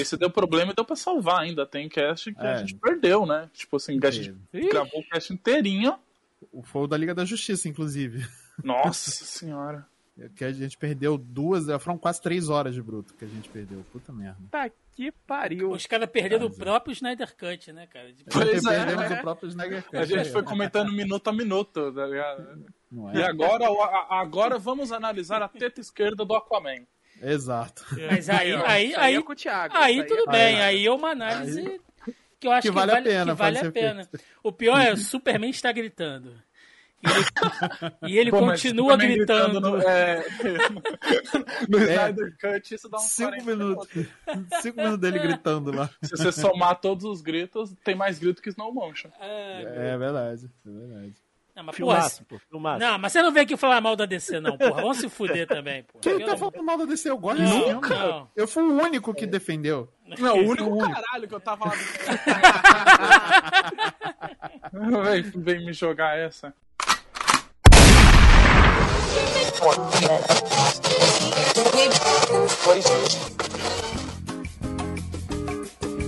Esse deu problema e deu pra salvar ainda. Tem cast que é. a gente perdeu, né? Tipo assim, a gente Ih. gravou o cast inteirinho. Foi o da Liga da Justiça, inclusive. Nossa senhora. Que a gente perdeu duas, foram quase três horas de bruto que a gente perdeu. Puta merda. Tá que pariu. Os caras perderam o próprio Snyder Cut, né, cara? De... Pois é, perdemos é. o próprio Snyder Cut. A gente foi comentando minuto a minuto, tá ligado? É. E agora, agora vamos analisar a teta esquerda do Aquaman. Exato. Mas aí, aí, aí, aí, é Thiago, aí tudo é bem, aí é uma análise que eu acho que, que vale, a pena. Vale a pena. O pior é o Superman está gritando. E ele, e ele Pô, continua gritando. gritando no, é, no é, Snyder Cut, isso dá uns cinco minutos. Cinco minutos dele gritando lá. Se você somar todos os gritos, tem mais grito que Snow Motion. É, é verdade, é verdade. Não, mas, filmaço, porra, pô, filmaço. Não, mas você não vem aqui falar mal da DC, não, porra. Vamos se fuder também, porra. Quem tá falando mal da DC? Eu gosto não, de Nunca. Não. Eu fui o único que defendeu. Não, o único, o único. caralho que eu tava lá. vem, vem me jogar essa.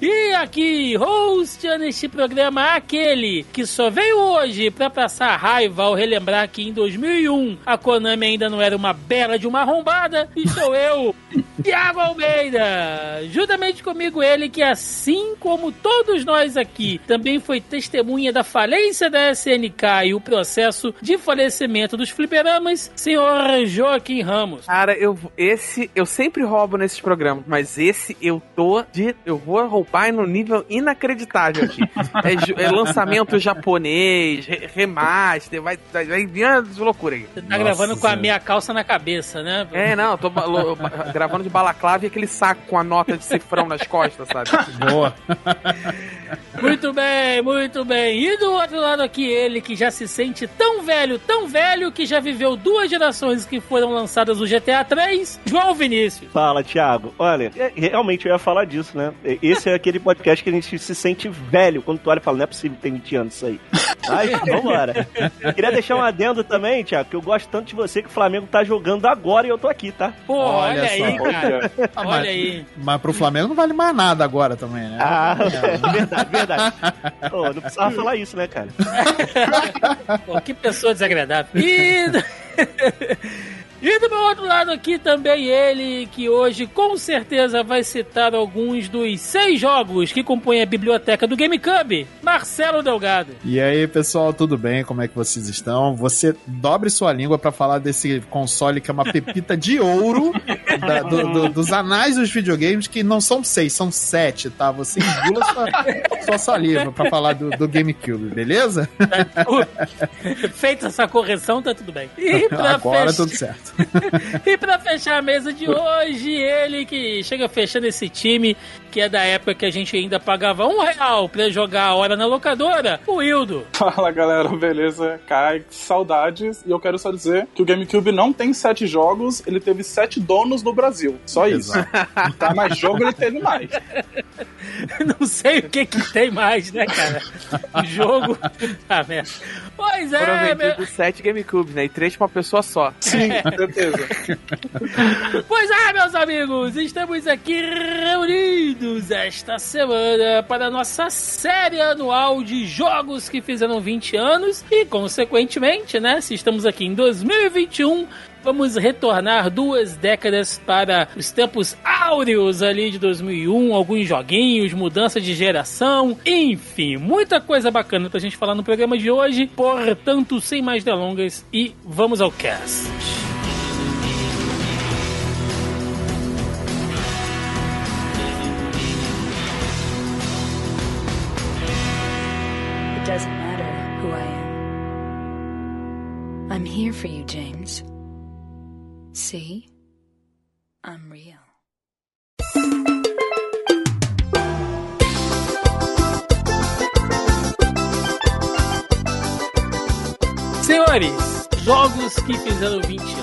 E aqui, host neste programa, aquele que só veio hoje para passar raiva ao relembrar que em 2001 a Konami ainda não era uma bela de uma arrombada, e sou eu, Thiago Almeida. Juntamente comigo ele que, assim como todos nós aqui, também foi testemunha da falência da SNK e o processo de falecimento dos fliperamas, senhor Joaquim Ramos. Cara, eu esse eu sempre roubo nesses programas, mas esse eu tô de eu vou roubar pai no nível inacreditável aqui. é, é, lançamento japonês, remaster, vai, vai vir as loucuras aí. Você tá Nossa, gravando com a minha calça na cabeça, né? É, não, eu tô gravando de balaclava e aquele saco com a nota de cifrão nas costas, sabe? Boa. muito bem, muito bem. E do outro lado aqui, ele que já se sente tão velho, tão velho, que já viveu duas gerações que foram lançadas no GTA 3, João Vinícius. Fala, Thiago. Olha, é, realmente eu ia falar disso, né? Esse é aquele podcast que a gente se sente velho quando tu olha e fala, não é possível ter 20 anos isso aí. Mas vambora. Queria deixar um adendo também, Thiago, que eu gosto tanto de você que o Flamengo tá jogando agora e eu tô aqui, tá? Pô, olha, olha aí, cara. Ah, olha aí. Mas pro Flamengo não vale mais nada agora também, né? Ah, é, verdade, verdade. Pô, não precisava falar isso, né, cara? Pô, que pessoa desagradável. E... E do meu outro lado aqui também ele, que hoje com certeza vai citar alguns dos seis jogos que compõem a biblioteca do GameCube, Marcelo Delgado. E aí, pessoal, tudo bem? Como é que vocês estão? Você dobre sua língua para falar desse console que é uma pepita de ouro da, do, do, dos anais dos videogames, que não são seis, são sete, tá? Você engula sua, sua saliva para falar do, do, GameCube, beleza? Feita essa correção, tá tudo bem. Agora fech... tudo certo. e para fechar a mesa de hoje, ele que chega fechando esse time, que é da época que a gente ainda pagava um real pra jogar a hora na locadora, o Hildo. Fala galera, beleza? Kai, saudades. E eu quero só dizer que o GameCube não tem sete jogos, ele teve sete donos no Brasil. Só isso. tá, mais jogo ele teve mais. não sei o que que tem mais, né, cara? Jogo. Ah, merda. Pois é, Foram vendidos meu... sete GameCubes, né? E três pra uma pessoa só. Sim, com certeza. pois é, meus amigos, estamos aqui reunidos esta semana para a nossa série anual de jogos que fizeram 20 anos e, consequentemente, né, se estamos aqui em 2021, vamos retornar duas décadas para os tempos áureos ali de 2001, alguns joguinhos, mudança de geração, enfim, muita coisa bacana pra gente falar no programa de hoje. Portanto, sem mais delongas e vamos ao cast. here for you, James. See? I'm real. Senhores, jogos que fizeram 20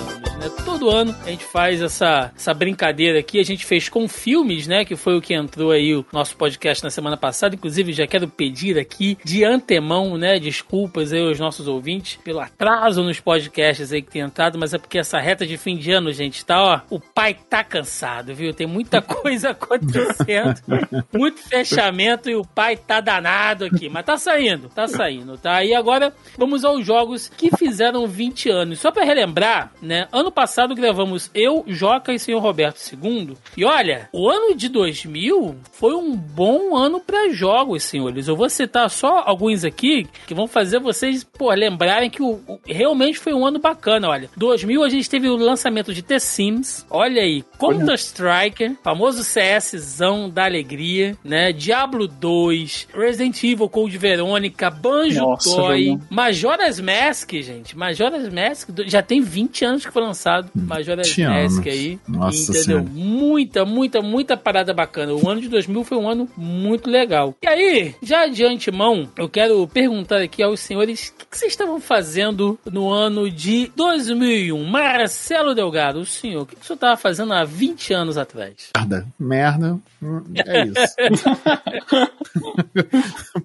né? Todo ano a gente faz essa, essa brincadeira aqui. A gente fez com filmes, né? Que foi o que entrou aí o nosso podcast na semana passada. Inclusive, já quero pedir aqui de antemão, né? Desculpas aí aos nossos ouvintes pelo atraso nos podcasts aí que tem entrado, mas é porque essa reta de fim de ano, gente, tá, ó. O pai tá cansado, viu? Tem muita coisa acontecendo, muito fechamento e o pai tá danado aqui. Mas tá saindo, tá saindo, tá? E agora vamos aos jogos que fizeram 20 anos. Só para relembrar, né? Ano passado gravamos eu, Joca e senhor Roberto II. E olha, o ano de 2000 foi um bom ano para jogos, senhores. Eu vou citar só alguns aqui que vão fazer vocês, pô, lembrarem que o, o, realmente foi um ano bacana, olha. 2000 a gente teve o lançamento de The Sims. Olha aí, Counter Striker, famoso CSzão da alegria, né? Diablo 2, Resident Evil Code Verônica, Banjo Nossa, Toy. Majora's Mask, gente. Majora's Mask já tem 20 anos que foi lançado. Majora's 20 Mask aí. Nossa entendeu? Senhora. Muita, muita, muita parada bacana. O ano de 2000 foi um ano muito legal. E aí, já de antemão, eu quero perguntar aqui aos senhores o que, que vocês estavam fazendo no ano de 2001. Marcelo Delgado, o senhor, o que, que o senhor estava fazendo há 20 anos atrás? Merda. Merda. Hum, É isso.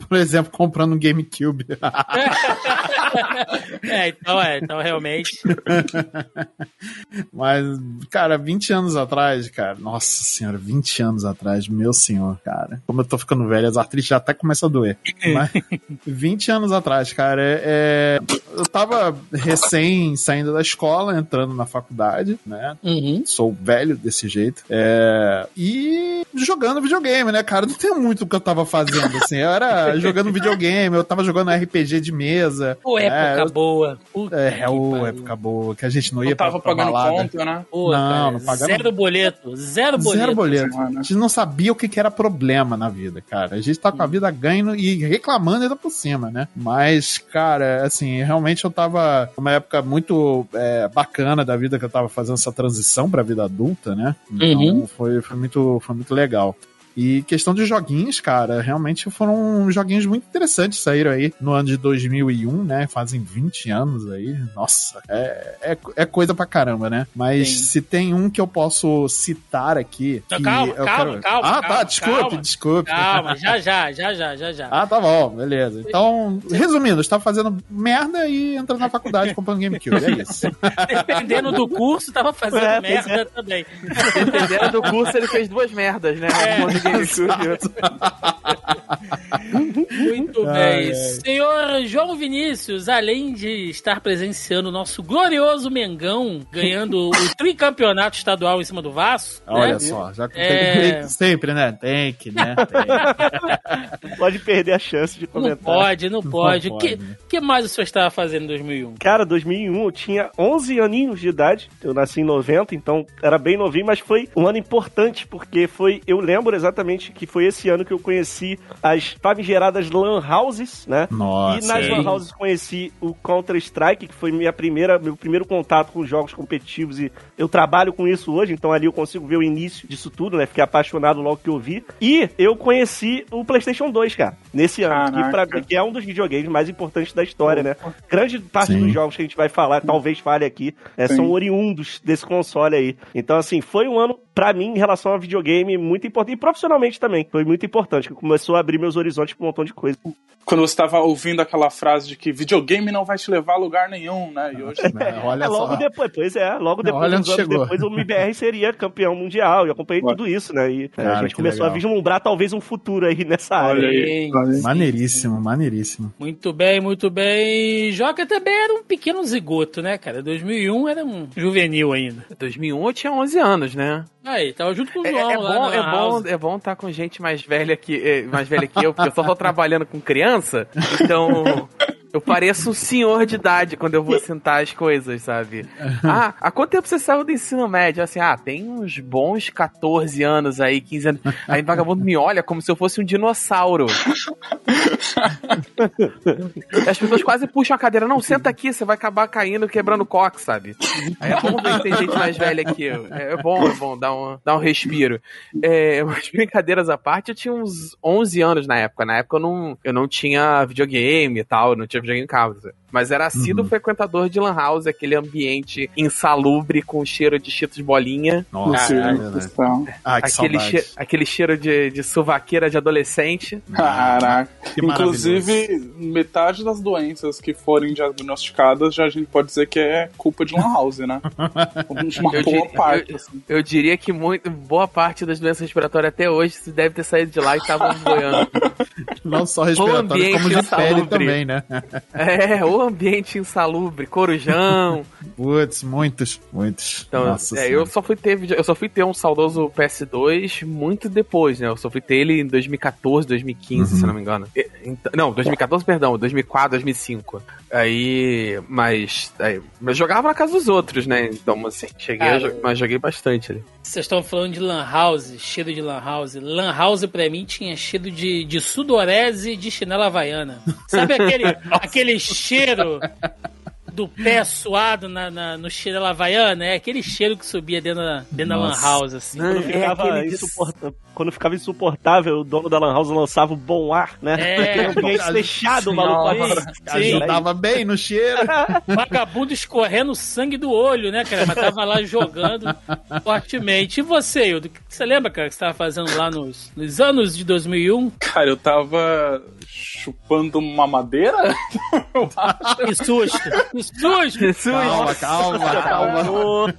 Por exemplo, comprando um GameCube. é, então é, então realmente. Mas, cara, 20 anos atrás, cara, nossa senhora, 20 anos atrás, meu senhor, cara. Como eu tô ficando velho, as artrites já até começam a doer. Mas, 20 anos atrás, cara, é, é- eu tava recém saindo da escola, entrando na faculdade, né? Uhum. Sou velho desse jeito. É, e jogando videogame, né, cara? Não tem muito o que eu tava fazendo, assim. Eu era jogando videogame, eu tava jogando RPG de mesa. Pô, época É, eu- boa. Puta É, é época boa, que a gente não ia Eu tava pra, pagando balada. conta, né? Pô, Não, cara, não pagava- Zero boleto. Zero boleto. Zero boleto. Semana. A gente não sabia o que, que era problema na vida, cara. A gente tá com a vida ganhando e reclamando ainda por cima, né? Mas, cara, assim, realmente eu tava numa época muito é, bacana da vida que eu tava fazendo essa transição pra vida adulta, né? Então Uhum. foi, foi, muito, foi muito legal. E questão de joguinhos, cara, realmente foram joguinhos muito interessantes saíram aí no ano de 2001, né? Fazem 20 anos aí. Nossa, é, é, é coisa pra caramba, né? Mas Sim. se tem um que eu posso citar aqui. Que calma, eu calma, quero- calma, Ah, calma, tá, desculpe, calma. desculpe. Calma, já, já, já, já, já, já. Ah, tá bom, beleza. Então, resumindo, estava fazendo merda e entrando na faculdade comprando GameCube. É isso. Dependendo do curso, tava fazendo É, merda também. Dependendo do curso, ele fez duas merdas, né? É. Uma no GameCube e outra- Muito bem. ai. Senhor João Vinícius, além de estar presenciando o nosso glorioso Mengão ganhando o tricampeonato estadual em cima do Vasco, Olha né? só, já É. sempre, né? Tem que, né? Tem. Pode perder a chance de Não comentar. pode, não pode. O que, né? que mais o senhor estava fazendo em 2001? Cara, 2001 eu tinha 11 aninhos de idade. Eu nasci em 90, então era bem novinho, mas foi um ano importante porque foi, eu lembro exatamente que foi esse ano que eu conheci as famigeradas lan houses, né? Nossa. e nas lan houses conheci o Counter Strike, que foi minha primeira, meu primeiro contato com jogos competitivos e eu trabalho com isso hoje, então ali eu consigo ver o início disso tudo, né? Fiquei apaixonado logo que eu vi. E eu conheci o PlayStation 2, cara, nesse ano, que, pra que é um dos videogames mais importantes da história, né? Grande parte Sim. dos jogos que a gente vai falar, talvez fale aqui, é, são oriundos desse console aí. Então, assim, foi um ano, pra mim, em relação a videogame, muito importante. E profissionalmente também. Foi muito importante, que começou a abrir meus horizontes pra um montão de coisa. Quando você tava ouvindo aquela frase de que videogame não vai te levar a lugar nenhum, né? E hoje. É, olha É, logo só. depois, pois é, logo depois, anos chegou. depois, o MBR seria campeão mundial. E acompanhei Olha. tudo isso, né? E é, Cara, a gente começou legal. a vislumbrar talvez um futuro aí nessa área. Olha aí. Sim. olha aí. Maneiríssimo, maneiríssimo. Muito bem, muito bem. Joca também era um pequeno zigoto, né, cara? 2001 era um juvenil ainda. 2001 eu tinha 11 anos, né? Aí, tava junto com o É, João é lá bom, é bom, é bom estar com gente mais velha que é, mais velha que eu, porque eu só tô trabalhando com criança, então eu pareço um senhor de idade quando eu vou sentar as coisas, sabe? Ah, há quanto tempo você saiu do ensino médio? Assim, ah, tem uns bons 14 anos aí, 15 anos. Aí o vagabundo me olha como se eu fosse um dinossauro. As pessoas quase puxam a cadeira. Não, senta aqui, você vai acabar caindo, quebrando o coque, sabe? Aí é bom ver que tem gente mais velha que eu. É bom, é bom, dá um, dá um respiro. É, mas brincadeiras à parte, eu tinha uns 11 anos na época. Na época eu não, eu não tinha videogame e tal, não tinha videogame em casa. Mas era assíduo Uhum. frequentador de Lan House, aquele ambiente insalubre com cheiro de cheetos bolinha. Nossa, é. Ah, que Aquele, che aquele cheiro de, de suvaqueira de adolescente. Caraca. Que Inclusive, metade das doenças que forem diagnosticadas, já a gente pode dizer que é culpa de Lan House, né? Uma Eu boa parte. eu- assim. Eu diria que muito, boa parte das doenças respiratórias até hoje se deve ter saído de lá e estavam boiando. Não só respiratório, ambiente como de pele também, né? É, o ambiente insalubre, corujão. Putz, muitos, muitos. Então, Nossa é, Senhora. eu só fui ter eu só fui ter um saudoso PS2 muito depois, né? Eu só fui ter ele em 2014, 2015, Uhum. se não me engano. E- então- não, 2014, perdão, 2004, 2005. Aí, mas, aí, mas jogava na casa dos outros, né? Então, assim, cheguei, Cara, mas joguei bastante ali. Vocês estão falando de Lan House, cheiro de Lan House. Lan House pra mim tinha cheiro de, de sudorese de chinela havaiana. Sabe aquele, aquele cheiro do pé suado na, na- no chinela havaiana? É aquele cheiro que subia dentro da, dentro da Lan. House, assim. Quando, É ficava insuporta- Quando ficava insuportável, o dono da Lan House lançava o bom ar, né? É, Aquele ambiente fechado, o maluco. Ajudava bem no cheiro. Vagabundo escorrendo sangue do olho, né, cara? Mas tava lá jogando fortemente. E você, Hildo? O que você lembra, cara, que você tava fazendo lá nos, nos anos de 2001? Cara, eu tava chupando uma madeira? Que susto! Que susto! Calma, calma, calma.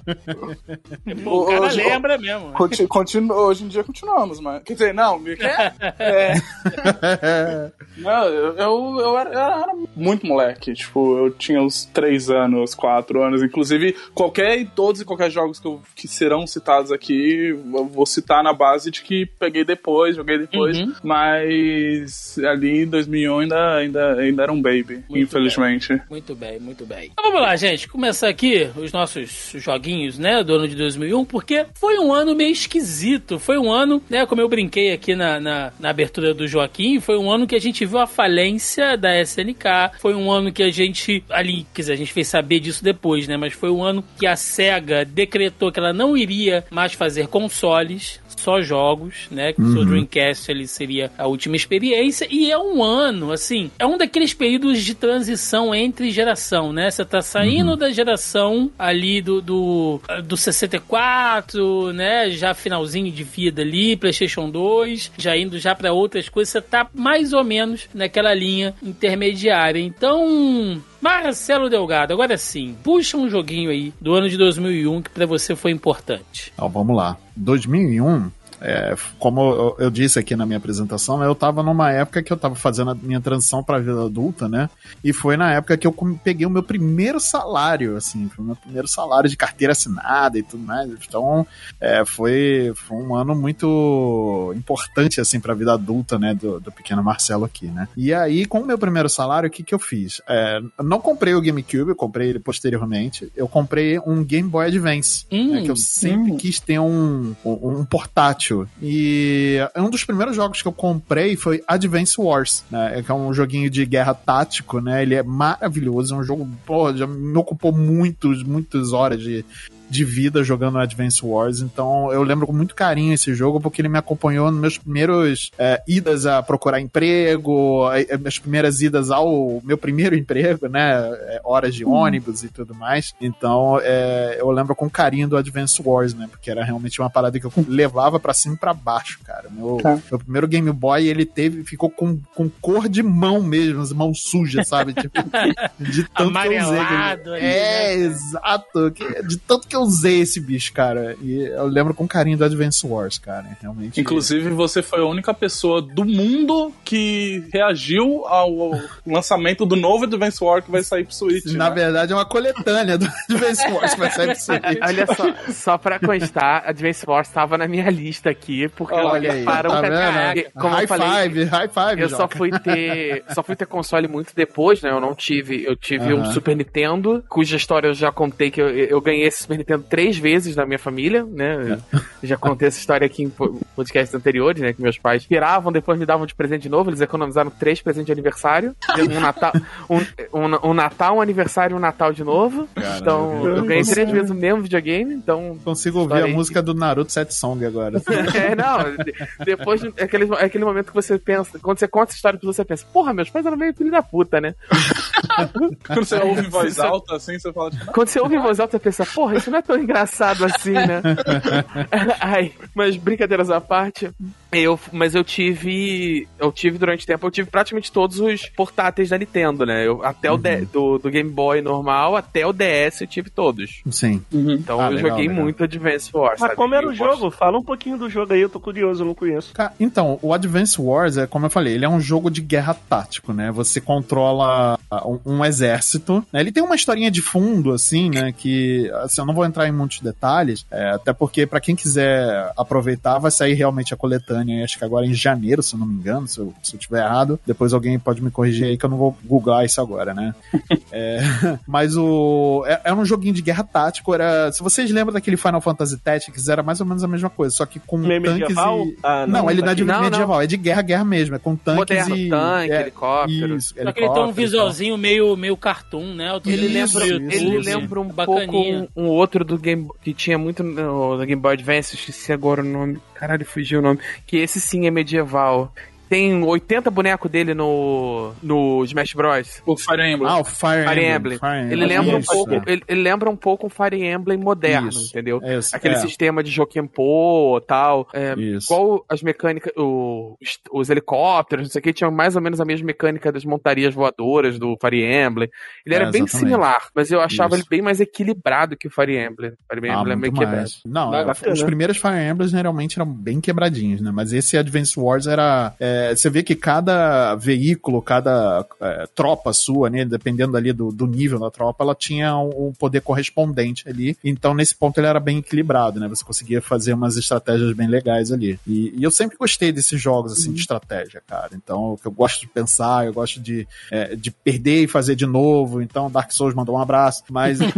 Pô, o cara Hoje- lembra mesmo. Conti- continu- hoje em dia continuamos, mas. Quer dizer, não, me quer? É, não, eu, eu, eu era, eu era muito moleque. Tipo, eu tinha uns 3 anos, 4 anos. Inclusive, qualquer e todos e qualquer jogos que, eu- que serão citados aqui, eu vou citar na base de que peguei depois, joguei depois. Uhum. Mas ali em 2001 ainda, ainda, ainda era um baby, Muito infelizmente. Muito bem, muito bem. Então vamos lá, gente. Começar aqui os nossos joguinhos, né, do ano de 2001, porque foi um ano meio esquisito. Foi um ano, né, como eu brinquei aqui na, na, na abertura do Joaquim, foi um ano que a gente viu a falência da SNK. Foi um ano que a gente, ali, quer dizer, a gente fez saber disso depois, né, mas foi um ano que a SEGA decretou que ela não iria mais fazer consoles, só jogos, né? Que o seu Dreamcast ele seria a última experiência. E é um ano, assim, é um daqueles períodos de transição entre geração, né? Você tá saindo da geração ali do, do, do 64, né? Já finalzinho de vida ali, PlayStation 2, já indo já para outras coisas. Você tá mais ou menos naquela linha intermediária. Então, Marcelo Delgado, agora sim, puxa um joguinho aí do ano de 2001 que pra você foi importante. Então, vamos lá. 2001, é, como eu, eu disse aqui na minha apresentação, eu tava numa época que eu tava fazendo a minha transição pra vida adulta, né? E foi na época que eu peguei o meu primeiro salário, assim, foi o meu primeiro salário de carteira assinada e tudo mais. Então, é, foi, foi um ano muito importante, assim, pra vida adulta, né? Do, do pequeno Marcelo aqui, né? E aí, com o meu primeiro salário, o que que eu fiz? É, não comprei o GameCube, eu comprei ele posteriormente. Eu comprei um Game Boy Advance, Hum, né, que eu sempre quis ter um, um, um portátil. E um dos primeiros jogos que eu comprei foi Advance Wars, né? Que é um joguinho de guerra tático, né? Ele é maravilhoso, é um jogo, pô, já me ocupou muitos, muitas horas de, de vida jogando Advance Wars. Então eu lembro com muito carinho esse jogo, porque ele me acompanhou nos meus primeiros é, idas a procurar emprego, minhas primeiras idas ao meu primeiro emprego, né? é, horas de ônibus e tudo mais. Então é, eu lembro com carinho do Advance Wars, né? Porque era realmente uma parada que eu levava pra cima e pra baixo, cara. Meu, Tá. meu primeiro Game Boy, ele teve, ficou com, com cor de mão mesmo, as mãos sujas, sabe? Tipo, de tanto que eu usei. Amarelado ali, É, né? exato. De tanto que eu usei esse bicho, cara. E eu lembro com carinho do Advance Wars, cara. Realmente. Inclusive, você foi a única pessoa do mundo que reagiu ao lançamento do novo Advance War que vai sair pro Switch. Na né? verdade, é uma coletânea do Advance Wars que vai sair pro Switch. Olha só, só pra constar, Advance Wars tava na minha lista aqui, porque Olha aí, para um tá cara- vendo? como high eu falei, five, high five. Eu só Joca. fui ter. Só fui ter console muito depois, né? Eu não tive. Eu tive um. Super Nintendo, cuja história eu já contei que eu, eu ganhei esse Super Nintendo Nintendo três vezes na minha família, né? Já contei essa história aqui em po- podcasts anteriores, né? Que meus pais tiravam, depois me davam de presente de novo. Eles economizaram três presentes de aniversário. Um Natal, um, um- um Natal, um aniversário e um Natal de novo. Então, eu ganhei três vezes o mesmo videogame. Então, Consigo ouvir a música do Naruto Set Song agora. é, não, de- depois é aquele, é aquele momento que você pensa, quando você conta essa história pra você pensa, porra, meus pais eram meio filho da puta, né? Quando você ouve em voz alta assim, você fala tipo, Quando você ouve em voz alta, você pensa, porra, isso não é tão engraçado assim, né? Ai, mas brincadeiras à parte, eu, mas eu tive, eu tive durante tempo, eu tive praticamente todos os portáteis da Nintendo, né? Eu, até o D- do, do Game Boy normal até o DS eu tive todos. Sim. Então Ah, eu legal, joguei legal. muito Advance Wars. Mas sabe? como era o Eu gosto- jogo? Fala um pouquinho do jogo aí, eu tô curioso, eu não conheço. Ca- Então, o Advance Wars é como eu falei, ele é um jogo de guerra tático, né? Você controla ah, um, um exército. né? Ele tem uma historinha de fundo, assim, né? Que assim, eu não vou entrar em muitos detalhes, é, até porque pra quem quiser aproveitar, vai sair realmente a coletânea, acho que agora em janeiro, se eu não me engano, se eu, se eu tiver errado. Depois alguém pode me corrigir aí que eu não vou googlar isso agora, né? É, mas o. É, é um joguinho de guerra tático. Era, se vocês lembram daquele Final Fantasy Tactics, era mais ou menos a mesma coisa, só que com Meio tanques medieval? e. Ah, não, ele não é de Não, não. medieval, é de guerra, guerra mesmo. É com tanques Moderno, e. tanque, é, helicóptero. Isso, Só que ele tem um visualzinho meio, meio cartoon, né? Eu tô Ele Isso, lembra, isso, ele YouTube, lembra um bacaninha. pouco um, um outro do Game que tinha muito no Game Boy Advance, esqueci agora o nome. Caralho, fugiu o nome. Que esse sim é medieval. Tem 80 bonecos dele no, no Smash Bros. o Fire Emblem. Ah, o Fire, Fire Emblem. Emblem. Fire Ele lembra um pouco, é. ele, ele lembra um pouco um Fire Emblem moderno, Isso. entendeu? É isso, Aquele é, sistema de Jokenpo tal. É, Isso. Igual as mecânicas, o- os, os helicópteros, não sei o que, tinham mais ou menos a mesma mecânica das montarias voadoras do Fire Emblem. Ele É, era bem exatamente. similar, mas eu achava Isso. ele bem mais equilibrado que o Fire Emblem. Fire Ah, Emblem é meio quebrado. Não, Bacana. os primeiros Fire Emblems geralmente eram bem quebradinhos, né? Mas esse Advance Wars era. É, você vê que cada veículo, cada é, tropa sua, né? Dependendo ali do, do nível da tropa, ela tinha um, um poder correspondente ali. Então, nesse ponto, ele era bem equilibrado, né? Você conseguia fazer umas estratégias bem legais ali. E, e eu sempre gostei desses jogos, assim, de estratégia, cara. Então, eu gosto de pensar, eu gosto de, é, de perder e fazer de novo. Então, Dark Souls mandou um abraço. Mas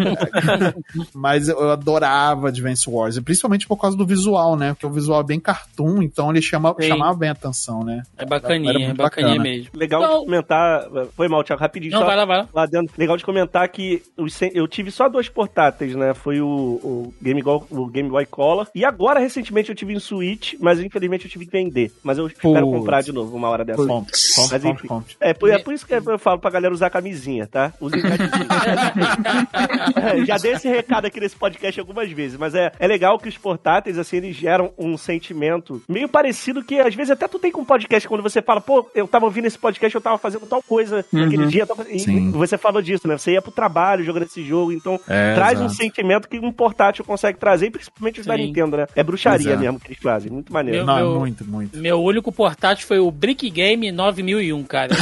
mas eu adorava Advance Wars, principalmente por causa do visual, né? Porque o visual é bem cartoon, então ele chama, Sim. chamava bem a atenção, né? É Era bacaninha, é bacaninha bacana. mesmo. Legal Então- de comentar. Foi mal, Thiago, rapidinho. Não, só vai lá, vai lá. lá dentro. Legal de comentar que eu tive só dois portáteis, né? Foi o, o, Game, Go- o Game Boy Color. E agora, recentemente, eu tive um Switch, mas infelizmente eu tive que vender. Mas eu espero Putz. comprar de novo uma hora dessa. Compre, Mas enfim. É por, é por isso que eu falo pra galera usar camisinha, tá? Usem camisinha. Já dei esse recado aqui nesse podcast algumas vezes, mas é, é legal que os portáteis, assim, eles geram um sentimento meio parecido que às vezes até tu tem com podcast, quando você fala, pô, eu tava ouvindo esse podcast, eu tava fazendo tal coisa naquele dia, tava... e Sim. você falou disso, né? Você ia pro trabalho jogando esse jogo, então É, traz um exato. sentimento que um portátil consegue trazer, e principalmente os da Sim. Nintendo, né? É bruxaria é. mesmo que eles fazem, muito maneiro. Meu- Não, meu- é muito, muito. Meu único portátil foi o Brick Game 9001, cara.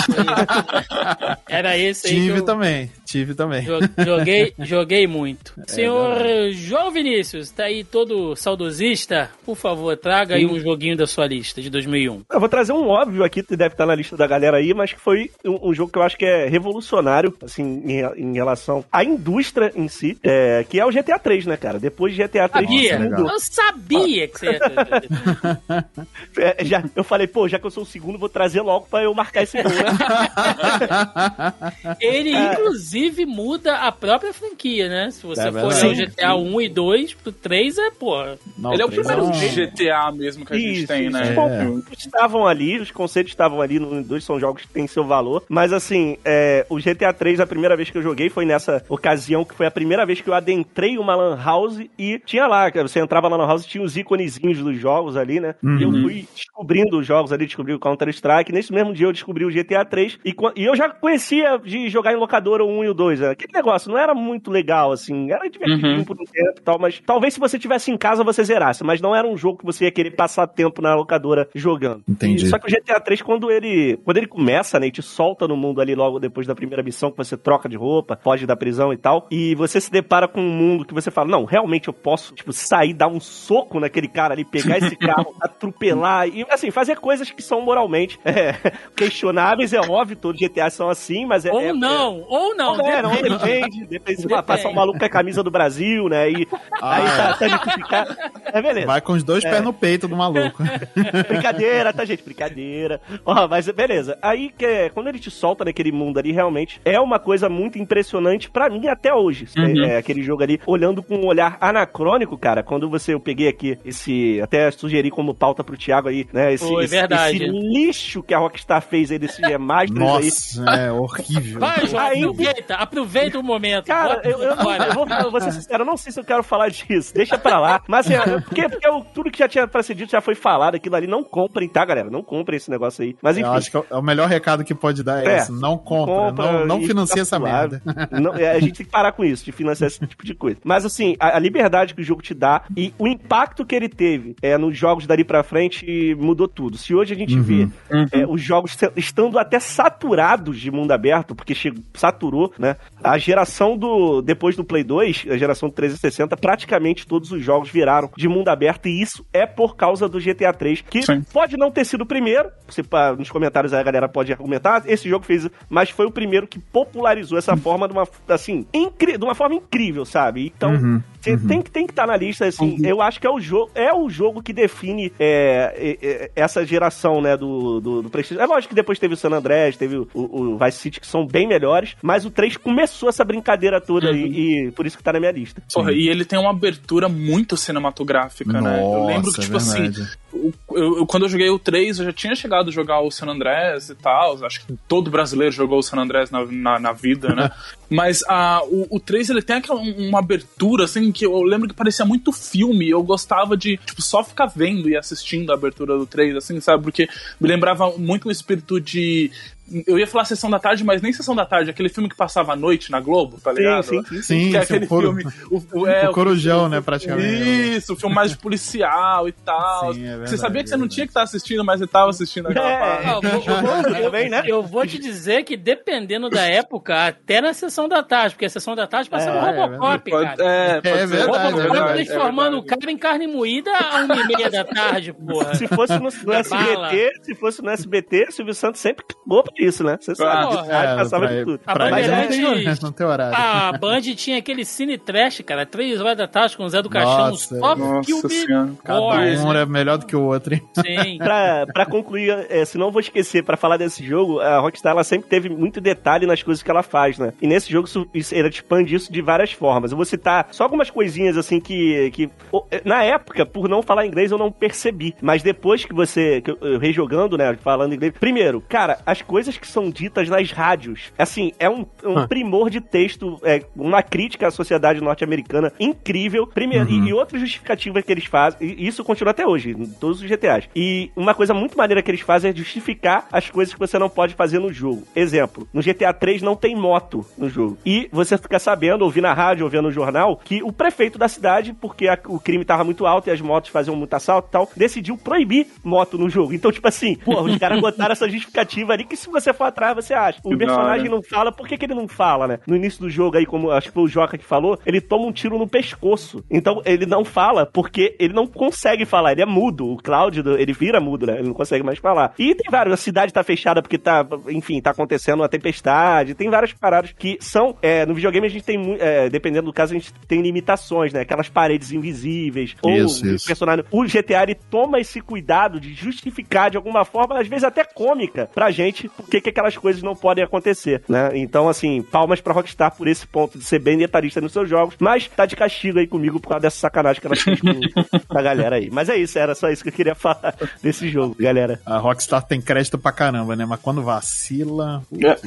Era esse aí Tive eu também, tive também. jo- joguei, joguei muito. É Senhor João Vinícius, tá aí todo saudosista? Por favor, traga aí um joguinho da sua lista de 2001. Eu vou trazer um óbvio aqui, que deve estar na lista da galera aí, mas que foi um, um jogo que eu acho que é revolucionário, assim, em, em relação à indústria em si, é, que é o GTA 3, né, cara? Depois de GTA 3, Sabia? segundo, Eu sabia que você ia é, já, eu falei, pô, já que eu sou o segundo, vou trazer logo pra eu marcar esse gol, né? Ele, inclusive, muda a própria franquia, né? Se você É for o. GTA 1 e 2, pro 3 é, pô. Ele é o três primeiro um- GTA mesmo que a gente Isso, tem, isso. né? É. estavam ali, os conceitos estavam ali, no dois são jogos que têm seu valor, mas assim, é, o GTA 3, a primeira vez que eu joguei foi nessa ocasião que foi a primeira vez que eu adentrei uma lan house e tinha lá, você entrava na lan house tinha os íconezinhos dos jogos ali, né? E eu Uhum. fui descobrindo os jogos ali, descobri o Counter-Strike, nesse mesmo dia eu descobri o GTA 3 e, e eu já conhecia de jogar em locadora o 1 e o 2, né? aquele negócio não era muito legal, assim, era divertido Uhum. por um tempo e tal, mas talvez se você tivesse em casa você zerasse, mas não era um jogo que você ia querer passar tempo na locadora jogando. Entendi. E só que o GTA 3, quando ele, quando ele começa, né, e te solta no mundo ali logo depois da primeira missão, que você troca de roupa, foge da prisão e tal, e você se depara com um mundo que você fala, não, realmente eu posso, tipo, sair, dar um soco naquele cara ali, pegar esse carro, atropelar, e assim, fazer coisas que são moralmente é, questionáveis, é óbvio, todos os GTA são assim, mas é... Ou é- não, ou não, Ou É, não depende. depende. Depende se passar um maluco com a camisa do Brasil, né? E Ah, aí é. tá, tá. É beleza. Vai com os dois pés no peito do maluco. Brincadeira, tá, gente? Brincadeira. Ó, mas beleza. Aí, que é, quando ele te solta naquele mundo ali, realmente é uma coisa muito impressionante pra mim até hoje. Uhum. É, é aquele jogo ali, olhando com um olhar anacrônico, cara. Quando você, eu peguei aqui esse, até sugeri como pauta pro Thiago aí, né? Esse, Foi esse, verdade. esse lixo que a Rockstar fez aí desse Masters aí. Nossa, é horrível. Vai, João, Aí- aproveita, aproveita o momento. Cara, eu, eu, eu vou, eu vou ser sincero, eu não sei se eu quero falar disso. Deixa pra lá. Mas assim, é, porque, porque eu- tudo que já tinha pra ser dito já foi falado. Aquilo ali, não comprem, tá, galera? Não comprem esse negócio aí. Mas enfim. Eu acho que é o melhor recado que pode dar é, É, esse. Não compra, compra não, não financia essa merda. Não, é, a gente tem que parar com isso, de financiar esse tipo de coisa. Mas assim, a, a liberdade que o jogo te dá e o impacto que ele teve é, nos jogos dali pra frente mudou tudo. Se hoje a gente Uhum. vê é, os jogos estando até saturados de mundo aberto, porque chegou, saturou, né? A geração do. Depois do Play 2, a geração do 360, praticamente todos os jogos viraram de mundo aberto, e isso é por causa do GTA 3, que Sim. pode não ter sido o primeiro. Você, pá, nos comentários aí a galera pode argumentar. Esse jogo fez, mas foi o primeiro que popularizou essa forma de uma, assim, incri- de uma forma incrível, sabe? Então, Uhum, você tem que tem que estar na lista, assim. Eu acho que é o jogo, é o jogo que define é, é, é, essa geração, né, do, do, do PlayStation. É lógico que depois teve o San Andreas, teve o, o, o Vice City, que são bem melhores, mas o 3 começou essa brincadeira toda Uhum. e, e por isso que tá na minha lista. Porra, e ele tem uma abertura muito cinematográfica, né? Eu lembro que, Nossa, tipo é assim, eu, eu- quando eu joguei o 3, eu já tinha chegado a jogar o San Andrés e tal. Acho que todo brasileiro jogou o San Andrés na, na, na vida, né? Mas a, o, o 3, ele tem aquela, uma abertura, assim, que eu lembro que parecia muito filme. Eu gostava de, tipo, só ficar vendo e assistindo a abertura do 3, assim, sabe? Porque me lembrava muito o espírito de... Eu ia falar Sessão da Tarde, mas nem Sessão da Tarde. Aquele filme que passava à noite na Globo, tá ligado? sim, sim. Sim, que é aquele o couro- filme... O, o, é, o corujão, né, praticamente. Isso, o filme mais de policial e tal. Sim, é verdade, você sabia que você é não verdade. tinha que estar assistindo, mas você tava assistindo aquela É. Ah, eu vou- eu- né? Eu vou te dizer que dependendo da época, até na sessão da tarde, porque a sessão da tarde passava É, o Robocop, cara. é, pode É ser. verdade, Robocop é transformando é o cara em carne moída a uma e meia da tarde, porra. Se fosse no, no SBT, se fosse no SBT, Silvio Santos sempre pra isso, né? Você sabe, Ah, É, passava pra- de tudo. A Mas ele não é, tem, horário, não tem horário. A Band tinha aquele cine trash, cara, três horas da tarde com o Zé do Caixão, Nossa, só Nossa filme Senhora. Cada um era melhor do que o outro, hein? sim. pra, pra concluir, é, senão eu vou esquecer, pra falar desse jogo, a Rockstar ela sempre teve muito detalhe nas coisas que ela faz, né? E nesse jogo ela expande isso de várias formas. Eu vou citar só algumas coisinhas assim que, que o- na época, por não falar inglês, eu não percebi. Mas depois que você, que eu, eu rejogando, né, falando inglês, primeiro, cara, as coisas que são ditas nas rádios, assim, é um, um primor de texto, é uma crítica à sociedade norte-americana incrível. Primeiro, e, e outra justificativa que eles fazem, e isso continua até hoje, em todos os GTAs. E uma coisa muito maneira que eles fazem é justificar as coisas que você não pode fazer no jogo. Exemplo, no GTA 3 não tem moto no jogo. E você fica sabendo, ouvir na rádio, ouvir no jornal, que o prefeito da cidade, porque a- o crime tava muito alto e as motos faziam muito assalto e tal, decidiu proibir moto no jogo. Então, tipo assim, pô, os caras botaram essa justificativa ali que se você for atrás, você acha. O Que personagem hora. não fala, por que, que ele não fala, né? No início do jogo aí, como acho que foi o Joca que falou, ele toma um tiro no pescoço. Então, ele não fala porque ele não consegue falar, ele é mudo. O Cláudio, ele vira mudo, né? Ele não consegue mais falar. E tem vários, a cidade tá fechada porque tá, enfim, tá acontecendo uma tempestade, tem várias paradas que são, é, no videogame a gente tem, é, dependendo do caso, a gente tem limitações, né? Aquelas paredes invisíveis, ou Isso, o isso. personagem. O GTA, ele toma esse cuidado de justificar de alguma forma, às vezes até cômica, pra gente, por que que aquelas coisas não podem acontecer, né? Então, assim, palmas pra Rockstar por esse ponto de ser bem detalhista nos seus jogos, mas tá de castigo aí comigo por causa dessa sacanagem que ela fez com a galera aí. Mas é isso, era só isso que eu queria falar desse jogo, galera. A Rockstar tem crédito pra caramba, né? Mas quando vacila. É.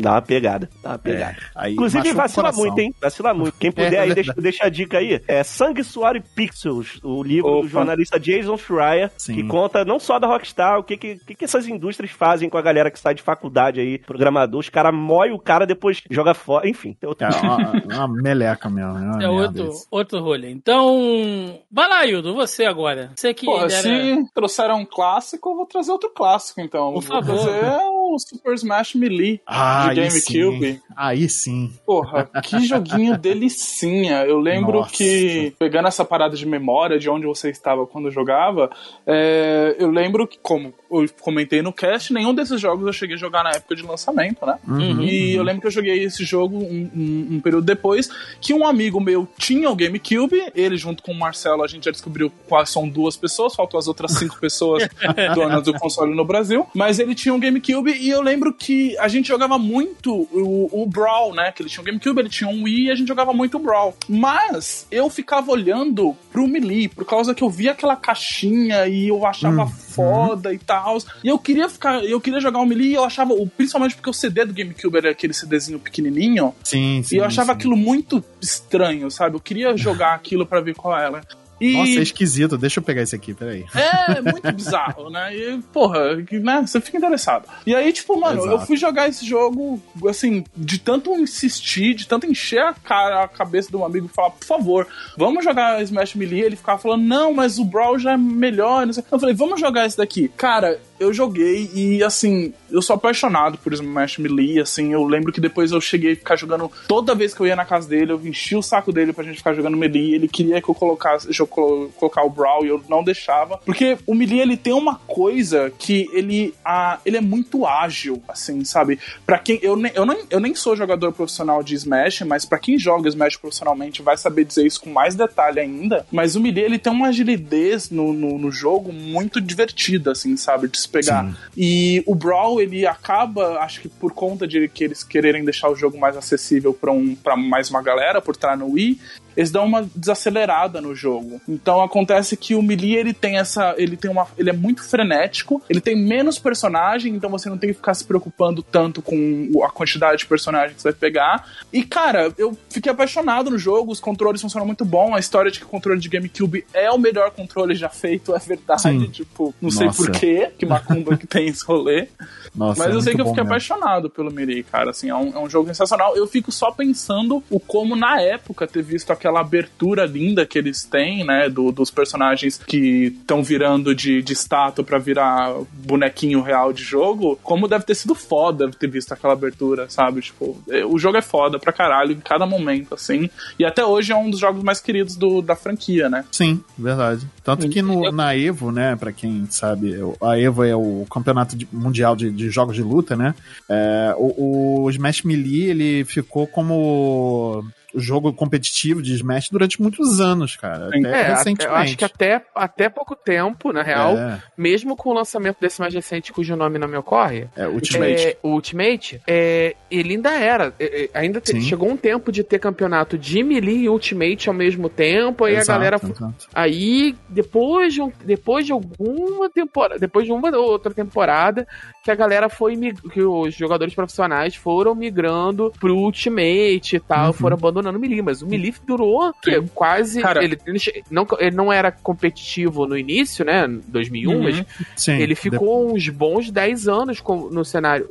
Dá uma pegada, dá uma pegada. aí Inclusive, vacila muito, hein? Vacila muito. Quem puder É, aí, é deixa, deixa a dica aí. É Sangue, Suor e Pixels, o livro do Opa. jornalista Jason Schreier, Sim. que conta não só da Rockstar, o que, que, que, que essas indústrias fazem com a galera que sai de faculdade aí, programador. Os caras moem o cara, depois joga fora. Enfim, tem outro. É uma, uma meleca mesmo. É, É outro, isso. outro rolê. Então, vai lá, Hildo, você agora. Você que era... se trouxeram um clássico, eu vou trazer outro clássico, então. Por vou favor. trazer o Super Smash Melee Ah, de sim, GameCube. hein? Aí sim. Porra, que joguinho delicinha. Eu lembro Nossa. que, pegando essa parada de memória de onde você estava quando jogava, é, eu lembro que, como eu comentei no cast, nenhum desses jogos eu cheguei a jogar na época de lançamento, né? Uhum. E eu lembro que eu joguei esse jogo um, um- um período depois, que um amigo meu tinha o GameCube, ele junto com o Marcelo, a gente já descobriu quais são duas pessoas, faltam as outras cinco pessoas donas do console no Brasil, mas ele tinha um GameCube e eu lembro que a gente jogava muito o, o Brawl, né? Que ele tinha um GameCube, ele tinha um Wii e a gente jogava muito o Brawl. Mas eu ficava olhando pro Melee, por causa que eu via aquela caixinha e eu achava foda e tal. E eu queria ficar, eu queria jogar o Melee e eu achava, principalmente porque o CD do GameCube era aquele CDzinho pequenininho, Sim, sim. e eu achava sim. aquilo muito estranho, sabe? Eu queria jogar aquilo pra ver qual era. E Nossa, é esquisito. Deixa eu pegar esse aqui, peraí. é muito bizarro, né? E, porra, né? Você fica interessado. E aí, tipo, mano, Exato. eu fui jogar esse jogo, assim, de tanto insistir, de tanto encher a cara, a cabeça do amigo e falar, por favor, vamos jogar Smash Melee. Ele ficava falando, não, mas o Brawl já é melhor. Não sei. Eu falei, vamos jogar esse daqui. Cara, eu joguei e, assim, eu sou apaixonado por Smash Melee, assim, eu lembro que depois eu cheguei a ficar jogando, toda vez que eu ia na casa dele, eu enchi o saco dele pra gente ficar jogando Melee, ele queria que eu colocasse, eu colo- colocar o Brawl e eu não deixava, porque o Melee, ele tem uma coisa que ele, ah, ele é muito ágil, assim, sabe? Pra quem, eu, nem- eu, nem, eu nem sou jogador profissional de Smash, mas pra quem joga Smash profissionalmente vai saber dizer isso com mais detalhe ainda, mas o Melee, ele tem uma agilidez no, no, no jogo muito divertida, assim, sabe? De se pegar. Sim. E o Brawl, ele acaba, acho que por conta de que eles quererem deixar o jogo mais acessível pra um, pra mais uma galera, por estar no Wii, eles dão uma desacelerada no jogo. Então acontece que o Melee, ele tem essa, ele tem uma, ele é muito frenético, ele tem menos personagem, então você não tem que ficar se preocupando tanto com a quantidade de personagem que você vai pegar. E cara, eu fiquei apaixonado no jogo, os controles funcionam muito bom, a história de que o controle de GameCube é o melhor controle já feito é verdade, Sim. tipo, não sei Nossa. porquê, que macumba que tem esse rolê. Nossa, Mas é eu sei que eu fiquei mesmo. apaixonado pelo Melee, cara. Assim, é um, é um jogo sensacional. Eu fico só pensando o como, na época, ter visto aquela abertura linda que eles têm, né? do- dos personagens que estão virando de, de estátua pra virar bonequinho real de jogo. Como deve ter sido foda ter visto aquela abertura, sabe? Tipo, é, o jogo é foda pra caralho em cada momento, assim. E até hoje é um dos jogos mais queridos do- da franquia, né? Sim, verdade. Tanto que no- na Evo, né, pra quem sabe, a Evo é o campeonato de- mundial de, de jogos de luta, né? É, o, o Smash Melee, ele ficou como jogo competitivo de Smash durante muitos anos, cara. Até É, recentemente. eu acho que até, até pouco tempo, na real, É, mesmo com o lançamento desse mais recente, cujo nome não me ocorre, é, Ultimate. É, o Ultimate, é, ele ainda era. é, é, ainda te- chegou um tempo de ter campeonato de Melee e Ultimate ao mesmo tempo, aí Exato, a galera. exato. Aí, depois de, um- depois de alguma temporada, depois de uma ou outra temporada, que a galera foi que os jogadores profissionais foram migrando pro Ultimate e tal, Uhum. foram abandonando o Melee, mas o Melee durou que, quase. Cara- ele, não, ele não era competitivo no início, né? 2001, Uhum. mas Sim, ele de- ficou uns bons 10 anos com- no cenário.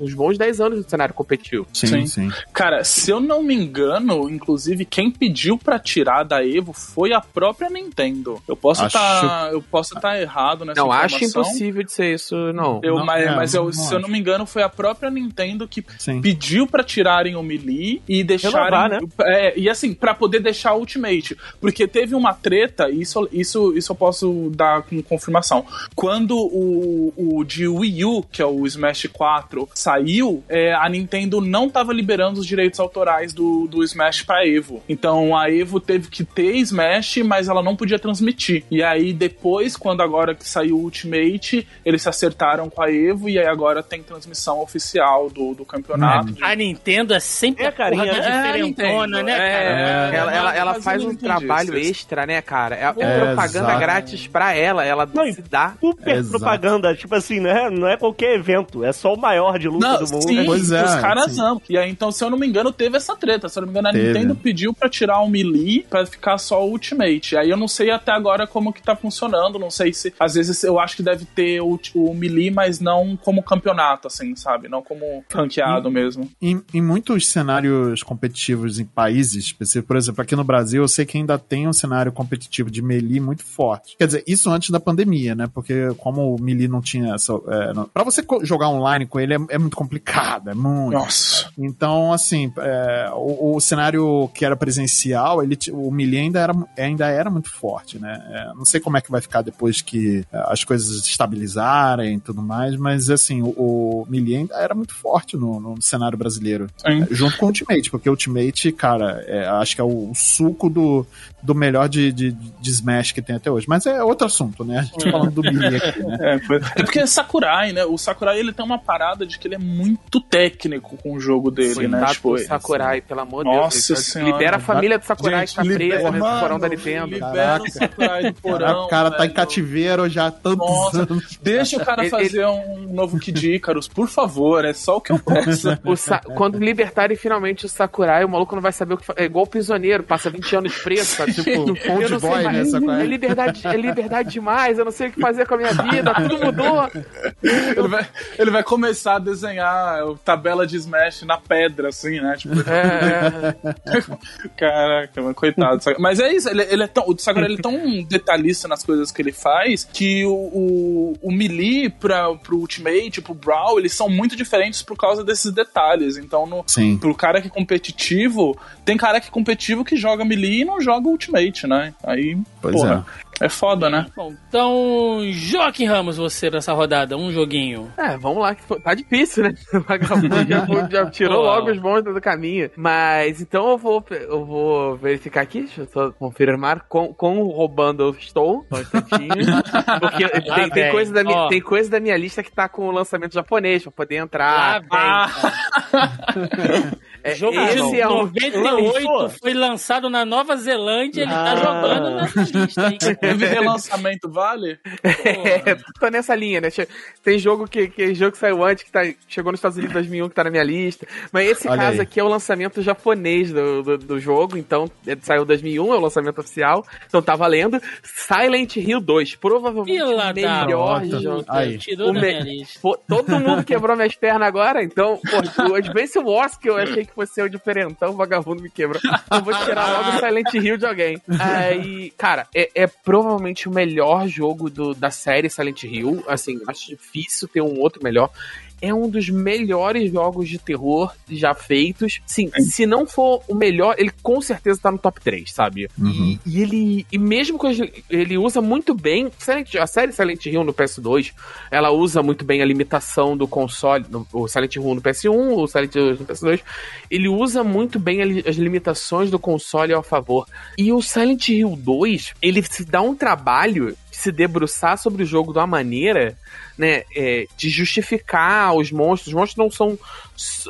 uns bons 10 anos no cenário competitivo. Sim, Sim. sim. Cara, se eu não me engano, inclusive quem pediu pra tirar da Evo foi a própria Nintendo. Eu posso Acho- estar, eu posso estar errado nessa não, acho informação. impossível de ser isso, não. Eu, Não, mas é, mas eu, não se eu não me engano, foi a própria Nintendo que Sim. pediu pra tirarem o Melee e deixarem. Renovar, né? É, e assim, pra poder deixar o Ultimate. Porque teve uma treta, isso, isso, isso eu posso dar com confirmação. Quando o, o de Wii U, que é o Smash 4, saiu, é, a Nintendo não tava liberando os direitos autorais do, do Smash pra Evo. Então a Evo teve que ter Smash, mas ela não podia transmitir. E aí depois, quando agora que saiu o Ultimate, eles se acertaram com a Evo e aí agora tem transmissão oficial do, do campeonato. de- A Nintendo é sempre É, a carinha, diferentona, É, né, cara? é, Ela, ela, ela faz um trabalho isso. extra, né, cara? É, é É, propaganda exato. grátis pra ela, ela Não, se dá. Super Exato. propaganda, tipo assim, não é, não é qualquer evento, é só o maior de luta Não, do mundo. sim, Pois é, os caras sim. amam. E aí, então, se eu não me engano, teve essa treta. Se eu não me engano, a Teve. Nintendo pediu pra tirar o Melee pra ficar só o Ultimate. Aí eu não sei até agora como que tá funcionando. Não sei se. Às vezes eu acho que deve ter o, o Melee, mas não como campeonato, assim, sabe? Não como ranqueado mesmo. Em, em muitos cenários competitivos em países específicos. Por exemplo, aqui no Brasil, eu sei que ainda tem um cenário competitivo de melee muito forte. Quer dizer, isso antes da pandemia, né? Porque como o melee não tinha essa. É, não, pra você jogar online com ele é, é muito complicado, é muito. Nossa. Então, assim, é, o, o cenário que era presencial, ele, o melee ainda era, ainda era muito forte, né? É, não sei como é que vai ficar depois que é, as coisas estabilizarem e tudo mais, mas, assim, o, o melee ainda era muito forte no, no cenário brasileiro. Sim. Junto com o Ultimate, porque o Ultimate, cara, é, acho que é o, suco do, do melhor de, de, de Smash que tem até hoje. Mas é outro assunto, né? A gente tá falando do melee aqui, né? É, é porque é Sakurai, né? O Sakurai ele tem uma parada de que ele é muito técnico com o jogo dele, né? Coitado Tipo, Sakurai, pelo amor de Nossa Deus. Senhora. Libera a família do Sakurai Gente, que tá libera- presa no mano, porão da Nintendo. Libera Caraca. o Sakurai do porão. Caraca, o cara tá em velho. cativeiro já há tantos Nossa, anos. Deixa o cara Ele- fazer um novo Kid Icarus, por favor, é só o que eu peço. O Sa- Quando libertarem finalmente o Sakurai, o maluco não vai saber o que É igual o prisioneiro, passa 20 anos preso, sabe? Tipo, Eu Old não sei Boy, mais. né? Sakurai? É liberdade, é liberdade demais, eu não sei o que fazer com a minha vida, tudo mudou. Ele vai, ele vai começar a desenhar tabela de Smash na pedra, assim, né? Tipo, É, Caraca, mano, coitado. Mas é isso, ele, ele é tão, o Sakurai ele é tão detalhista nas coisas que ele faz que o, o, o Melee pra, pro Ultimate, pro Brawl, eles são muito diferentes por causa desses detalhes. Então, no, Sim. pro cara que é competitivo, tem cara que é competitivo que joga Melee e não joga Ultimate, né? Aí, Pois porra, é. foda, né? Bom, então, Joaquim Ramos, você nessa rodada, um joguinho. É, vamos lá, que tá difícil, né? O vagabundo já, já tirou Pô. logo os monstros do caminho. Mas então eu vou, eu vou verificar aqui, deixa eu só confirmar com, com roubando eu estou. Só um instantinho. Porque tem, tem coisa da minha, tem coisa da minha lista que tá com o lançamento japonês pra poder Lá entrar. vem. É, Jogo esse de é um. 98 foi lançado na Nova Zelândia, ele tá Ah. jogando nessa lista, hein? Teve relançamento, vale? É, tô nessa linha, né? Tem jogo que, que jogo que saiu antes, que tá, chegou nos Estados Unidos em 2001, que tá na minha lista. Mas esse Olha caso aí. aqui é o lançamento japonês do, do, do jogo, então é, saiu em 2001, é o lançamento oficial, então tá valendo. Silent Hill 2, provavelmente Fila o melhor puta. jogo. Aí. Tirou O da me- minha lista. Pô, todo mundo quebrou minhas pernas agora, então, pô, o Advance Wars que eu achei que fosse o diferentão, o vagabundo me quebrou. Eu vou tirar logo o Silent Hill de alguém. Aí, cara, é, é provavelmente o melhor jogo do- da série Silent Hill. Assim, acho difícil ter um outro melhor. É um dos melhores jogos de terror já feitos. Sim, se não for o melhor, ele com certeza tá no top 3, sabe? Uhum. E ele. E mesmo que ele- usa muito bem. Silent- a série Silent Hill no PS2, ela usa muito bem a limitação do console. no- o Silent Hill no PS1, o Silent Hill no PS2. Ele usa muito bem as limitações do console ao favor. E o Silent Hill 2, ele se dá um trabalho se debruçar sobre o jogo de uma maneira. Né, é, de justificar os monstros. Os monstros não são.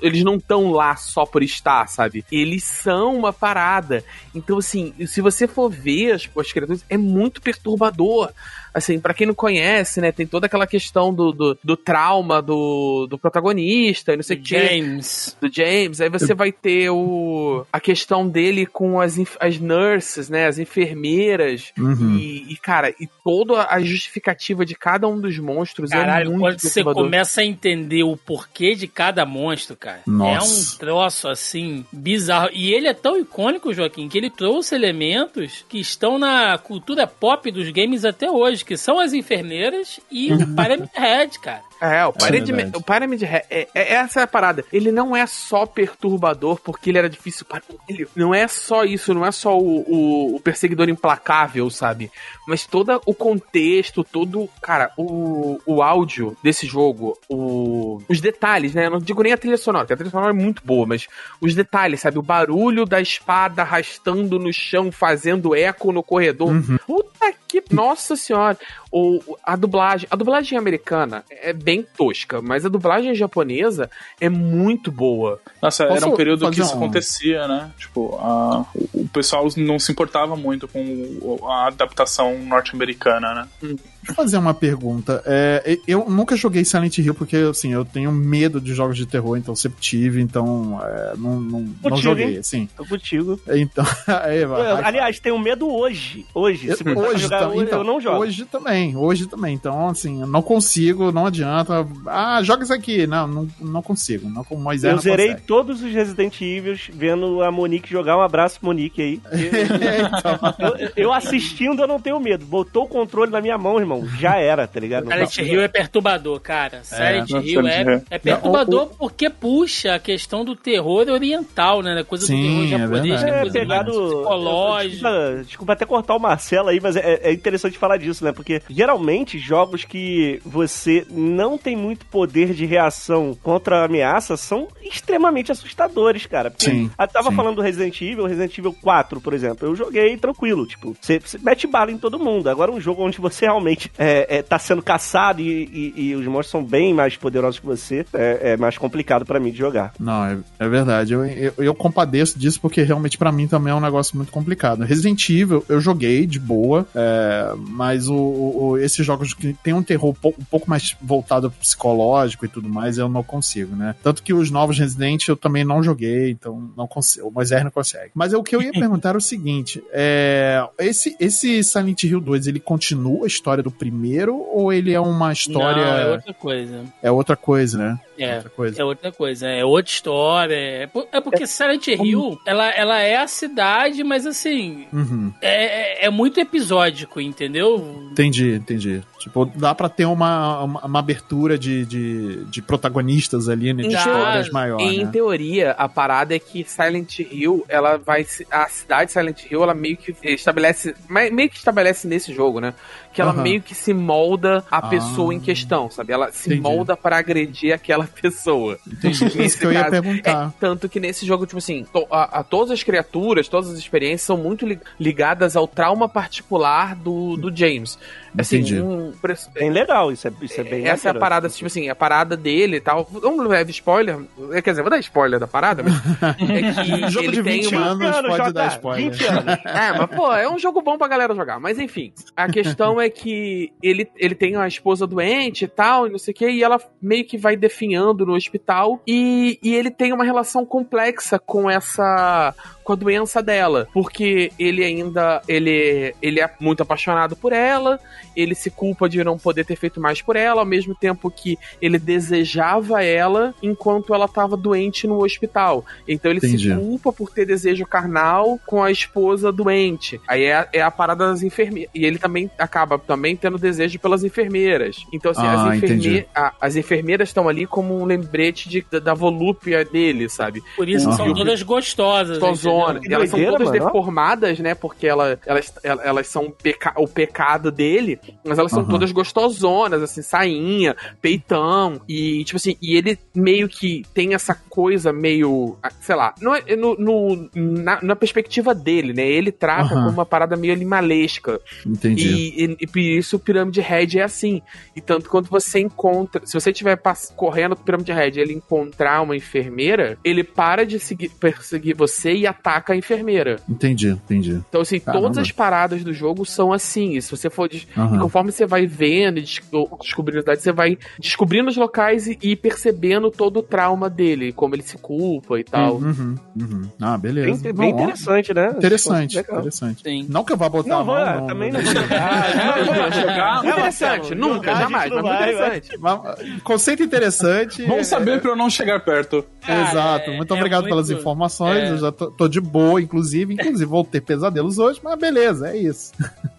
Eles não estão lá só por estar, sabe? Eles são uma parada. Então, assim, se você for ver as, as criaturas, é muito perturbador. Assim, pra quem não conhece, né, tem toda aquela questão do, do, do trauma do, do protagonista e não sei o quê James. do James, aí você vai ter o a questão dele com as, as nurses, né, as enfermeiras, Uhum. e, e, cara, e toda a justificativa de cada um dos monstros é Caralho, muito quando você começa a entender o porquê de cada monstro, cara, Nossa. é um troço assim bizarro. E ele é tão icônico, Joaquim, que ele trouxe elementos que estão na cultura pop dos games até hoje, que são as enfermeiras e o Pyramid Head, cara. É, o Pyramid, verdade. o Pyramid Head, é, é- essa é a parada. Ele não é só perturbador porque ele era difícil para ele. Não é só isso, não é só o, o- o perseguidor implacável, sabe? Mas todo o contexto, todo. Cara, o, o áudio desse jogo, o, os detalhes, né? Eu não digo nem a trilha sonora, porque a trilha sonora é muito boa, mas os detalhes, sabe? O barulho da espada arrastando no chão, fazendo eco no corredor. Puta que. Nossa senhora! O, a dublagem. A dublagem americana é bem tosca, mas a dublagem japonesa é muito boa. Nossa, era Posso um período que isso um- acontecia, né? Tipo, a- o pessoal não se importava muito com a adaptação norte-americana, né? Deixa eu fazer uma pergunta. É, eu nunca joguei Silent Hill porque, assim, eu tenho medo de jogos de terror, então sempre tive, então é, não, não, não joguei, assim. Tô contigo. Então, aí, vai, aliás, tenho medo hoje. Hoje. Se Eu- pra hoje, jogar tá- hoje, então, eu não jogo. hoje também. hoje também. Então, assim, eu não consigo, não adianta. Ah, joga isso aqui. Não, não, não consigo. Não, com Moisés Eu zerei consegue. todos os Resident Evil vendo a Monique jogar. Um abraço, Monique aí. Então, Eu, eu assistindo, eu não tenho medo. Botou o controle na minha mão, irmão. Já era, tá ligado? Silent Hill é perturbador, cara. Silent não, Hill Silent é, Hill. é perturbador porque puxa a questão do terror oriental, né? Da coisa Sim, do terror é japonês, É, coisa pegado. mais psicológico. Desculpa, desculpa até cortar o Marcelo aí, mas é, é interessante falar disso, né? Porque geralmente jogos que você não tem muito poder de reação contra a ameaça são extremamente assustadores, cara. Porque Sim, Eu tava sim. falando do Resident Evil, Resident Evil 4, por exemplo. Eu joguei tranquilo, tipo, você, você mete bala em todo mundo. Agora um jogo onde você realmente é, é, tá sendo caçado e, e- e os monstros são bem mais poderosos que você, é, é mais complicado pra mim de jogar. Não, é, é verdade. Eu, eu, eu compadeço disso porque realmente pra mim também é um negócio muito complicado. Resident Evil eu joguei de boa, é, mas o, o- esses jogos que tem um terror um pouco, um pouco mais voltado pro psicológico e tudo mais, eu não consigo, né? Tanto que os novos Resident eu também não joguei, então não consigo. O Moisés não consegue. Mas o que eu ia perguntar era o seguinte: é, esse, esse Silent Hill 2 ele continua a história do primeiro ou ele é uma história. Não, é outra coisa. é outra coisa, né? É. Outra coisa. É outra coisa, é outra história. É, é porque Silent Hill, ela, ela é a cidade, mas assim, Uhum. é, é- é muito episódico, entendeu? Entendi, entendi. Tipo, dá pra ter uma, uma, uma abertura de, de, de protagonistas ali, né? De Dá. histórias maiores, Em né? teoria, a parada é que Silent Hill, ela vai. A cidade Silent Hill, ela meio que estabelece. Meio que estabelece nesse jogo, né? Que ela Aham. meio que se molda a Ah. pessoa em questão, sabe? Ela se Entendi. molda pra agredir aquela pessoa. Entendi. Isso Nesse que eu ia caso, perguntar. É, tanto que nesse jogo, tipo assim, a, a todas as criaturas, todas as experiências são muito li- ligadas ao trauma particular do, do James. Assim, Entendi. um, Bem legal, isso é, isso é bem essa é a parada, tipo assim, a parada dele e tal. Vamos levar spoiler? É, Quer dizer, vou dar spoiler da parada, mas. É que Jogo ele de tem 20 uma. anos pode joga dar spoiler. 20 anos. É, mas pô, é um jogo bom pra galera jogar. Mas enfim, a questão é que ele, ele tem uma esposa doente e tal, e não sei o que, e ela meio que vai definhando no hospital. E, e ele tem uma relação complexa com essa. Com a doença dela. Porque ele ainda. Ele, ele é muito apaixonado por ela, ele se culpa de não poder ter feito mais por ela, ao mesmo tempo que ele desejava ela enquanto ela tava doente no hospital. Então ele Entendi. se culpa por ter desejo carnal com a esposa doente. Aí é, a- é a parada das enfermeiras. E ele também acaba também tendo desejo pelas enfermeiras. Então, assim, Ah, as, enferme a- as enfermeiras estão ali como um lembrete de, da, da volúpia dele, sabe? Por isso que Aham. são todas gostosas. Gostosona. Entendeu? Elas são doideira, todas mano. deformadas, né? Porque ela, elas, elas são peca- o pecado dele, mas elas são Aham. todas gostosonas, assim, sainha, peitão. E, tipo assim, e ele meio que tem essa coisa meio. ah, Sei lá, não é- no, no- na, na perspectiva dele, né? Ele trata Aham. como uma parada meio animalesca. Entendi. E, e, e por isso o Pirâmide Red é assim. E tanto quando você encontra. Se você estiver correndo pro Pirâmide Red e ele encontrar uma enfermeira, ele para de seguir- perseguir você e ataca a enfermeira. Entendi, entendi. Então, assim, Caramba. todas as paradas do jogo são assim. E se você for. des- Aham. conforme você vai vendo e des- descobrindo as cidades, você vai descobrindo os locais e, e percebendo todo o trauma dele, como ele se culpa e tal. Uhum, uhum. Ah, Bem, beleza. bem Bom, ó, interessante, né? Interessante, interessante. Sim. Não que eu vá botar Não, a mão, vou, não, também não não vou jogar. Não jogar. É, Interessante, nunca, a jamais, mas não muito vai, interessante. Mas, Conceito interessante. Bom saber pra eu não chegar perto. Cara, Exato. é- Muito é obrigado muito- pelas informações. é. Eu já tô, tô de boa, inclusive. Inclusive, vou ter pesadelos hoje, mas beleza, é isso.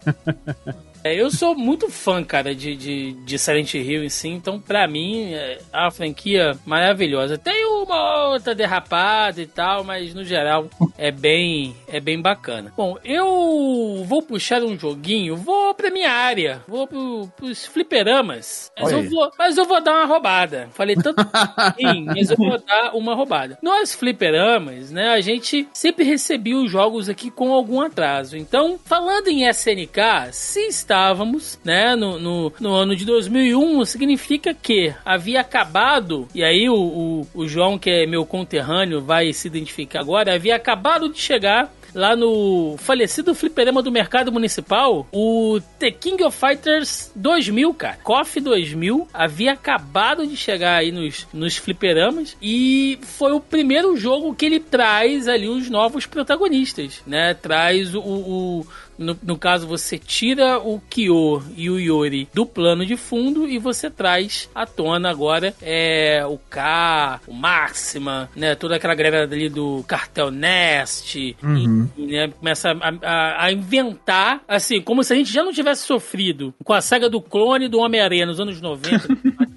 É, eu sou muito fã, cara, de, de, de Silent Hill em si, então pra mim é uma franquia maravilhosa. Tem uma outra derrapada e tal, mas no geral é bem, é bem bacana. Bom, eu vou puxar um joguinho, vou pra minha área, vou pro, pros fliperamas, mas eu, vou, mas eu vou dar uma roubada. Falei tanto sim, mas eu vou dar uma roubada. Nós fliperamas, né, a gente sempre recebia os jogos aqui com algum atraso. Então, falando em SNK, se estávamos, né, no, no, no ano de 2001, significa que havia acabado, e aí o, o, o João, que é meu conterrâneo, vai se identificar agora, havia acabado de chegar lá no falecido fliperama do mercado municipal, o The King of Fighters 2000, cara. KOF 2000 havia acabado de chegar aí nos, nos fliperamas e foi o primeiro jogo que ele traz ali os novos protagonistas, né? Traz o, o- no, no caso, você tira o Kyo e o Yori do plano de fundo e você traz à tona agora é, o K, o Máxima, né? Toda aquela greve ali do Cartel Nest. Uhum. E, né, começa a, a- a inventar, assim, como se a gente já não tivesse sofrido com a saga do clone do Homem-Aranha nos anos 90,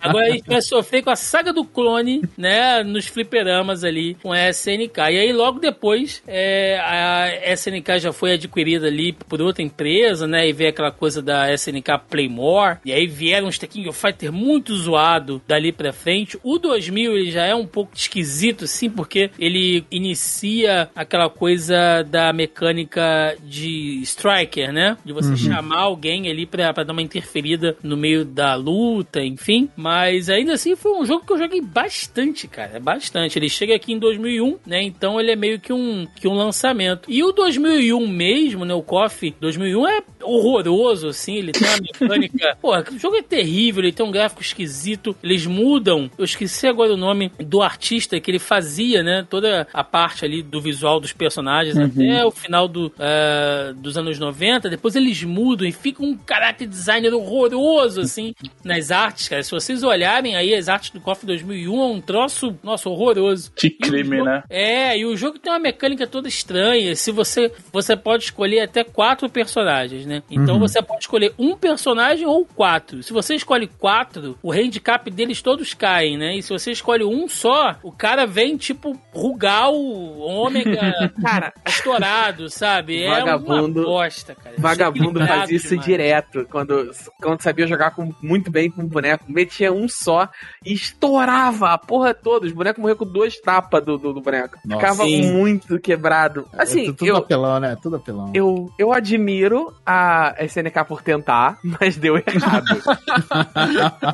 agora a gente vai sofrer com a saga do clone, né, nos fliperamas ali, com a SNK. E aí logo depois, é, a SNK já foi adquirida ali por outra empresa, né, e veio aquela coisa da SNK Playmore, e aí vieram uns Tekken of Fighter muito zoado dali pra frente. O 2000 ele já é um pouco esquisito, sim, porque ele inicia aquela coisa da mecânica de striker, né? De você chamar alguém ali pra, pra dar uma interferida no meio da luta, enfim. Mas ainda assim foi um jogo que eu joguei bastante, cara. Bastante. Ele chega aqui em 2001, né? Então ele é meio que um, que um lançamento. E o 2001 mesmo, né? O KOF 2001 é horroroso, assim. Ele tem uma mecânica. Pô, o jogo é terrível, ele tem um gráfico esquisito. Eles mudam. Eu esqueci agora o nome do artista que ele fazia, né? Toda a parte ali do visual dos personagens até o final do, eh, dos anos 90. Depois eles mudam e fica um character designer horroroso, assim, nas artes, cara. Se vocês olharem aí as artes do KOF 2001, é um troço, nossa, horroroso. Que crime, jogo- né? É, e o jogo tem uma mecânica toda estranha. Se você você pode escolher até quatro personagens, né? Então você pode escolher um personagem ou quatro. Se você escolhe quatro, o handicap deles todos caem, né? E se você escolhe um só, o cara vem tipo Rugal, ômega, Cara, estourado, sabe? Vagabundo- É uma bosta, cara. Vagabundo Desequilibrado fazia isso demais. direto. Quando, quando sabia jogar com, muito bem com o boneco, metia um só e estourava a porra toda. Os bonecos morriam com duas tapas do, do, do boneco. Nossa. Ficava Sim. muito quebrado. É Assim, tudo eu, apelão, né? Tudo apelão. eu, eu admiro a SNK por tentar, mas deu errado.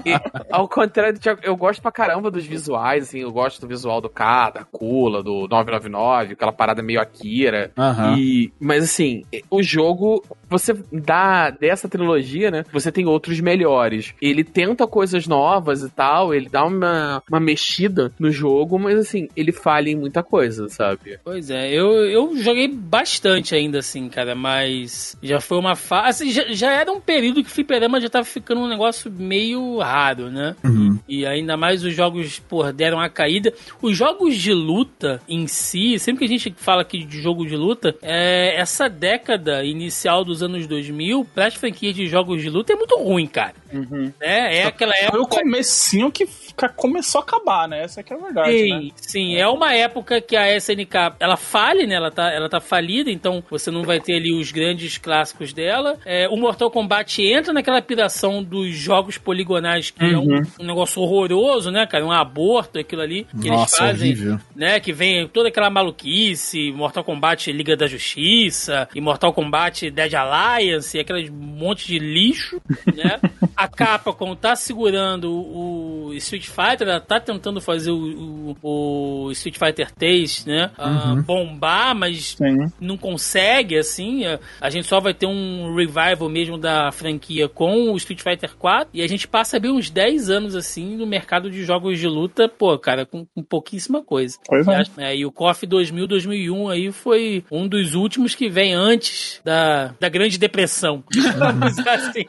E, ao contrário do Thiago, eu gosto pra caramba dos visuais, assim, eu gosto do visual do K, da Kula, do 999, aquela parada meio Akira. Aham. E, mas assim, o jogo, você dá dessa trilogia, né? Você tem outros melhores. Ele tenta coisas novas e tal, ele dá uma, uma mexida no jogo, mas assim, ele falha em muita coisa, sabe? Pois é, eu, eu joguei bastante ainda assim, cara, mas já foi uma fase. Assim, já, já era um período que o fliperama já tava ficando um negócio meio raro, né? Uhum. E ainda mais os jogos, porra, deram a caída. Os jogos de luta em si, sempre que a gente fala aqui de jogo de luta, é, essa década inicial dos anos 2000, para as franquias de jogos de luta, é muito ruim, cara. Uhum. Né? É aquela Foi o época. comecinho que começou a acabar, né? Essa que é a verdade, Sim, né? sim, é uma época que a SNK ela fale, né? Ela tá, ela tá falida, então você não vai ter ali os grandes clássicos dela. É, o Mortal Kombat entra naquela piração dos jogos poligonais, que é um, um negócio horroroso, né, cara? Um aborto, aquilo ali que Nossa, eles fazem. horrível. Né, que vem toda aquela maluquice, Mortal Kombat Liga da Justiça, e Mortal Kombat Dead Alliance, e aqueles monte de lixo, né? A Capcom tá segurando o Street Fighter, ela tá tentando fazer o, o, o Street Fighter 3, né? ah, bombar, mas Sim. não consegue, assim. A, a gente só vai ter um revival mesmo da franquia com o Street Fighter 4. E a gente passa bem uns 10 anos, assim, no mercado de jogos de luta, pô, cara, com, com pouquíssima coisa. Pois é. E acho- é, e o KOF 2000, 2001 aí foi um dos últimos que vem antes da, da Grande Depressão. Vamos assim.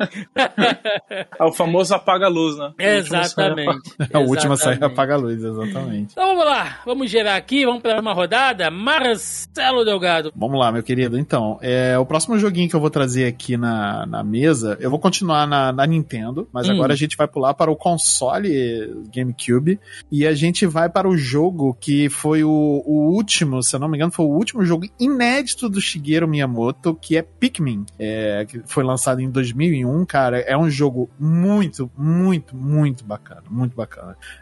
É o famoso apaga-luz, né? Exatamente. A última sai Exatamente. apaga a luz, exatamente. Então vamos lá, vamos gerar aqui, vamos para uma rodada. Marcelo Delgado. Vamos lá, meu querido. Então, é, o próximo joguinho que eu vou trazer aqui na, na mesa, eu vou continuar na, na Nintendo, mas Hum. agora a gente vai pular para o console GameCube e a gente vai para o jogo que foi o, o último, se eu não me engano, foi o último jogo inédito do Shigeru Miyamoto, que é Pikmin, é, que foi lançado em 2001, cara. É um jogo muito, muito, muito bacana, muito bacana.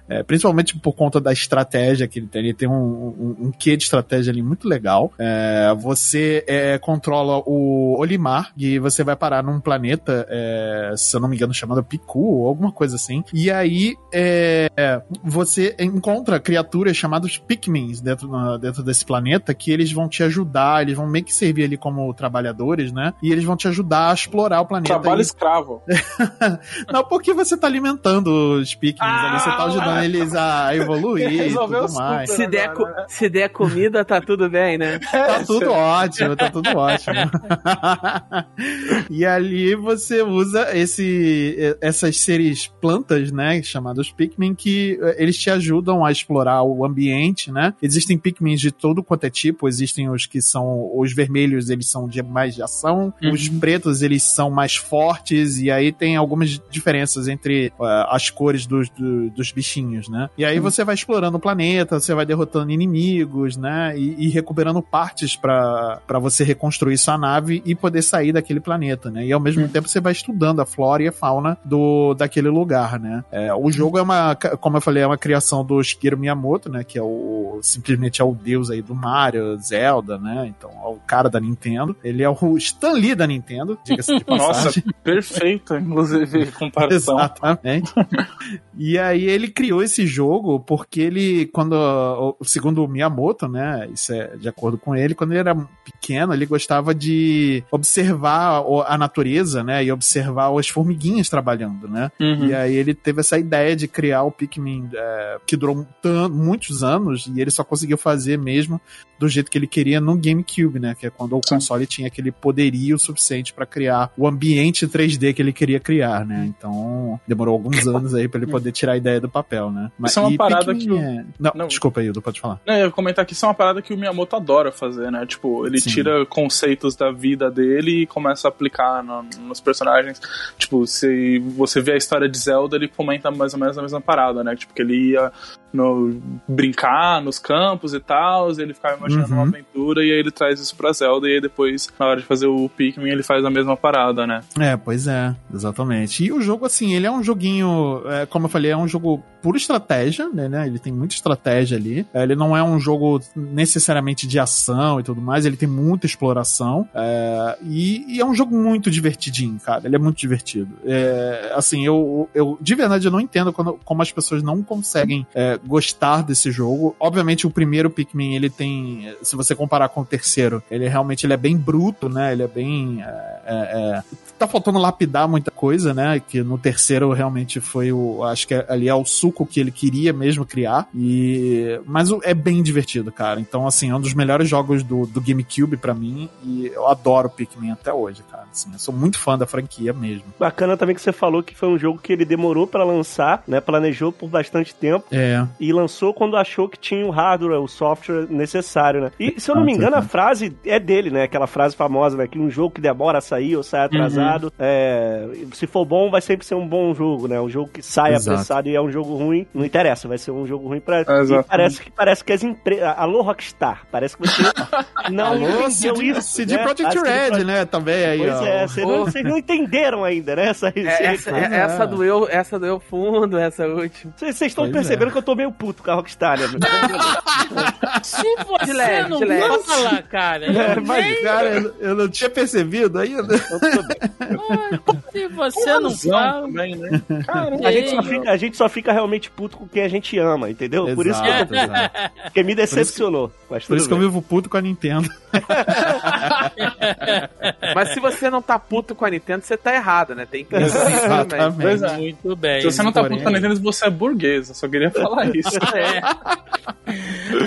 É, principalmente por conta da estratégia que ele tem. Ele tem um, um, um quê de estratégia ali muito legal. É, você é, controla o Olimar e você vai parar num planeta, é, se eu não me engano, chamado Piku ou alguma coisa assim. E aí é, você encontra criaturas chamadas Pikmins dentro, na- dentro desse planeta que eles vão te ajudar, eles vão meio que servir ali como trabalhadores, né? E eles vão te ajudar a explorar o planeta. Trabalho E- escravo. não, porque você tá alimentando os Pikmins Ah, você tá ajudando eles a evoluir e tudo os mais. Se der, agora, co- se der comida, tá tudo bem, né? Tá tudo ótimo, tá tudo ótimo. e ali você usa esse, essas seres plantas, né, chamadas Pikmin, que eh, eles te ajudam a explorar o ambiente, né? Existem Pikmins de todo quanto é tipo, existem os que são, os vermelhos, eles são de mais de ação, os pretos, eles são mais fortes, e aí tem algumas diferenças entre eh, as cores dos, do- dos bichinhos, né? E aí você vai explorando o planeta, você vai derrotando inimigos, né? E, e recuperando partes pra pra você reconstruir sua nave e poder sair daquele planeta, né? E ao mesmo tempo você vai estudando a flora e a fauna do, daquele lugar, né? É, o jogo é uma, como eu falei, é uma criação do Shigeru Miyamoto, né? Que é o, simplesmente é o deus aí do Mario, Zelda, né? Então, é o cara da Nintendo. Ele é o Stan Lee da Nintendo, diga-se de Nossa, passagem. perfeita, inclusive, comparação. Exatamente. e aí ele criou esse jogo porque ele, quando, segundo o Miyamoto, né, isso é de acordo com ele, quando ele era pequeno, ele gostava de observar a natureza, né, e observar as formiguinhas trabalhando, né. Uhum. E aí ele teve essa ideia de criar o Pikmin, é, que durou muitos anos, e ele só conseguiu fazer mesmo do jeito que ele queria no GameCube, né? Que é quando o console tinha aquele poderio suficiente pra criar o ambiente 3D que ele queria criar, né? Então demorou alguns anos aí pra ele poder tirar a ideia do papel, né? Isso é uma parada que o- Não, Não. desculpa aí, Edu, pode falar. Não, eu ia comentar que isso é uma parada que o Miyamoto adora fazer, né? Tipo, ele Sim. tira conceitos da vida dele e começa a aplicar no- nos personagens. Tipo, se você vê a história de Zelda, ele comenta mais ou menos a mesma parada, né? Tipo, que ele ia no, brincar nos campos e tal, ele ficava imaginando Uhum. uma aventura e aí ele traz isso pra Zelda e aí depois, na hora de fazer o Pikmin, ele faz a mesma parada, né? É, pois é, exatamente. E o jogo, assim, ele é um joguinho, é, como eu falei, é um jogo jogo pura estratégia, né, né? Ele tem muita estratégia ali. É, ele não é um jogo necessariamente de ação e tudo mais, ele tem muita exploração. é, e, e é um jogo muito divertidinho, cara. Ele é muito divertido. É, assim, eu, eu de verdade eu não entendo quando, como as pessoas não conseguem é, gostar desse jogo. Obviamente, o primeiro Pikmin, ele tem. Se você comparar com o terceiro, ele realmente ele é bem bruto, né? Ele é bem. é, é, tá faltando lapidar muita coisa, né? Que no terceiro realmente foi o. Acho que ali é o suco que ele queria mesmo criar. E. Mas é bem divertido, cara. Então, assim, é um dos melhores jogos do, do GameCube pra mim. E eu adoro Pikmin até hoje, cara. Assim, eu sou muito fã da franquia mesmo. Bacana também que você falou que foi um jogo que ele demorou pra lançar, né? Planejou por bastante tempo É. e lançou quando achou que tinha o hardware, o software necessário, né? E se eu não me engano, a frase é dele, né? Aquela frase famosa, né? Que um jogo que demora a sair ou sai atrasado, é, se for bom, vai sempre ser um bom jogo, né? Um jogo que sai Exato. apressado e é um jogo ruim, não interessa, vai ser um jogo ruim pra. Exato. E parece que parece que as empresas. Alô, Rockstar, parece que você não Alô, entendeu CD, isso. CD né? CD Red, Projekt- né? Também aí, Pois ó. é, vocês não, vocês não entenderam ainda, né? Essa, É, essa, é- essa doeu, essa doeu fundo, essa última. Vocês estão Pois percebendo é. que eu tô meio puto com a Rockstar, né? Se você De leve, não de leve. fala, cara. É, mas, Cara, eu, eu não tinha percebido ainda. Se você não Razão fala. também, né? Caramba. A gente, só fica, a gente só fica realmente puto com quem a gente ama, entendeu? Por isso que, eu, Exato, exato. porque me decepcionou. Por tudo isso que eu vivo puto com a Nintendo. Mas se você não tá puto com a Nintendo, você tá errado, né? Tem que isso. Exatamente. Pois é. Muito bem. Se você não tá puto com a Nintendo, você é burguês. Eu só queria falar isso. É.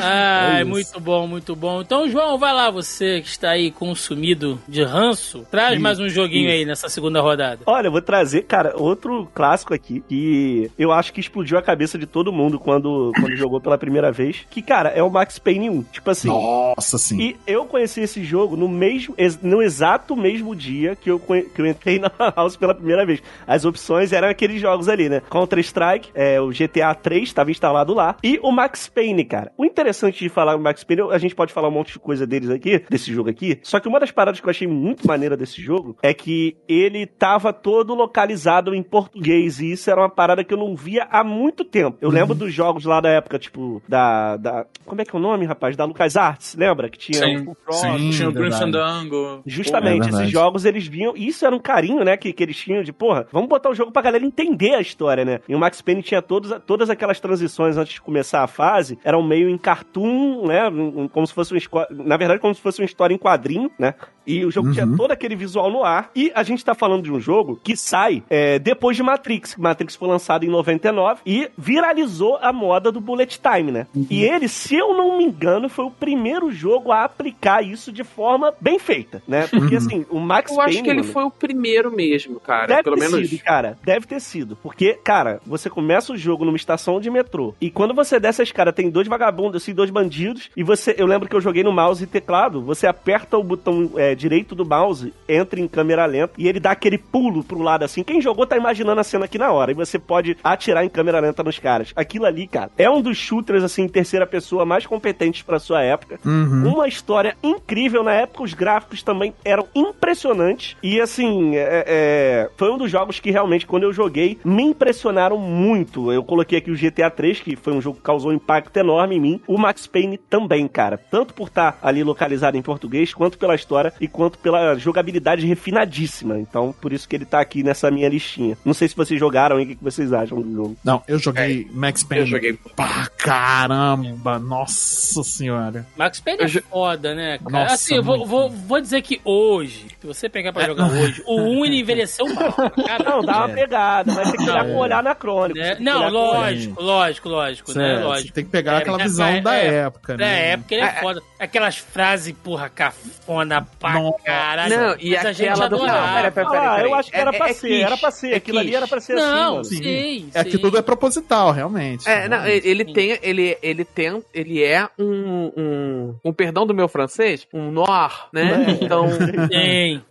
Ai, É isso. muito bom, muito bom. Então, João, vai lá, você que está aí consumido de ranço. Traz mais um joguinho aí nessa segunda rodada. Olha, eu vou trazer, cara, outro clássico aqui que eu acho que explodiu a cabeça de todo mundo quando, quando jogou pela primeira vez. Que, cara, é o Max Payne 1. Tipo assim. Nossa, sim. E eu conheci esse jogo no mesmo, no exato mesmo dia que eu, que eu entrei na House pela primeira vez. As opções eram aqueles jogos ali, né? Counter-Strike, é, o GTA 3 estava instalado lá, e o Max Payne, cara. O interessante de falar do Max Payne, a gente pode falar um monte de coisa deles aqui, desse jogo aqui, só que uma das paradas que eu achei muito maneira desse jogo é que ele tava todo localizado em português, e isso era uma parada que eu não via há muito tempo. Eu lembro dos jogos lá da época, tipo, da, da... Como é que é o nome, rapaz? Da LucasArts, lembra? Que tinha Sim, o Throttle, sim. Tinha o Grim. Fandango. Justamente, É esses jogos eles vinham. e Isso era um carinho, né? Que, que eles tinham de, porra, vamos botar o jogo pra galera entender a história, né? E o Max Payne tinha todos, todas aquelas transições antes de começar a fase, eram meio em cartoon, né? um- um- Como se fosse uma esco- Na verdade, como se fosse uma história em quadrinho, né? E o jogo Uhum. tinha todo aquele visual no ar. E a gente tá falando de um jogo que sai é, depois de Matrix. Matrix foi lançado em 99 e viralizou a moda do bullet time, né? Uhum. E ele, se eu não me engano, foi o primeiro jogo a aplicar isso de forma bem feita, né? Porque Uhum. assim, o Max Eu acho Payne, que ele mano, foi o primeiro mesmo, cara. Deve Pelo ter menos. sido, cara. Deve ter sido. Porque, cara, você começa o jogo numa estação de metrô. E quando você desce a escada, tem dois vagabundos, assim, dois bandidos. E você. Eu lembro que eu joguei no mouse e teclado. Você aperta o botão é, direito do mouse, entra em câmera lenta. E ele dá aquele pulo pro lado assim. Quem jogou tá imaginando a cena aqui na hora. E você pode atirar em câmera lenta nos caras. Aquilo ali, cara, é um dos shooters, assim, em terceira pessoa mais competentes pra sua época. Uhum. Uma história incrível. Na época, os gráficos também eram impressionantes. E assim, é- é, foi um dos jogos que realmente, quando eu joguei, me impressionaram muito. Eu coloquei aqui o GTA 3, que foi um jogo que causou um impacto enorme em mim. O Max Payne também, cara. Tanto por estar ali localizado em português, quanto pela história e quanto pela jogabilidade refinadíssima. Então, por isso que ele tá aqui nessa minha listinha. Não sei se vocês jogaram aí, o que vocês acham do jogo. Não, eu joguei Max Payne Eu joguei. pra caramba. Nossa senhora. Max Payne é Eu foda, né, cara? Nossa, assim, eu vou, vou, vou dizer que hoje, se você pegar pra jogar hoje, o 1 ele envelheceu mal. Cara, Não, dá uma É. pegada, mas tem que olhar um olhar? Você tem que Não, lógico, lógico, lógico, né? Lógico. Você tem que pegar É, aquela visão é- da é, época, Na né? época ele é foda. Aquelas frases, porra, cafona pra caralho. Não, e Mas a gente. Não, adorava. pera, pera, pera, Ah, eu acho que era É- pra é ser, quiche, era pra ser. é Aquilo ali era pra ser assim, Não, sim, É que sim. tudo é proposital, realmente. É, não, ele, tem, ele, ele tem, ele é um, um, um perdão do meu francês, um noir, né? É. Então, Tem.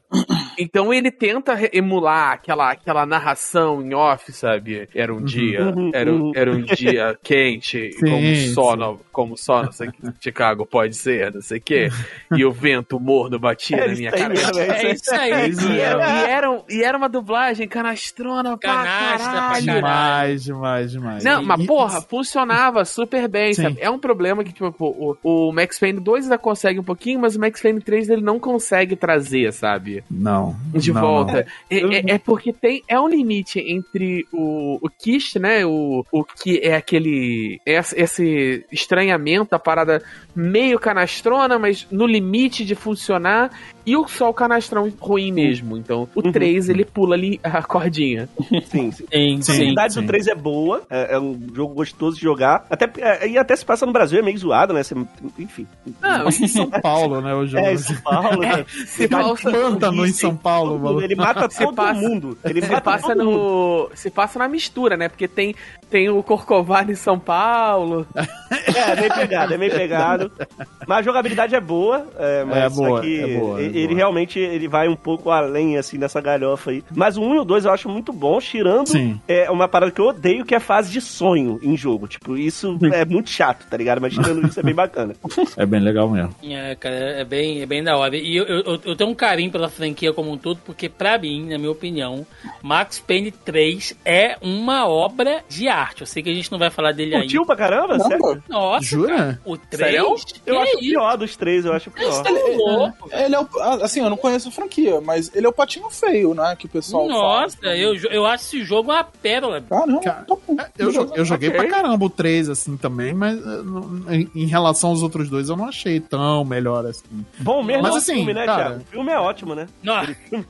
Então ele tenta emular aquela, aquela narração em off, sabe? Era um dia, Uhum, era, uhum. era um dia quente, Sim, como só, no, como só, não sei, que Chicago pode ser, não sei o quê. E o vento morno batia É na minha cabeça. mesmo, É isso aí. isso E era, e, era, um- e era uma dublagem canastrona Canastra pra caralho. Demais, demais, demais. Não, E- mas e- porra, funcionava super bem, Sim. sabe? É um problema que, tipo, o, o Max Payne 2 ainda consegue um pouquinho, mas o Max Payne 3 ele não consegue trazer, sabe? Não. De não, volta. não. É, é- é porque tem. É um limite entre o, o Kish, né? O, o que é aquele. Esse, esse estranhamento, a parada meio canastrona, mas no limite de funcionar. E o só o canastrão ruim mesmo. Então, o Uhum. 3 ele pula ali a cordinha. Sim, sim. Sim, A sim. qualidade sim. do 3 é boa, é, é um jogo gostoso de jogar. Até, é, e até se passa no Brasil, é meio zoado, né? Você- enfim. Não, Em São Paulo, né? O jogo. É, em São Paulo, né? se passa, Pântano em São Paulo, mano. Ele mata todo passa- mundo. Ele Se mata passa todo mundo. no. Se passa na mistura, né? Porque tem, tem o Corcovado em São Paulo. É, é meio pegado, é meio pegado. Mas a jogabilidade é boa. É, mas É boa, é boa, é ele realmente ele vai um pouco além, assim, nessa galhofa aí. Mas o 1 e o 2 eu acho muito bom, tirando Sim. é, uma parada que eu odeio, que é a fase de sonho em jogo. Tipo, isso é muito chato, tá ligado? Mas tirando isso é bem bacana. É bem legal mesmo. É, cara, é bem, é bem da hora. E eu, eu, eu tenho um carinho pela franquia como um todo, porque pra mim, na minha opinião, Max Payne 3 é uma obra de arte. Eu sei que a gente não vai falar dele Curtiu ainda. pra caramba? Sério? Caramba. Nossa, Jura? cara, o 3? Sério? Eu Que acho o isso? pior dos três, eu acho o pior. Tá louco. Ele é o, assim, eu não conheço a franquia, mas ele é o patinho feio, né? Que o pessoal Nossa, fala. eu, eu acho esse jogo uma pérola. Caramba, Cara, tá bom. Eu, eu joguei Ok. pra caramba o 3, assim, também, mas eh, em, relação aos outros dois eu não achei tão melhor assim. Bom mesmo Mas é assim, filme, né, cara- Thiago? O filme é ótimo, né? Nossa,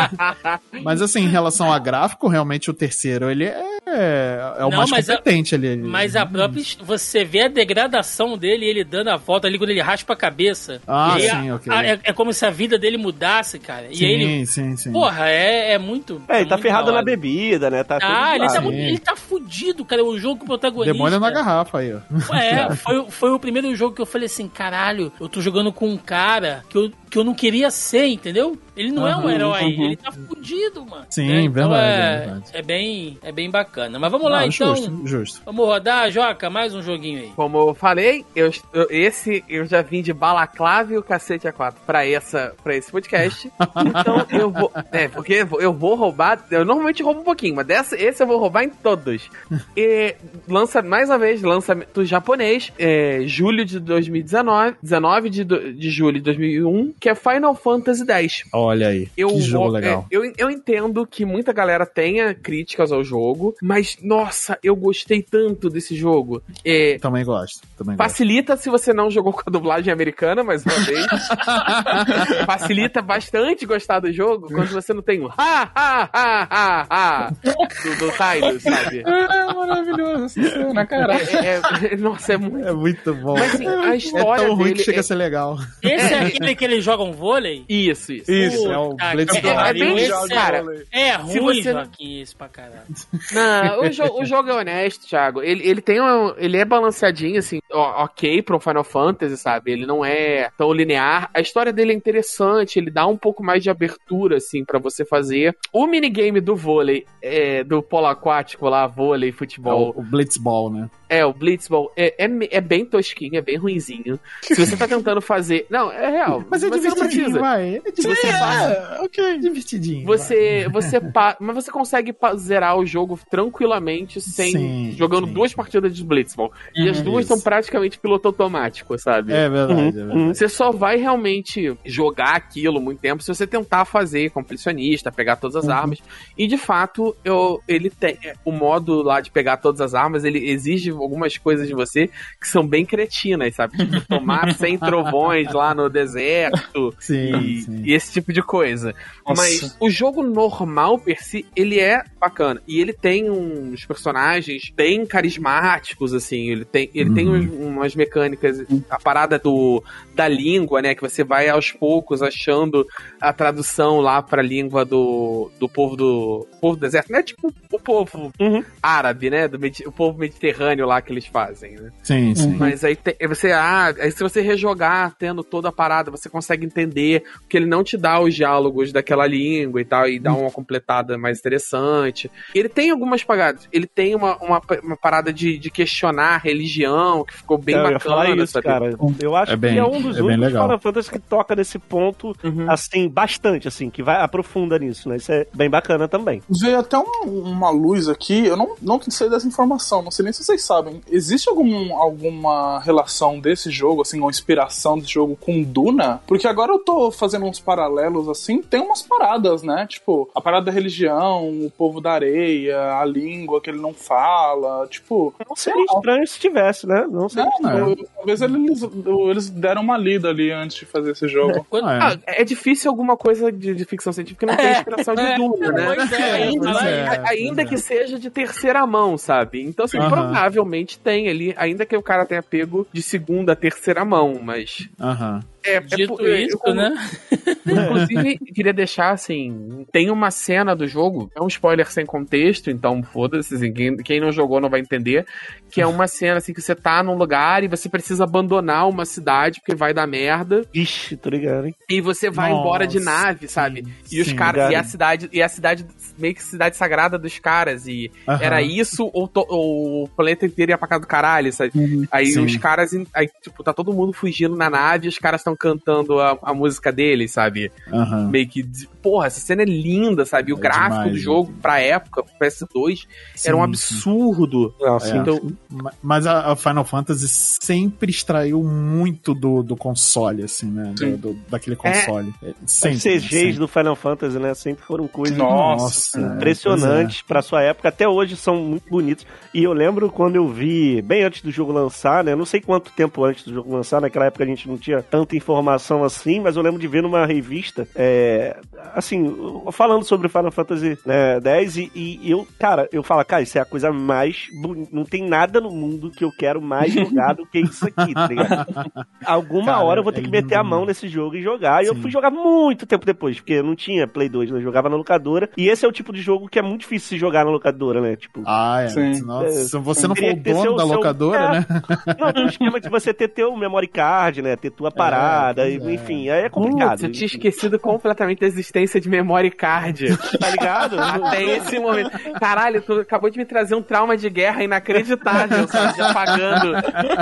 Mas assim, em relação a gráfico, realmente o terceiro, ele é, é o Não, mais mas a- competente ali. mas a própria. Você vê a degradação dele, ele dando a volta ali quando ele raspa a cabeça. Ah, aí sim, a- ok. a- é, é como se a vida dele mudasse, cara. E sim, ele. sim, sim. Porra, é, é muito. É, ele tá muito ferrado na bebida, né? Tá Ah, ele tá. Sim. ele tá fudido, cara. O jogo com o protagonista. Demônio na garrafa aí, ó. É, foi, foi o primeiro jogo que eu falei assim, caralho, eu tô jogando com um cara que eu, que eu não queria ser, entendeu? Ele não é um herói, uhum. ele tá fudido, mano. Sim, Né? Então verdade, é, é verdade. é bem, é bem bacana. Mas vamos lá, Não, então. Justo, justo. Vamos rodar, Joca, mais um joguinho aí. Como eu falei, eu, eu- esse eu já vim de balaclava e o cacete A4 pra, essa, pra esse podcast. então eu vou. É, porque eu vou- roubar. Eu normalmente roubo um pouquinho, mas dessa, esse eu vou roubar em todos. E lança, mais uma vez, lançamento japonês, é, julho de 2019, 19 de, de julho de 2001. Que é Final Fantasy X. Olha aí. Eu, que jogo é, legal. eu, eu entendo que muita galera tenha críticas ao jogo, mas nossa, eu gostei tanto desse jogo. É, Também gosto. Também gosto. Facilita se você não jogou com a dublagem americana, mais uma vez. Facilita bastante gostar do jogo quando você não tem o ha, ha, ha, ha, ha do, do Tyler, sabe? É maravilhoso essa cena, cara. É- é- nossa, é muito. É muito bom. Mas assim, a É história tão ruim dele que chega é- a ser legal. Esse é aquele que eles jogam vôlei? Isso, isso. Isso, é Blades que é- é bem- esse cara, É Se ruim, você- Joaquim, isso pra caralho. Não, o, jo- o jogo é honesto, Thiago. Ele, ele tem um, ele é balanceadinho, assim, ok pro Final Fantasy, sabe? Ele não é tão linear. A história dele é interessante, ele dá um pouco mais de abertura, assim, pra você fazer. O minigame do vôlei, é, do polo aquático lá, vôlei, É futebol, o, o Blitzball, né? É, o Blitzball, é, é, é bem tosquinho, é bem ruinzinho. Se você tá tentando fazer... Não, é real. Mas é divertidinho, vai. É Se você É, ok. divertidinho. você, você pa... mas você consegue zerar o jogo tranquilamente sem Sim, jogando sim. duas partidas de Blitzball. E as Uhum. duas Isso. são praticamente piloto automático, sabe? É verdade, é verdade. Você só vai realmente jogar aquilo muito tempo se você tentar fazer completionista, pegar todas as armas. E de fato, eu, ele tem o modo lá de pegar todas as armas, ele exige algumas coisas de você que são bem cretinas, sabe? Tipo, tomar 100 trovões lá no deserto Sim, e, sim. e esse tipo de coisa. Nossa. Mas o jogo normal per si, ele é bacana. E ele tem uns personagens bem carismáticos, assim. Ele tem, ele tem Uhum. uns- umas mecânicas. A parada do, da língua, né? Que você vai aos poucos achando a tradução lá pra língua do, do povo do povo do deserto. Não é tipo o povo Uhum. árabe, né? Do, o povo mediterrâneo lá que eles fazem, né? Sim, sim. Mas aí te- você, ah, aí se você rejogar tendo toda a parada, você consegue entender, porque ele não te dá os diálogos daquela língua e tal, e dá uma completada mais interessante. Ele tem algumas paradas, ele tem uma, uma, uma parada de, de questionar a religião, que ficou bem eu ia bacana, falar isso, sabe? cara. Eu acho É bem- que é um dos é bem únicos legal. Final Fantasy que toca nesse ponto, Uhum. assim, bastante, assim, que vai aprofunda nisso, né? Isso é bem bacana também. Veio até um- uma luz aqui, eu não, não sei dessa informação, não sei nem se vocês sabem. Existe algum, alguma relação desse jogo, assim, ou inspiração desse jogo com Duna? Porque agora eu tô fazendo uns paralelos, assim, tem umas paradas, né? Tipo, a parada da religião, o povo da areia, a língua que ele não fala, tipo... Não seria estranho se tivesse, né? Não seria Não, estranho. não, talvez eles, eles deram uma lida ali antes de fazer esse jogo. Quando- Ah, Ah, é difícil alguma coisa de, de ficção científica que não tem inspiração de É, Duna, né? Pois é, Ainda, é. ainda que seja de terceira mão, sabe? Então, assim, Aham. provavelmente tem ali, ainda que o cara tenha pego de segunda, terceira mão, mas. Aham. É, é Dito por- é, isso, eu- né? Inclusive, queria deixar assim: tem uma cena do jogo, é um spoiler sem contexto, então foda-se, assim, quem, quem não jogou não vai entender. Que é uma cena assim que você tá num lugar e você precisa abandonar uma cidade porque vai dar merda. Ixi, tô ligado, hein? E você vai Nossa, embora de nave, sabe? E os sim, caras. E a cidade. E a cidade, meio que cidade sagrada dos caras. E era isso ou, to- ou o planeta inteiro ia pra casa do caralho, sabe? Aí Sim. os caras. Aí, tipo, tá todo mundo fugindo na nave e os caras estão cantando a, a música deles, sabe? Aham. Meio que. Porra, essa cena é linda, sabe? O É gráfico demais, do jogo, pra época, pro PS2, era um Sim, absurdo. Nossa, É. Então, Ma- Mas a, Final Fantasy sempre extraiu muito do, do console, assim, né? Do, Sim. do- daquele console. É, Sempre. Os CGs sempre. do Final Fantasy, né? Sempre foram coisas Nossa, Nossa, impressionantes pra sua época. Até hoje são muito bonitos. E eu lembro quando eu vi, bem antes do jogo lançar, né? Eu não sei quanto tempo antes do jogo lançar, naquela época a gente não tinha tanta informação assim, mas eu lembro de ver numa revista, é, assim, falando sobre Final Fantasy né, X e, e eu, cara, eu falo, cara, isso é a coisa mais bonita. Não tem nada no mundo que eu quero mais jogar do que isso aqui, tá ligado? Alguma Cara, hora eu vou ter é que meter a mão nesse jogo e jogar. E eu Sim. fui jogar muito tempo depois, porque eu não tinha Play 2, né? Eu jogava na locadora. E esse é o tipo de jogo que é muito difícil se jogar na locadora, né? Tipo, Ah, é. Sim. Senão- É, se você não for o dono seu- da seu- locadora, É. né? não, tem um esquema de você ter teu memory card, né? Ter tua parada, pois e, é. enfim, aí é complicado. Putz, eu tinha esquecido completamente da existência de memory card. Tá ligado? Até esse momento. Caralho, tu acabou de me trazer um trauma de guerra inacreditável, sabe? Apagando,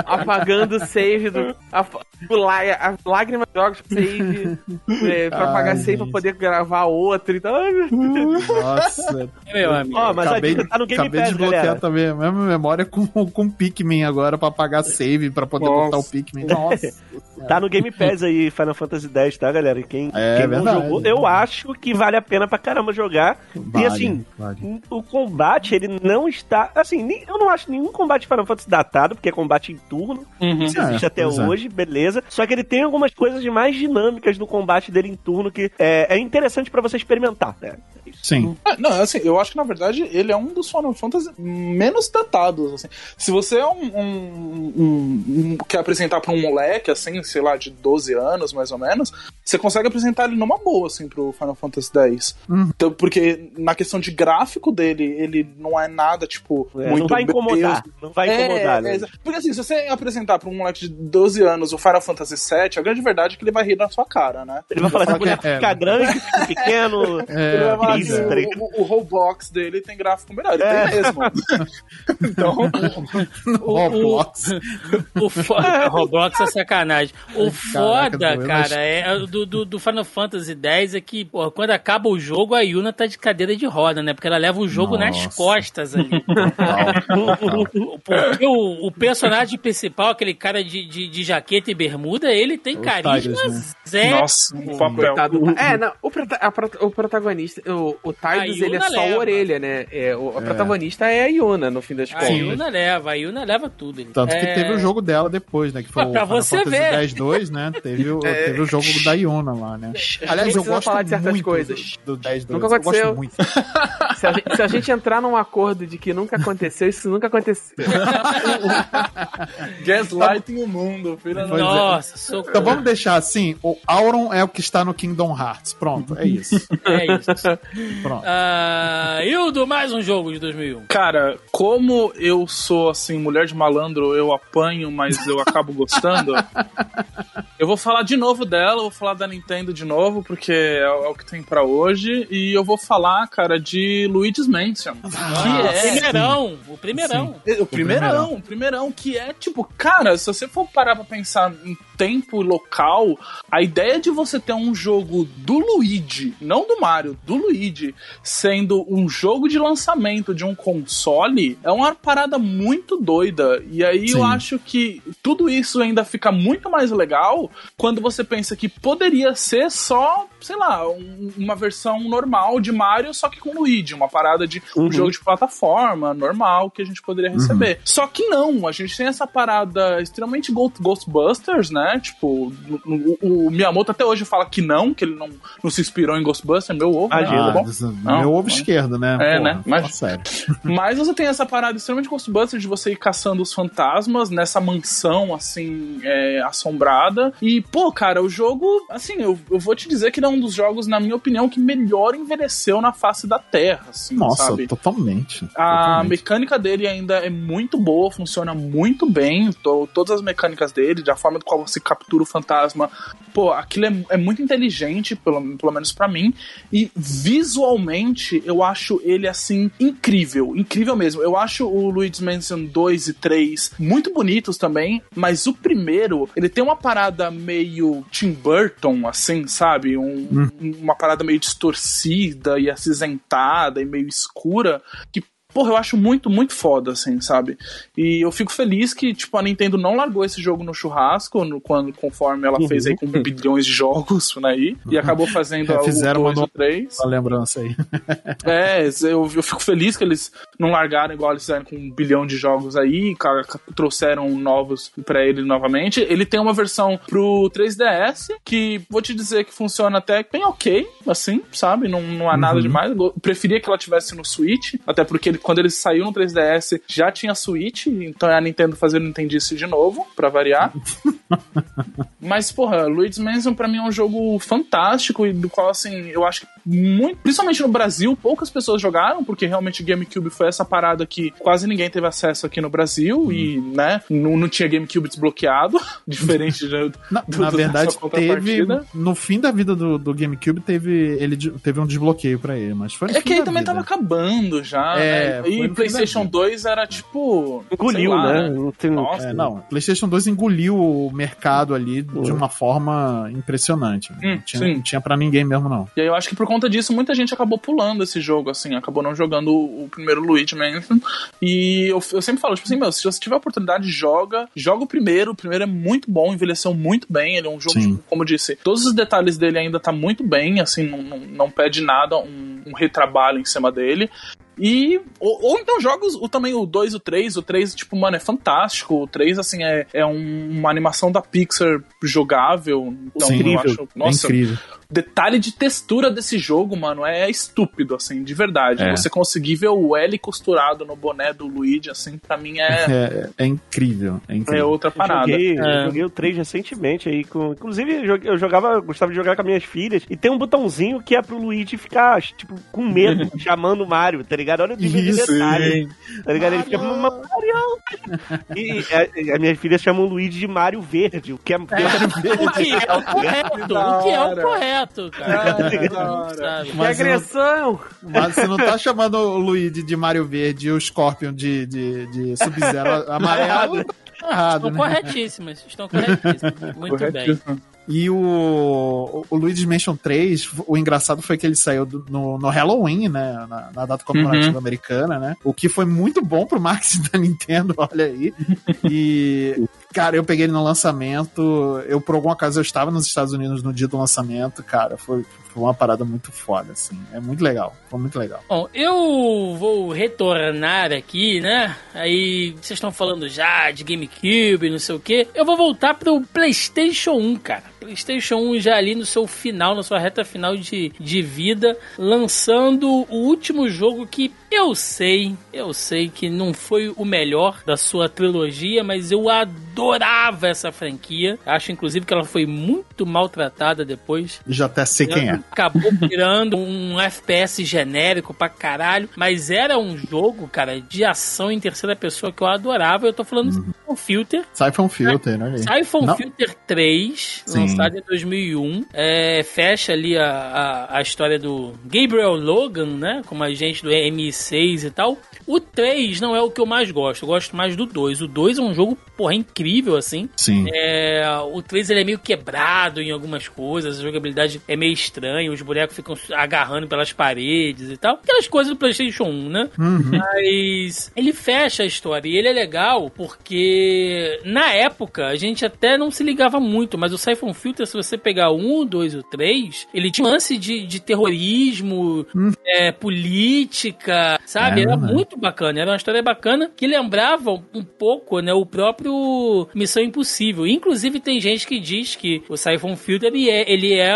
apagando o save do. A, lá- a lágrima de jogos save. É, pra Ai, apagar save pra poder gravar outro. Então, ai, meu Deus. Nossa. Meu amigo. Ó, mas acabei a tá no Game acabei Pass, de bloquear galera. também a mesma memória com, com Pikmin agora pra apagar save, pra poder Nossa. botar o Pikmin. Nossa. Tá no Game Pass aí, Final Fantasy X, tá, galera? E quem, É, quem não jogou, eu acho que vale a pena pra caramba jogar. Vale, e assim, vale. o combate, ele não está. Assim, eu não acho nenhum combate Final Fantasy datado, porque é combate em turno. Uhum. Isso existe É, até é. hoje, beleza. Só que ele tem algumas coisas mais dinâmicas no combate dele em turno que é, é interessante pra você experimentar, né? Sim. É, não, assim, eu acho que na verdade ele é um dos Final Fantasy menos datados, assim. Se você é um, um- um- um- quer apresentar pra um moleque, assim, sei lá, de 12 anos, mais ou menos, você consegue apresentar ele numa boa, assim, pro Final Fantasy X. Uhum. Então, porque na questão de gráfico dele, ele não é nada, tipo, É, muito... não vai incomodar. Deus, Não vai é, incomodar, é, né? exa- porque assim, se você apresentar pra um moleque de 12 anos o Final Fantasy VII, a grande verdade é que ele vai rir na sua cara, né? Ele vai falar assim, Ele vai boneco falar que é- fica grande, fica pequeno. É, Ele vai falar isso, assim, tá o, o, o Roblox dele tem gráfico melhor, ele É. tem mesmo. então, Roblox. O foda, Roblox é sacanagem. O foda, mas- cara, é do, do, do Final Fantasy X é que, porra, quando acaba o jogo, a Yuna tá de cadeira de roda, né? Porque ela leva o jogo nas Nossa. costas ali. Porque o, o personagem principal, aquele cara de, de, de jaqueta e bermuda, ele tem O carisma Tidus, né? zero. nossa, o papel. Coitado. É, não, o, prota- a o protagonista, o, o Tidus, A ele é só leva. a orelha, né? É, o, a protagonista é a Yuna, no fim das A contas. Yuna leva, a Yuna leva tudo. ele. Tanto que É, teve o jogo dela depois, né? Que foi Pra- o pra Final você ver. X-2, né? Teve o, teve o jogo da Iona lá, né? Aliás, eu gosto falar de certas muito coisas. do, do 10 Nunca Eu aconteceu. gosto muito. Se a, gente, se a gente entrar num acordo de que nunca aconteceu, isso nunca aconteceu. Gaslighting o mundo, Pois é. Nossa, socorro. Então vamos deixar assim: o Auron é o que está no Kingdom Hearts. Pronto, é isso. É isso. Pronto. Ah, Hildo, mais um jogo de 2001. Cara, como eu sou assim, mulher de malandro, eu apanho, mas eu acabo gostando. Eu vou falar de novo dela, vou falar da Nintendo de novo, porque é, é o que tem pra hoje. E eu vou falar, cara, de Luigi's Mansion. Que é, primeirão, o primeirão. O primeirão, o primeirão, que é tipo, cara, se você for parar pra pensar em tempo e local, a ideia de você ter um jogo do Luigi, não do Mario, do Luigi, sendo um jogo de lançamento de um console, é uma parada muito doida. E aí eu Sim. acho que tudo isso ainda fica muito mais legal quando você pensa que poderia ser só, sei lá, um- uma versão normal de Mario, só que com Luigi, uma parada de um Uhum. jogo de plataforma normal que a gente poderia receber. Só que não, a gente tem essa parada extremamente Ghost- Ghostbusters, né? Tipo, o, o- o Miyamoto até hoje fala que não, que ele não, não se inspirou em Ghostbusters, meu ovo, né? Imagina. Tá bom? Não, meu ovo não. esquerdo, né? É, né? Mas-. Sério. Mas você tem essa parada extremamente Ghostbusters de você ir caçando os fantasmas nessa mansão, assim, é, assombrada. E, pô, cara, o jogo, assim, eu, eu vou te dizer que ele é um dos jogos, na minha opinião, que melhor envelheceu na face da Terra, assim, Nossa, sabe? totalmente. A totalmente. mecânica dele ainda é muito boa, funciona muito bem. to- todas as mecânicas dele, da forma qual você captura o fantasma. Pô, aquilo é, é muito inteligente, pelo, pelo menos pra mim. E visualmente, eu acho ele assim incrível, incrível mesmo. Eu acho o Luigi's Mansion 2 e 3 muito bonitos também, mas o primeiro, ele tem uma parada meio Tim Burton, assim, sabe? Um- Uma parada meio distorcida e acinzentada e meio escura, que Porra, eu acho muito, muito foda, assim, sabe? E eu fico feliz que, tipo, a Nintendo não largou esse jogo no churrasco, no, quando, conforme ela fez aí com bilhões de jogos né, aí, e acabou fazendo É, o fizeram 2 uma e o 3. A lembrança aí. É, eu, eu fico feliz que eles não largaram igual eles fizeram com um bilhão de jogos aí, trouxeram novos pra ele novamente. Ele tem uma versão pro 3DS, que vou te dizer que funciona até bem ok, assim, sabe? Não, não há nada demais. Eu preferia que ela tivesse no Switch, até porque ele- quando ele saiu no 3DS já tinha Switch, então é a Nintendo fazendo Nintendista de novo, pra variar. Mas, porra, Luigi's Mansion pra mim é um jogo fantástico e do qual, assim, eu acho que muito, principalmente no Brasil, poucas pessoas jogaram, porque realmente GameCube foi essa parada que quase ninguém teve acesso aqui no Brasil e, né, não, não tinha GameCube desbloqueado, diferente de, Na, do- na do- verdade, teve. No fim da vida do, do GameCube, teve, ele teve um desbloqueio pra ele, mas foi É que aí da também vida. tava acabando já, É, né? E PlayStation da vida. 2 era tipo. Engoliu, sei lá, né? Não tem- Nossa, É, não, PlayStation 2 engoliu mercado ali de uma forma impressionante. Hum, não tinha, sim. tinha pra ninguém mesmo, não. E aí eu acho que por conta disso, muita gente acabou pulando esse jogo, assim, acabou não jogando o, o primeiro Luigi Mansion. E eu, eu sempre falo, tipo assim, meu, se você tiver a oportunidade, joga. Joga o primeiro. O primeiro é muito bom, envelheceu muito bem. Ele é um jogo, tipo, como eu disse, todos os detalhes dele ainda tá muito bem, assim, não, não, não pede nada, um, um retrabalho em cima dele. E. Ou, ou então jogos, o, também o 2 e o 3. O 3, tipo, mano, é fantástico. O 3, assim, é, é um- uma animação da Pixar jogável. Então, Sim. eu Incrível. acho. é Nossa, incrível. Detalhe de textura desse jogo, mano, é estúpido, assim, de verdade. É. Você conseguir ver o L costurado no boné do Luigi, assim, pra mim é, É, é incrível, é é incrível. outra Eu parada. joguei, eu É. joguei o 3 recentemente aí. Com, inclusive, eu joguei- eu jogava, gostava de jogar com as minhas filhas. E tem um botãozinho que é pro Luigi ficar, tipo, com medo, chamando o Mario, tá ligado? Olha o nível de detalhe. Tá ligado? Ele fica Mario! E a- as minhas filhas chamam o Luigi de Mario Verde, o que é O que é o correto, o que é o correto, cara. Que agressão! Mas você não tá chamando o Luigi de Mario Verde e o Scorpion de, de, de Sub-Zero amarelo. Tá errado, Estão né? corretíssimas, estão corretíssimas. Muito bem. Corretíssimo. E o, o Luigi's Mansion 3, o engraçado foi que ele saiu do- no, no Halloween, né? Na, na data comemorativa Uhum. americana, né? O que foi muito bom pro marketing da Nintendo, olha aí. E, cara, eu peguei ele no lançamento. Eu, por alguma ocasião, eu estava nos Estados Unidos no dia do lançamento, cara. Foi, foi uma parada muito foda, assim. É muito legal. Foi muito legal. Bom, eu vou retornar aqui, né? Aí vocês estão falando já de GameCube, não sei o quê. Eu vou voltar pro PlayStation 1, cara. PlayStation 1 já ali no seu final, na sua reta final de, de vida, lançando o último jogo que eu sei, eu sei que não foi o melhor da sua trilogia, mas eu adorava essa franquia. Acho inclusive que ela foi muito maltratada depois. Já até sei quem é. Acabou virando um FPS genérico pra caralho, mas era um jogo, cara, de ação em terceira pessoa que eu adorava. Eu tô falando do Siphon Filter. Siphon Filter, olha aí. Siphon Não. Filter 3, Sim. lançado em 2001. É, fecha ali a, a, a história do Gabriel Logan, né? Como agente do MI6 e tal. O 3 não é o que eu mais gosto. Eu gosto mais do 2. O 2 é um jogo, porra, incrível, assim. Sim. É, o 3 ele é meio quebrado em algumas coisas, a jogabilidade é meio estranha, os bonecos ficam agarrando pelas paredes e tal. Aquelas coisas do PlayStation 1, né? Uhum. Mas ele fecha a história e ele é legal porque na época a gente até não se ligava muito, mas o Siphon Filter, se você pegar o 1, o 2 e o 3, ele tinha um lance de, de terrorismo, é, política, sabe? É, Era né? muito bacana, era uma história bacana que lembrava um pouco, né, o próprio Missão Impossível. Inclusive tem gente que diz que o Siphon Filter ele é, ele é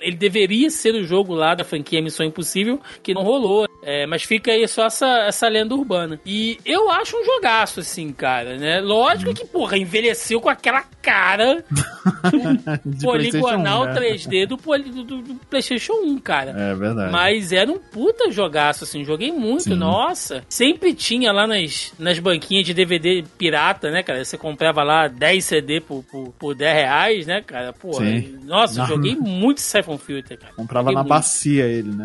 ele deveria ser o jogo lá da franquia Missão Impossível, que não rolou. É, mas fica aí só essa, essa lenda urbana. E eu acho um jogaço, assim, cara, né? Lógico que, porra, envelheceu com aquela cara poligonal PlayStation 1, né? 3D do, poli- do- do- PlayStation 1, cara. É verdade. Mas era um puta jogaço, assim, joguei muito, Sim. nossa. Sempre tinha lá nas, nas banquinhas de DVD pirata, né, cara? Você comprava lá 10 CD por, por, por 10 reais, né, cara? Nossa, Na- joguei muito Siphon Filter, cara. Comprava Joguei na muito. bacia ele, né?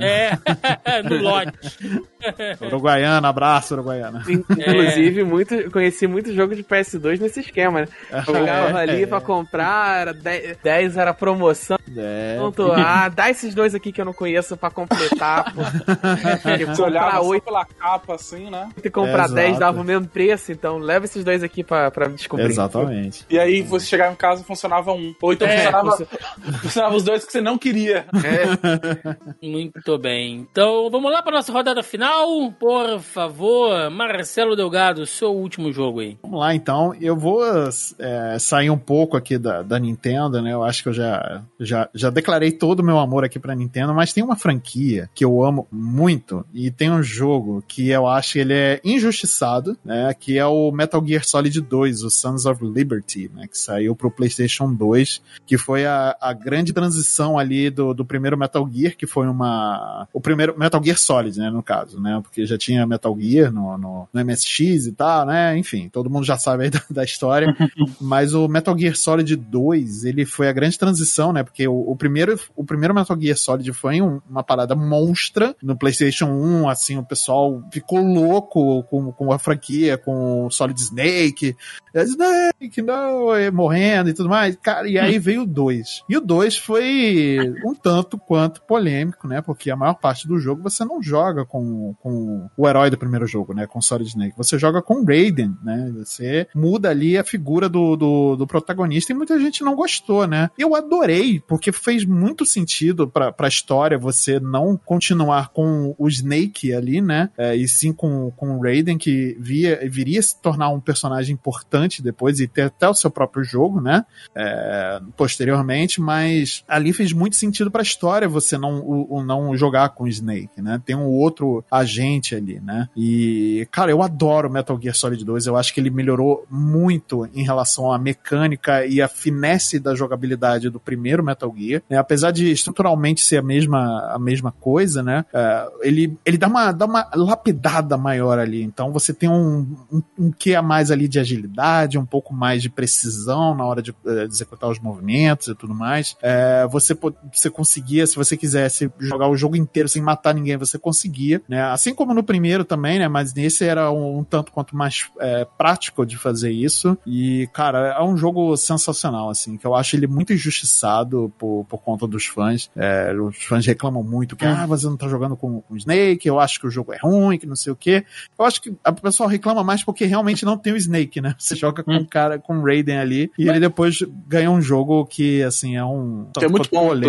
É, no lote. Uruguaiana, abraço, Uruguaiana. Inclusive, muito, conheci muito jogo de PS2 nesse esquema, né? Chegava É, ali é. pra comprar, era 10, 10 era promoção. É. Pronto, ah, dá esses dois aqui que eu não conheço pra completar, pô. Porque Você olhava comprar só 8 pela capa, assim, né? e comprar É, 10 exato. dava o mesmo preço, então leva esses dois aqui pra, pra descobrir. Exatamente. E aí você chegava em casa e funcionava um. Ou então É, funcionava, funcio- funcionava os dois que você não queria. É, Muito bem. Então, vamos lá para nossa rodada final. Por favor, Marcelo Delgado, seu último jogo aí. Vamos lá, então. Eu vou é, sair um pouco aqui da, da Nintendo, né? Eu acho que eu já, já, já declarei todo o meu amor aqui pra Nintendo, mas tem uma franquia que eu amo muito e tem um jogo que eu acho que ele é injustiçado, né? Que é o Metal Gear Solid 2, o Sons of Liberty, né? Que saiu pro PlayStation 2, que foi a, a grande transição ali do, do primeiro Metal Gear, que foi uma. O primeiro Metal Gear Solid, né? Né, no caso, né? Porque já tinha Metal Gear no, no, no MSX e tal, né? Enfim, todo mundo já sabe aí da, da história. Mas o Metal Gear Solid 2, ele foi a grande transição, né? Porque o, o primeiro, o primeiro Metal Gear Solid foi um- uma parada monstra no PlayStation 1, assim, o pessoal ficou louco com, com a franquia, com o Solid Snake, é, Snake, não, é, morrendo e tudo mais. Cara, e aí veio o 2. E o 2 foi um tanto quanto polêmico, né? Porque a maior parte do jogo você não joga com, com o herói do primeiro jogo, né? Com Solid Snake. Você joga com Raiden, né? Você muda ali a figura do, do, do protagonista e muita gente não gostou, né? Eu adorei, porque fez muito sentido pra, pra história você não continuar com o Snake ali, né? É, e sim com, com o Raiden, que via, viria se tornar um personagem importante depois e ter até o seu próprio jogo, né? É, posteriormente, mas ali fez muito sentido pra história você não, o, o não jogar com o Snake, né? Tem um outro agente ali, né? E, cara, eu adoro Metal Gear Solid 2, eu acho que ele melhorou muito em relação à mecânica e à finesse da jogabilidade do primeiro Metal Gear, né? Apesar de estruturalmente ser a mesma, a mesma coisa, né? É, ele, ele dá uma, dá uma lapidada maior ali, então você tem um, um, um quê a mais ali de agilidade, um pouco mais de precisão na hora de eh, executar os movimentos e tudo mais. É, você, você conseguia, se você quisesse jogar o jogo inteiro sem matar ninguém, você conseguia, né? Assim como no primeiro também, né? Mas nesse era um, um tanto quanto mais é, prático de fazer isso. E, cara, é um jogo sensacional, assim, que eu acho ele muito injustiçado por, por conta dos fãs. É, os fãs reclamam muito que, ah, você não tá jogando com, com o Snake, eu acho que o jogo é ruim, que não sei o quê. Eu acho que a pessoa reclama mais porque realmente não tem o Snake, né? Você joga com o cara, com o Raiden ali, e ele depois ganha um jogo que, assim, é um. Que é muito bom, né?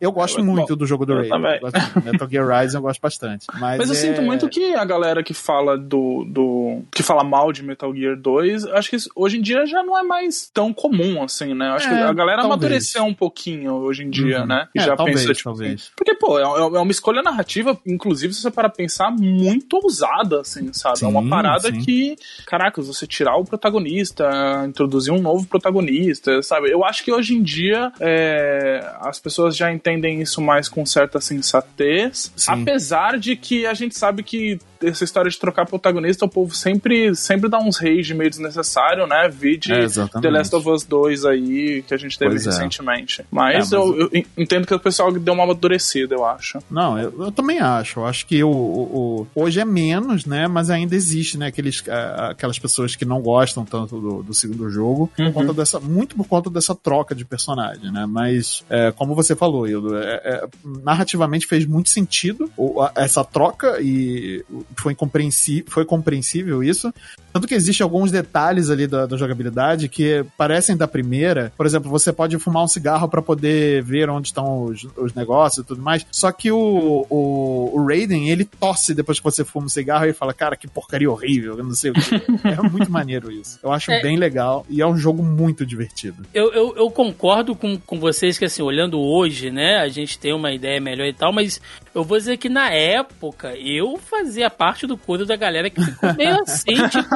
Eu gosto É muito muito do jogo do Eu Raiden. também. Gosto. Metal Gear Rising eu gosto bastante. Mas, Mas eu é- sinto muito que a galera que fala do, do. que fala mal de Metal Gear 2, acho que hoje em dia já não é mais tão comum assim, né? Acho É, que a galera talvez. amadureceu um pouquinho hoje em dia, Uhum. né? E É, já talvez, pensa, tipo, talvez. Porque, pô, é, é uma escolha narrativa, inclusive, se você para pensar, muito ousada, assim, sabe? é uma Sim, parada sim. que, caraca, você tirar o protagonista, introduzir um novo protagonista, sabe? Eu acho que hoje em dia é, as pessoas já entendem isso mais com certa sensatez, Sim. apesar de que a gente sabe que essa história de trocar protagonista, o povo sempre, sempre dá uns rage meio desnecessário, né? Vide É. The Last of Us 2 aí, que a gente teve Pois é. recentemente. Mas, É, mas eu, eu entendo que o pessoal deu uma amadurecida, eu acho. Não, eu, eu também acho. Eu acho que o, o- o- hoje é menos, né? Mas ainda existe, né? Aqueles, aquelas pessoas que não gostam tanto do, do segundo jogo, Uhum. por conta dessa, muito por conta dessa troca de personagem, né? Mas, é, como você falou, Hildo, é- é, narrativamente fez muito sentido essa troca e foi compreensível, foi compreensível isso. Tanto que existem alguns detalhes ali da, da jogabilidade que parecem da primeira. Por exemplo, você pode fumar um cigarro para poder ver onde estão os, os negócios e tudo mais. Só que o, o, o Raiden, ele tosse depois que você fuma um cigarro e fala, cara, que porcaria horrível, eu não sei o que. é muito maneiro isso. Eu acho É. bem legal e é um jogo muito divertido. Eu, eu, eu concordo com, com vocês que, assim, olhando hoje, né, a gente tem uma ideia melhor e tal, mas eu vou dizer que na época eu fazia parte do coro da galera que ficou meio assim, tipo,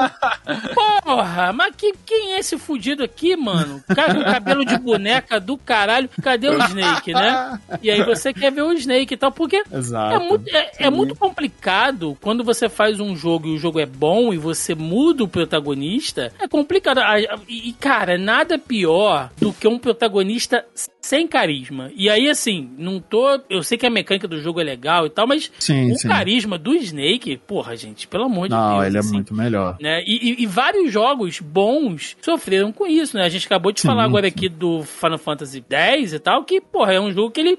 porra, mas que, quem é esse fudido aqui, mano? Cara com cabelo de boneca do caralho, cadê o Snake, né? E aí você quer ver o Snake e tal, porque Exato. é muito, é, é muito complicado quando você faz um jogo e o jogo é bom e você muda o protagonista. É complicado. E, cara, nada pior do que um protagonista sem carisma. E aí, assim, não tô. Eu sei que a mecânica do jogo é legal e tal, mas Sim, o sim. carisma do Snake, porra, gente, pelo amor de Não, Deus. ele é assim, muito melhor. né? E, e- e vários jogos bons sofreram com isso, né? A gente acabou de Sim, falar agora aqui do Final Fantasy X e tal, que, porra, é um jogo que ele,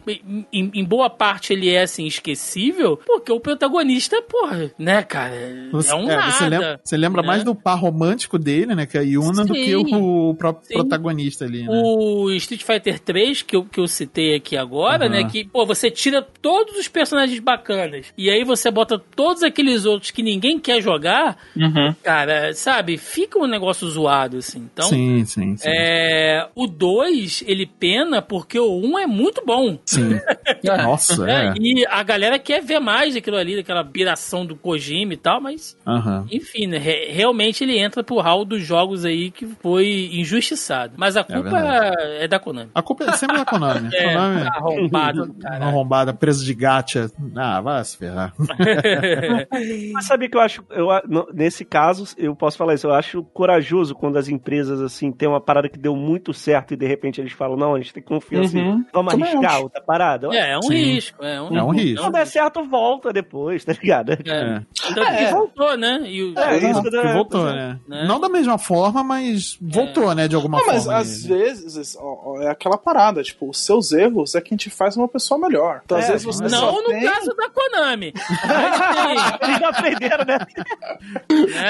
em, em boa parte, ele é, assim, esquecível, porque o protagonista, porra, né, cara, Você, é um é, nada. você lembra, você lembra né? mais do par romântico dele, né? Que é a Yuna, do que o próprio Sim. protagonista ali, né? O Street Fighter 3, que eu, que eu citei aqui agora, Aham. né? Que, pô, você tira todos os personagens bacanas e aí você bota todos aqueles outros que ninguém quer jogar, Uhum. cara, sabe? Fica um negócio zoado, assim. Então, sim, sim, sim. É, o 2, ele pena porque o 1 um é muito bom. Sim. Nossa, né? é. E a galera quer ver mais daquilo ali, daquela piração do Kojima e tal, mas, Aham. enfim, né? Re- realmente ele entra pro hall dos jogos aí que foi injustiçado. Mas a culpa verdade. é, da Konami. A culpa é jogo da Konami. É, Konami. arrombado do caralho. Arrombada, preso de gacha. Ah, vai se ferrar. Mas sabia que eu acho, eu, nesse caso, eu posso falar isso, eu acho corajoso quando as empresas, assim, tem uma parada que deu muito certo e de repente eles falam, não, a gente tem confiança, em- Uhum. vamos Também arriscar acho. outra parada. É, é um Sim. risco. É um, É um risco. Se não der certo, volta depois, tá ligado? É. É. Tanto que voltou, né? E o- É, isso Que da- voltou, né? né? Não da mesma forma, mas voltou, né? De alguma Não, mas forma. às vezes ó, é aquela parada, tipo, os seus erros é quem te faz uma pessoa melhor. Então, às É, vezes você Não no tem... caso da Konami. Mas Eles já aprenderam, né?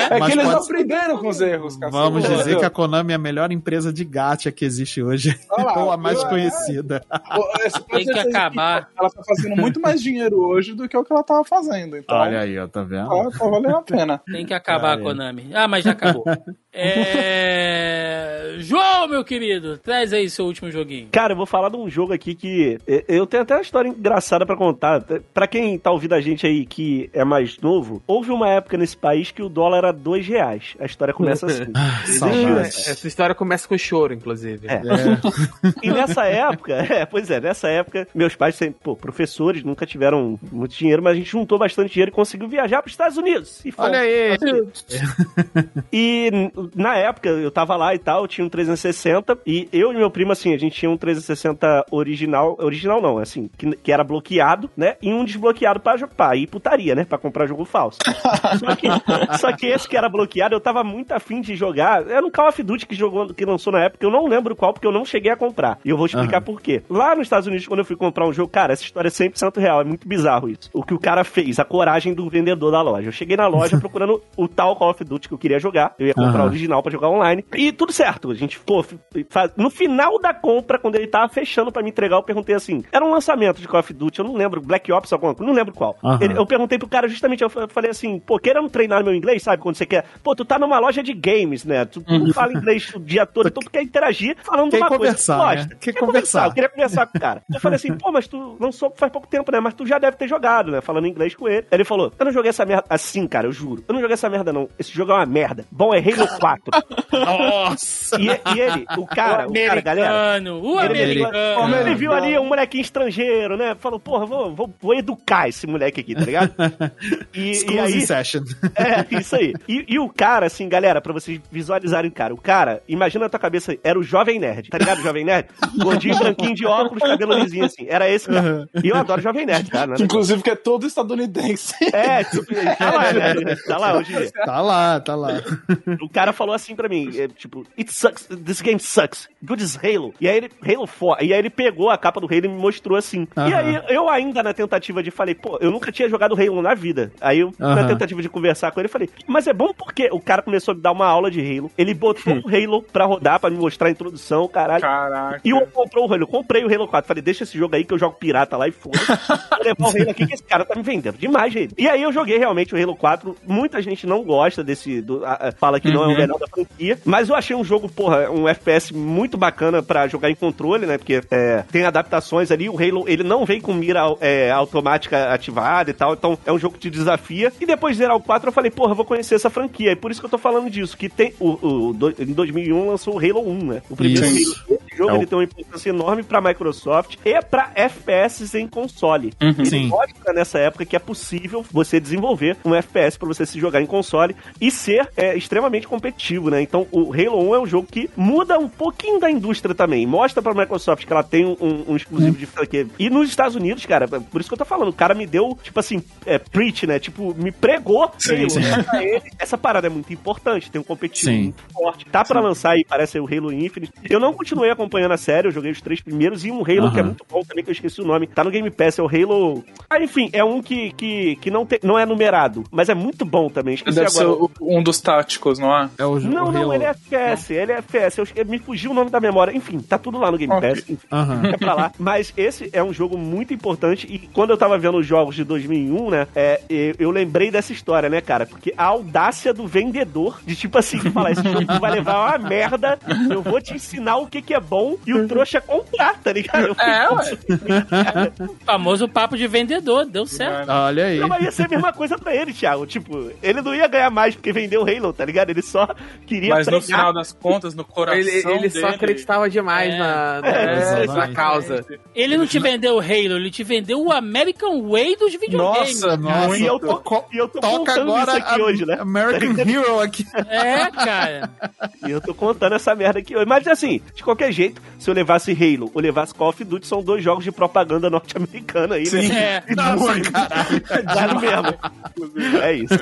É Mas que eles aprenderam com os erros, cara. Vamos dizer entendeu? que a Konami é a melhor empresa de gacha que existe hoje. Lá, Ou a mais conhecida. Pode Tem que ser- acabar. Ela tá fazendo muito mais dinheiro hoje do que o que ela tava fazendo. Então, Olha aí, ó, tá vendo? tá, tá valendo a pena. Tem que acabar a é. Konami. Ah, mas já acabou. É... João, meu querido, traz aí seu último joguinho. Cara, eu vou falar de um jogo aqui que eh, eu tenho até uma história engraçada pra contar. Pra quem tá ouvindo a gente aí que é mais novo, houve uma época nesse país que o dólar era dois reais. A história começa assim. Saudades. Essa história começa com choro, inclusive. É. É. E nessa época, é, pois é, nessa época, meus pais sempre, pô, professores, nunca tiveram muito dinheiro, mas a gente juntou bastante dinheiro e conseguiu viajar pros Estados Unidos. E. Olha aí. E na época eu tava lá e tal, eu tinha um 360 e eu e meu primo, assim, a gente tinha um 360 original, original não, assim, que, que era bloqueado, né? E um desbloqueado pra, pra ir putaria, né? Pra comprar jogo falso. só, que, só que esse que era bloqueado, eu tava muito afim de jogar. Era um Call of Duty que, jogou, que lançou na época, eu não lembro qual, porque eu não cheguei a comprar. E eu vou explicar Aham. por quê. Lá nos Estados Unidos, quando eu fui comprar um jogo, cara, essa história é 100% real, é muito bizarro isso. O que o cara fez, a coragem do vendedor da loja. Eu cheguei na loja procurando o tal Call of Duty que eu queria jogar, eu ia comprar Aham. o original pra jogar online, e tudo certo. A gente ficou. No final da compra, quando ele tava fechando pra me entregar, eu perguntei assim: era um lançamento de Call of Duty, eu não lembro, Black Ops, alguma coisa, não lembro qual. Aham. Ele- eu perguntei pro cara justamente, eu fa- falei assim, pô, querendo treinar meu inglês, sabe? Quando você quer, pô, tu tá numa loja de games, né? Tu, não fala inglês o dia todo, então tu quer interagir falando de Quer uma coisa. conversar, que tu né? gosta. Quer conversar. Eu queria conversar com o cara. Eu falei assim, pô, mas tu lançou faz pouco tempo, né? Mas tu já deve ter jogado, né? Falando inglês com ele. Ele falou, eu não joguei essa merda assim, cara, eu juro. Eu não joguei essa merda, não. Esse jogo é uma merda. Bom, é Halo 4. Nossa! E, e ele, o cara, o cara, galera. O Ele, ele- ele viu ali um molequinho estrangeiro, né? Falou, porra, vou, vou, vou educar esse moleque aqui, tá ligado? E, e aí, session. é, isso aí. E, e o cara, assim, galera, pra vocês visualizarem, cara, o cara, imagina na tua cabeça, era o Jovem Nerd, tá ligado? O Jovem Nerd? Gordinho, branquinho de óculos, cabelo lisinho, assim. Era esse cara. E eu adoro Jovem Nerd, tá? Que, inclusive, que é todo estadunidense. É, tipo, tá lá, né? Tá lá hoje em dia. Tá lá, tá lá. O cara falou assim pra mim, é, tipo, it sucks, this game sucks, good as Halo. E aí ele, Halo 4, e aí ele pegou a capa do Halo e me mostrou assim. E Aham. aí eu ainda na tentativa de, falei, pô, eu nunca tinha jogado Halo na vida. Aí eu, na Aham. tentativa de conversar com ele, falei, mas é bom porque o cara começou a me dar uma aula de Halo, ele botou o Halo pra rodar, pra me mostrar a introdução, caralho. Caraca. E eu comprou o Halo, eu comprei o Halo 4. Falei, deixa esse jogo aí que eu jogo pirata lá e foda-se. Vou levar o Halo aqui que esse cara tá me vendendo demais, gente. E aí eu joguei realmente o Halo 4. Muita gente não gosta desse. do- a- a- fala que não é o melhor da franquia. Mas eu achei um jogo, porra, um FPS muito bacana pra jogar em controle, né? Porque é, tem adaptações ali. O Halo, ele não vem com mira é, automática ativada e tal. Então é um jogo que te desafia. E depois de zerar o 4, eu falei, porra, vou conhecer essa franquia. E por isso que eu tô falando disso. Que tem. O, o, do- em 2001 lançou o Halo 1, né? O primeiro. Halo. Jogo É o- ele tem uma importância enorme pra Microsoft e pra FPS em console. Ele Sim. mostra nessa época que é possível você desenvolver um FPS pra você se jogar em console e ser é, extremamente competitivo, né? Então o Halo 1 é um jogo que muda um pouquinho da indústria também. Mostra pra Microsoft que ela tem um, um exclusivo de franquia. E nos Estados Unidos, cara, por isso que eu tô falando, o cara me deu, tipo assim, é, preach, né? Tipo, me pregou Sim, Halo. sim. Ele, essa parada é muito importante, tem um competitivo Sim. muito forte. Tá pra lançar aí, parece o Halo Infinite. Eu não continuei acompanhando a série, eu joguei os três primeiros e um Halo Aham. que é muito bom também, que eu esqueci o nome. Tá no Game Pass, é o Halo. Ah, enfim, é um que, que, que não, tem, não é numerado, mas é muito bom também. Esqueci Deve ser agora. o- um dos táticos, não é? É o, Não, o não, Halo. ele é FPS, ele é FPS. Eu, me fugiu o nome da memória. Enfim, tá tudo lá no Game Ok. Pass. Enfim, Aham. é pra lá. Mas esse é um jogo muito importante e quando eu tava vendo os jogos de 2001, né, é, eu, eu lembrei dessa história, né, cara? Porque a audácia do vendedor de tipo assim, falar, esse jogo vai levar uma merda, eu vou te ensinar o que que é bom bom e o trouxa comprar, tá ligado? É, ué. O famoso papo de vendedor, deu certo. Olha aí. Não, mas ia ser a mesma coisa pra ele, Thiago. Tipo, ele não ia ganhar mais porque vendeu o Halo, tá ligado? Ele só queria Mas no pregar. final das contas, no coração Ele, ele só dele- acreditava demais É. na, na, É, na causa. Ele não te vendeu o Halo, ele te vendeu o American Way dos videogames. Nossa, Nossa, E eu tô, e eu tô toca contando agora isso aqui a- hoje, né? American Hero aqui. É, cara. E eu tô contando essa merda aqui hoje. Mas assim, de qualquer jeito, se eu levasse Halo ou levasse Call of Duty, são dois jogos de propaganda norte-americana aí, Sim. né? É, Nossa, caralho. Vale mesmo. É isso.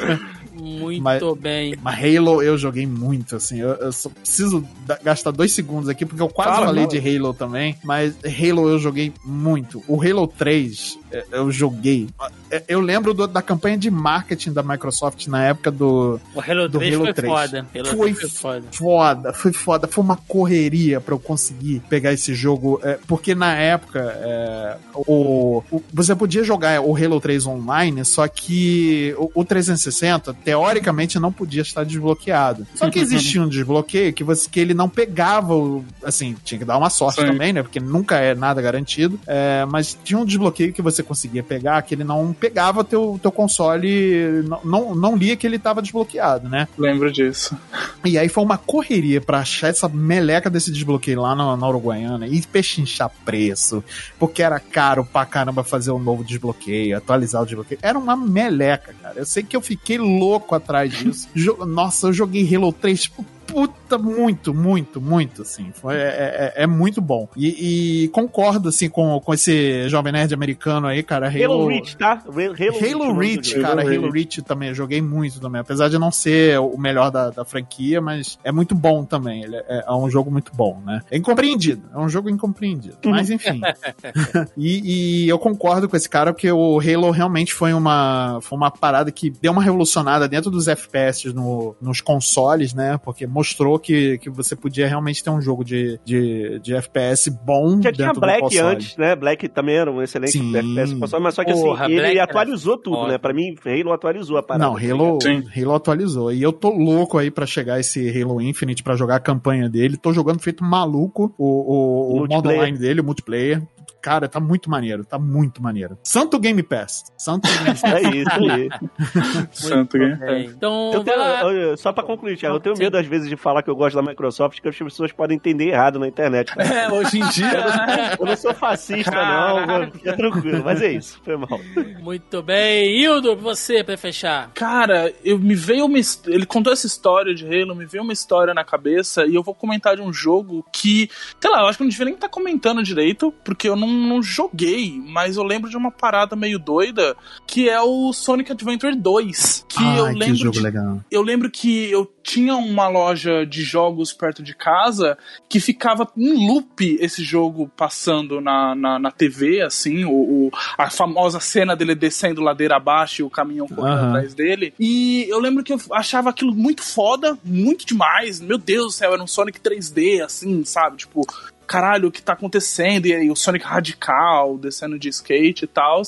muito Mas- bem. Mas Halo eu joguei muito, assim. Eu, eu só preciso da- gastar dois segundos aqui, porque eu quase Fala, falei fala. de Halo também. Mas Halo eu joguei muito. O Halo 3 é, eu joguei. É, Eu lembro do- da campanha de marketing da Microsoft na época do. O Halo Do 3 Halo foi 3. foda. Halo Foi 3 foi foda. Foda, foi foda. Foi uma correria pra eu conseguir pegar esse jogo. é, porque na época é, o, o- você podia jogar o Halo 3 online, só que o, o 360, teoricamente, não podia estar desbloqueado. Só que existia um desbloqueio que, você, que ele não pegava o. Assim, tinha que dar uma sorte Sim. também, né? Porque nunca é nada garantido. É, mas tinha um desbloqueio que você conseguia pegar, que ele não pegava teu, teu console, não, não, não lia que ele estava desbloqueado, né? Lembro disso. E aí foi uma correria pra achar essa meleca desse desbloqueio lá na, na Uruguaiana e pechinchar preço, porque era caro pra caramba fazer um novo desbloqueio, atualizar o desbloqueio. Era uma meleca, cara. Eu sei que eu fiquei louco atrás disso. Nossa, eu joguei Halo 3, tipo, puta, muito, muito, muito, assim. Foi, é, é- é muito bom. E, e concordo, assim, com, com esse jovem nerd americano aí, cara. Halo Reach, tá? Halo, Halo Reach, Reach, cara, Halo Halo Reach também, eu joguei muito também. Apesar de não ser o melhor da, da franquia, mas é muito bom também. Ele é, é um jogo muito bom, né? É incompreendido, é um jogo incompreendido. Mas enfim. e, e eu concordo com esse cara, porque o Halo realmente foi uma, foi uma parada que deu uma revolucionada dentro dos FPS no- nos consoles, né? Porque mostrou que, que você podia realmente ter um jogo de, de, de FPS bom Já tinha Black antes, né? Black também era um excelente Sim. FPS console, mas só que Porra, assim, Black ele era atualizou tudo, né? Pra mim, Halo atualizou a parada. Não, Halo, Sim. Halo atualizou. E eu tô louco aí pra chegar esse Halo Infinite pra jogar a campanha dele. Tô jogando feito maluco o, o, o modo online dele, o multiplayer. Cara, tá muito maneiro, tá muito maneiro. Santo Game Pass. Santo Game Pass. É isso aí. Santo Game bem. Então, Eu tenho, eu- só pra concluir, Thiago, eu tenho Sim. medo às vezes de falar que eu gosto da Microsoft, que as pessoas podem entender errado na internet. cara. É, hoje em dia, né? Eu não sou fascista, não, mano, fica tranquilo. Mas é isso, foi mal. Muito bem. Hildo, você pra fechar. Cara, eu, me veio uma. Ele contou essa história de Halo, me veio uma história na cabeça e eu vou comentar de um jogo que, sei lá, eu acho que eu não devia nem estar comentando direito, porque eu não, não joguei, mas eu lembro de uma parada meio doida, que é o Sonic Adventure 2. Que eu Ai, lembro que jogo de- legal. eu lembro que eu tinha uma loja de jogos perto de casa que ficava em loop esse jogo passando na, na, na TV, assim, o, o- a famosa cena dele descendo ladeira abaixo e o caminhão correndo Aham. atrás dele. E eu lembro que eu achava aquilo muito foda, muito demais. Meu Deus do céu, era um Sonic 3D, assim, sabe? Tipo, caralho, o que tá acontecendo? E aí o Sonic radical, descendo de skate e tal.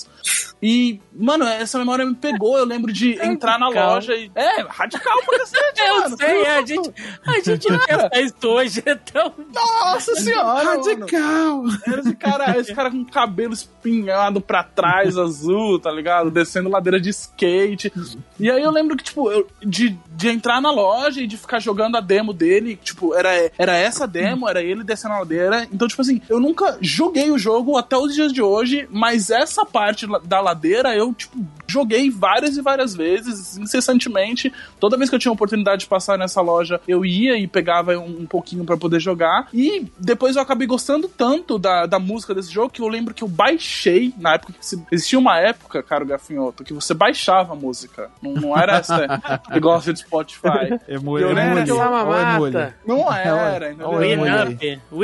E, mano, essa memória me pegou. Eu lembro de entrar na loja e. É, radical pra cacete, Eu mano. sei, a gente, a gente pensa isso hoje, então. Nossa senhora! mano. Radical! Era esse cara, esse cara com cabelo espinhado pra trás, azul, tá ligado? Descendo ladeira de skate. E aí eu lembro que, tipo, eu- de, de entrar na loja e de ficar jogando a demo dele, tipo, era, era essa demo, era ele descendo a ladeira. Então, tipo assim, eu nunca joguei o jogo até os dias de hoje, mas essa parte da ladeira eu, tipo, joguei várias e várias vezes, incessantemente. Toda vez que eu tinha a oportunidade de passar nessa loja, eu ia e pegava um, um pouquinho pra poder jogar. E depois eu acabei gostando tanto da, da música desse jogo que eu lembro que eu baixei, na época se- existia uma época, cara, Gafinhoto, que você baixava a música. Não, não era essa negócio de Spotify. Eu emule. que eu- Ou emule. Mata. Não era, entendeu? Winamp.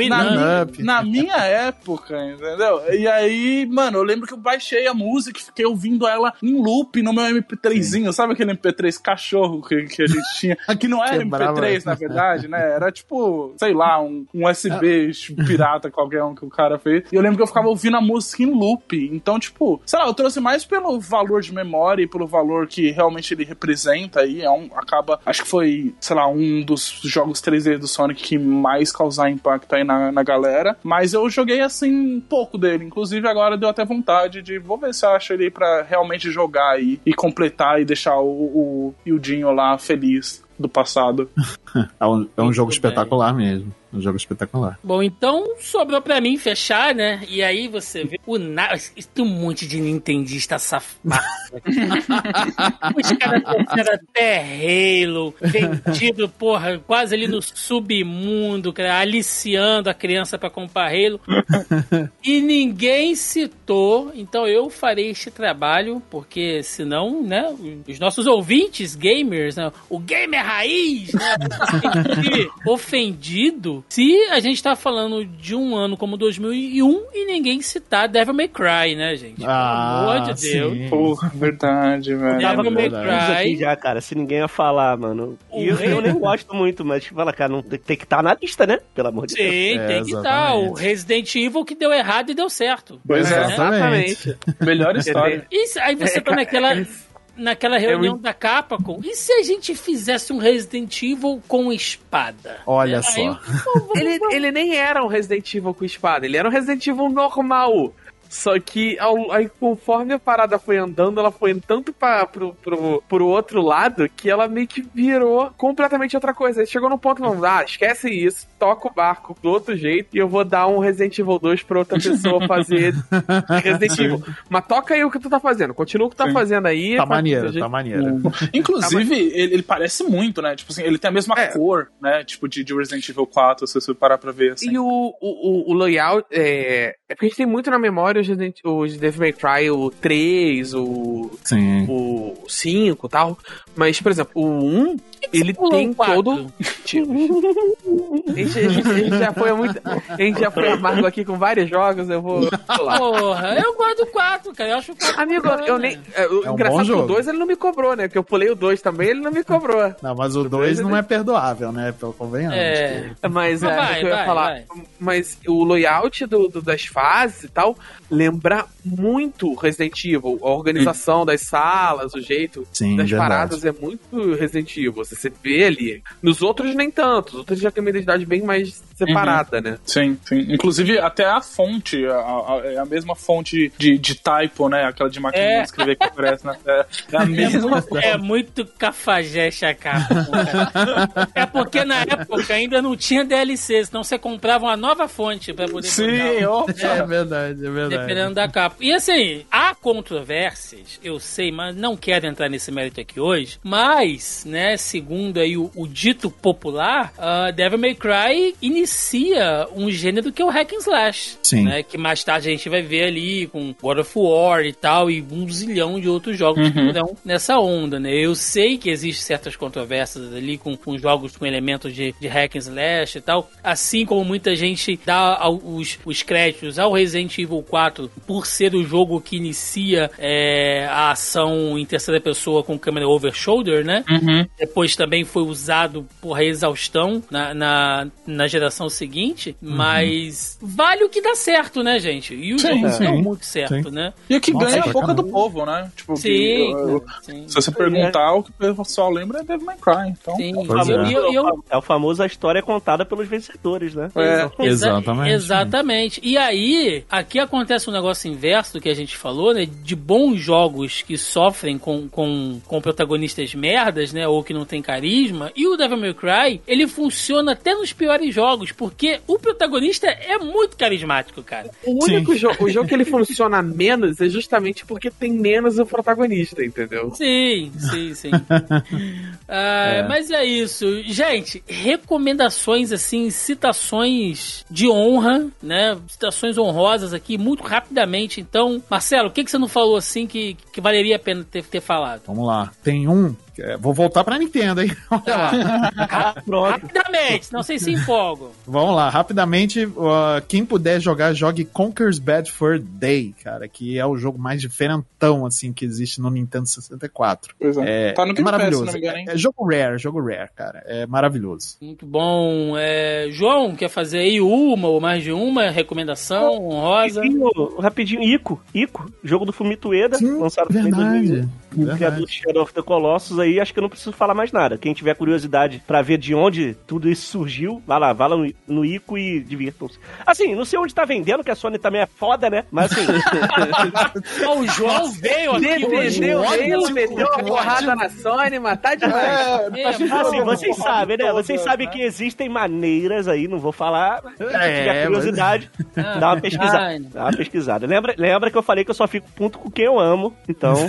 Na, Winamp. Up. na minha época, entendeu? E aí, mano, eu lembro que eu baixei a música e fiquei ouvindo ela em em loop no meu MP3zinho, sabe aquele MP3 cachorro que, que a gente tinha? Que não era Quebrava. MP3, na verdade, né? Era tipo, sei lá, um, um USB pirata qualquer um que o cara fez. E eu lembro que eu ficava ouvindo a música em loop. Então, tipo, sei lá, eu trouxe mais pelo valor de memória e pelo valor que realmente ele representa aí. É um, acaba, acho que foi, sei lá, um dos jogos 3D do Sonic que mais causar impacto aí na, na galera. Mas eu joguei assim um pouco dele. Inclusive agora deu até vontade de vou ver se eu acho ele pra realmente jogar aí e completar e deixar o, o Yudinho lá feliz do passado. É um, é um jogo bem. espetacular mesmo. Um jogo espetacular. Bom, então sobrou pra mim fechar, né? E aí você vê o Na... Tem um monte de nintendista safado. Os caras trouxeram até Halo, vendido, porra, quase ali no submundo, cara, aliciando a criança pra comprar Halo. E ninguém citou, então eu farei este trabalho, porque senão, né, os nossos ouvintes gamers, né, o gamer raiz, né, vai se a gente tá falando de um ano como 2001 e ninguém citar Devil May Cry, né, gente? Pelo amor de Deus. sim. Porra, verdade, velho. Devil May confuso aqui Cry. já, cara, se ninguém ia falar, mano. E eu, rei- eu nem gosto muito, mas fala, cara, não, tem que estar na lista, né? Pelo amor de Deus. Sim, É, tem que estar. exatamente. O Resident Evil que deu errado e deu certo. Pois é, Exatamente. melhor história. E aí você tá naquela, naquela reunião da Capcom. E se a gente fizesse um Resident Evil com espada? Olha Aí só. eu- Ele, ele nem era um Resident Evil com espada, ele era um Resident Evil normal. Só que ao- aí, conforme a parada foi andando, ela foi tanto pra, pro, pro, pro outro lado que ela meio que virou completamente outra coisa. Aí chegou no ponto, não, ah, esquece isso, toca o barco do outro jeito e eu vou dar um Resident Evil 2 pra outra pessoa fazer Resident Evil. Mas toca aí o que tu tá fazendo, continua o que tu tá Sim. fazendo aí. Tá maneiro, tá maneiro. Inclusive, ele, ele parece muito, né? Tipo assim, ele tem a mesma É. cor, né? Tipo, de, de Resident Evil 4, se você parar pra ver, assim. E o, o, o, o layout é. É porque a gente tem muito na memória os, Resident- os Devil May Cry, o 3, o, Sim. o 5 e tal. Mas, por exemplo, o 1, ele pulou tem todo. Tipo, a, gente, a gente- a gente já foi muito. A gente já foi amargo aqui com vários jogos, eu vou pular. Porra, eu gosto do 4, cara. Eu acho o 4 Amigo, eu nem. É, o É um engraçado bom que o jogo. 2 ele não me cobrou, né? Porque eu pulei o 2 também, ele não me cobrou. Não, mas o 2 não é perdoável, né? Pelo convenhamos. É. Mas Mas é, vai, o que eu ia vai, falar. vai. Mas o layout do, do- das fases e tal lembra muito Resident Evil. A organização das salas, o jeito Sim, das verdade. paradas é muito Resident Evil. Você, você vê ali. Nos outros, nem tanto. Os outros já tem uma identidade bem mais separada, né? Sim, sim. Inclusive, até a fonte, a, a- é a mesma fonte de, de typo, né? Aquela de máquina É. de escrever que aparece, né? É, é a É mesma muito, é muito cafajeste a capa. cara. É porque na época ainda não tinha DLC, senão você comprava uma nova fonte pra poder Sim, opa. É verdade, é verdade. Dependendo da capa. E assim, há controvérsias, eu sei, mas não quero entrar nesse mérito aqui hoje. Mas, né, segundo aí o, o dito popular, uh, Devil May Cry inicia um gênero que é o Hack and Slash. Sim. Né, que mais tarde a gente vai ver ali com God of War e tal, e um zilhão de outros jogos que estão nessa onda, né? Eu sei que existem certas controvérsias ali com, com jogos com elementos de, de hack and slash e tal, assim como muita gente dá os, os créditos ao Resident Evil 4 por ser o jogo que inicia é, a ação em terceira pessoa com câmera over shoulder, né? Uhum. Depois também foi usado por exaustão na, na, na geração seguinte, mas vale o que dá certo, né, gente? E os Sim, jogos dão muito certo, sim. né? E o que Nossa, ganha a pra boca do povo, né? Tipo, que Sim, eu- eu- sim. se você perguntar, o que o pessoal lembra é Devil May Cry. Então, Sim, eu- é. e eu- e eu- É o famoso a história contada pelos vencedores, né? É. Exa- Exatamente. Exatamente. E aí, aqui acontece um negócio inverso do que a gente falou, né? De bons jogos que sofrem com, com, com protagonistas merdas, né? Ou que não tem carisma. E o Devil May Cry, ele funciona até nos piores jogos, porque o protagonista é muito carismático, cara. O único jogo, o jogo que ele funciona menos é justamente porque tem menos o protagonista, entendeu? Sim, sim, sim. Ah, Mas é isso. Gente, recomendações, assim, citações de honra, né? Citações honrosas aqui, muito rapidamente. Então, Marcelo, o que, que você não falou assim que, que valeria a pena ter, ter falado? Vamos lá. Tem um Ron É, Vou voltar pra Nintendo, hein? Olha lá. Rapidamente, não sei se empolgo. Vamos lá, rapidamente. uh, quem puder jogar, jogue Conker's Bad Fur Day, cara, que é o jogo mais diferentão, assim, que existe no Nintendo 64. Pois é. É, tá no é maravilhoso. não me engano, hein? é, é jogo rare, jogo rare, cara. É maravilhoso. Muito bom. É, João, quer fazer aí uma ou mais de uma recomendação honrosa? Rapidinho, rapidinho, Ico, Ico, jogo do Fumito Ueda, lançado também em 2001. Verdade. O criador verdade. de Shadow of the Colossus aí, acho que eu não preciso falar mais nada. Quem tiver curiosidade pra ver de onde tudo isso surgiu, vai lá, vai lá no, no Ico e divirtam-se. Assim, não sei onde tá vendendo, que a Sony também é foda, né? Mas assim, o João veio aqui ódio, ele, meteu uma porrada na Sony, mas tá demais. É, É, a gente assim, vocês sabem, né? toda, Vocês sabem né? que existem maneiras aí, não vou falar, quem É, tiver curiosidade, Ah, dá uma pesquisada. ai. Dá uma pesquisada. Lembra, lembra que eu falei que eu só fico puto com quem eu amo, então...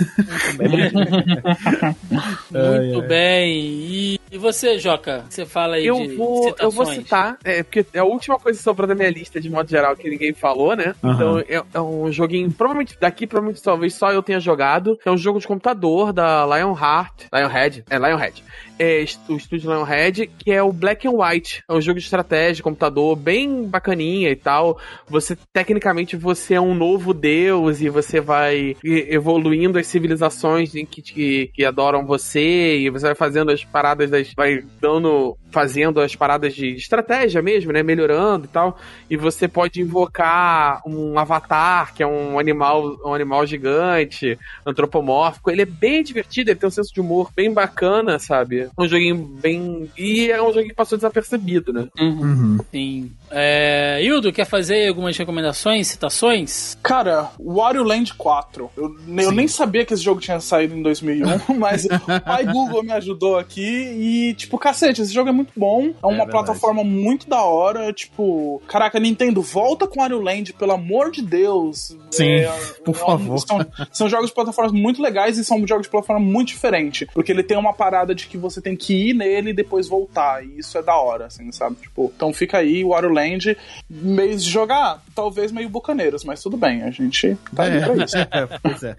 Muito bem. E, e você, Joca? Você fala aí de Eu vou, eu vou citações. citar, é, porque é a última coisa que sobrou da minha lista, de modo geral, que ninguém falou, né? Aham. Então é, é um joguinho, provavelmente daqui, provavelmente talvez só eu tenha jogado. É um jogo de computador da Lionheart. Lionhead? É, Lionhead. É o estúdio Lionhead, que é o Black and White. É um jogo de estratégia, computador, bem bacaninha e tal. Você, tecnicamente, você é um novo deus e você vai evoluindo as civilizações que, que, que adoram você e você vai fazendo as paradas das. vai dando. Fazendo as paradas de estratégia mesmo, né? Melhorando e tal. E você pode invocar um avatar, que é um animal, um animal gigante, antropomórfico. Ele é bem divertido, ele tem um senso de humor bem bacana, sabe? Um joguinho bem. E é um joguinho que passou desapercebido, né? Uhum, Uhum. sim. É, Hildo, quer fazer algumas recomendações, citações? Cara, Wario Land 4. Eu, eu nem sabia que esse jogo tinha saído em 2001, mas o pai Google me ajudou aqui e, tipo, cacete, esse jogo é muito bom. É uma verdade. plataforma muito da hora. Tipo, caraca, Nintendo, volta com Wario Land, pelo amor de Deus. Sim, por é favor. São, são jogos de plataformas muito legais e são jogos de plataforma muito diferentes. Porque ele tem uma parada de que você tem que ir nele e depois voltar. E isso é da hora, assim, sabe? Tipo, então fica aí, Wario Land, meio de jogar, talvez meio bucaneiros, mas tudo bem, a gente tá aí pra isso. É, pois é.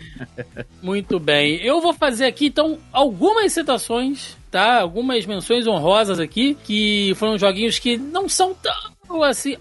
Muito bem. Eu vou fazer aqui, então, algumas citações, tá? Algumas menções honrosas aqui, que foram joguinhos que não são tão assim.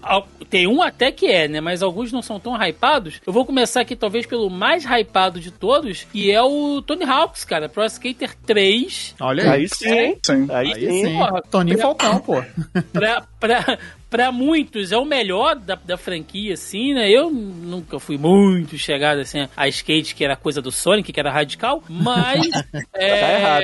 Tem um até que é, né? Mas alguns não são tão hypados. Eu vou começar aqui, talvez, pelo mais hypado de todos, que é o Tony Hawk's, cara. Pro Skater 3. Olha aí. Aí sim, Sim. aí, Aí sim. sim. Toninho Falcão, pô. pra, pra, pra muitos é o melhor da, da franquia, assim, né? Eu nunca fui muito chegado assim a skate, que era coisa do Sonic, que era radical, mas é, Tá errado.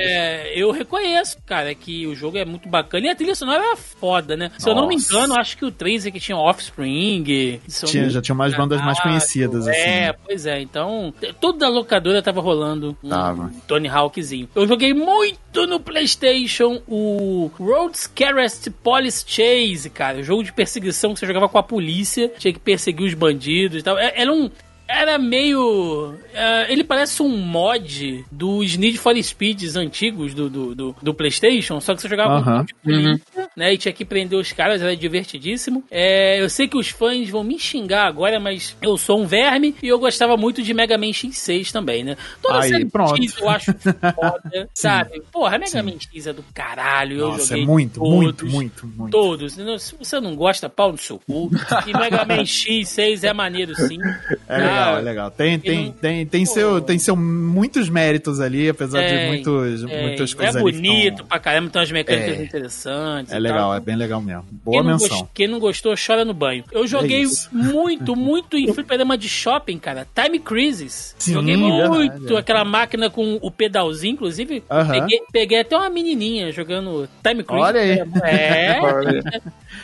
eu reconheço, cara, que o jogo é muito bacana e a trilha sonora é foda, né? Se eu não me engano, acho que o 3 é que tinha Offspring. Tinha, já tinha umas bandas mais conhecidas, assim. É, pois é. Então, toda a locadora tava rolando um Tava. Tony Hawkzinho. Eu joguei muito no PlayStation o Road Scariest Police Chase, cara. Jogo de perseguição que você jogava com a polícia, tinha que perseguir os bandidos e tal. É- Era um. Era meio. é, ele parece um mod dos Need for Speeds antigos do, do, do, do PlayStation, só que você jogava Aham. com polícia, né? E tinha que prender os caras, era divertidíssimo. É, eu sei que os fãs vão me xingar agora, mas eu sou um verme e eu gostava muito de Mega Man X6 também, né? Toda Aí, série pronto. X eu acho foda, sabe? Porra, Mega Man X é do caralho, eu Nossa, joguei é muito, todos, muito, muito, muito. Todos. Se você não gosta, pau no seu cu. E Mega Man X6 é maneiro sim. É legal, Ah, é legal. Tem, tem, não- tem, tem, seu, tem seu muitos méritos ali, apesar de Tem, muitos, É, muitas é coisas que bonito tão- pra caramba, tem umas mecânicas É. interessantes. É legal, tal. é bem legal mesmo. Quem Boa não, menção. gost- quem não gostou, chora no banho. Eu joguei isso. muito, muito em fliperama de shopping, cara. Time Crisis. Sim, joguei muito é. aquela máquina com o pedalzinho, inclusive. Aham. Peguei, peguei até uma menininha jogando Time Crisis. Olha aí. É, Olha.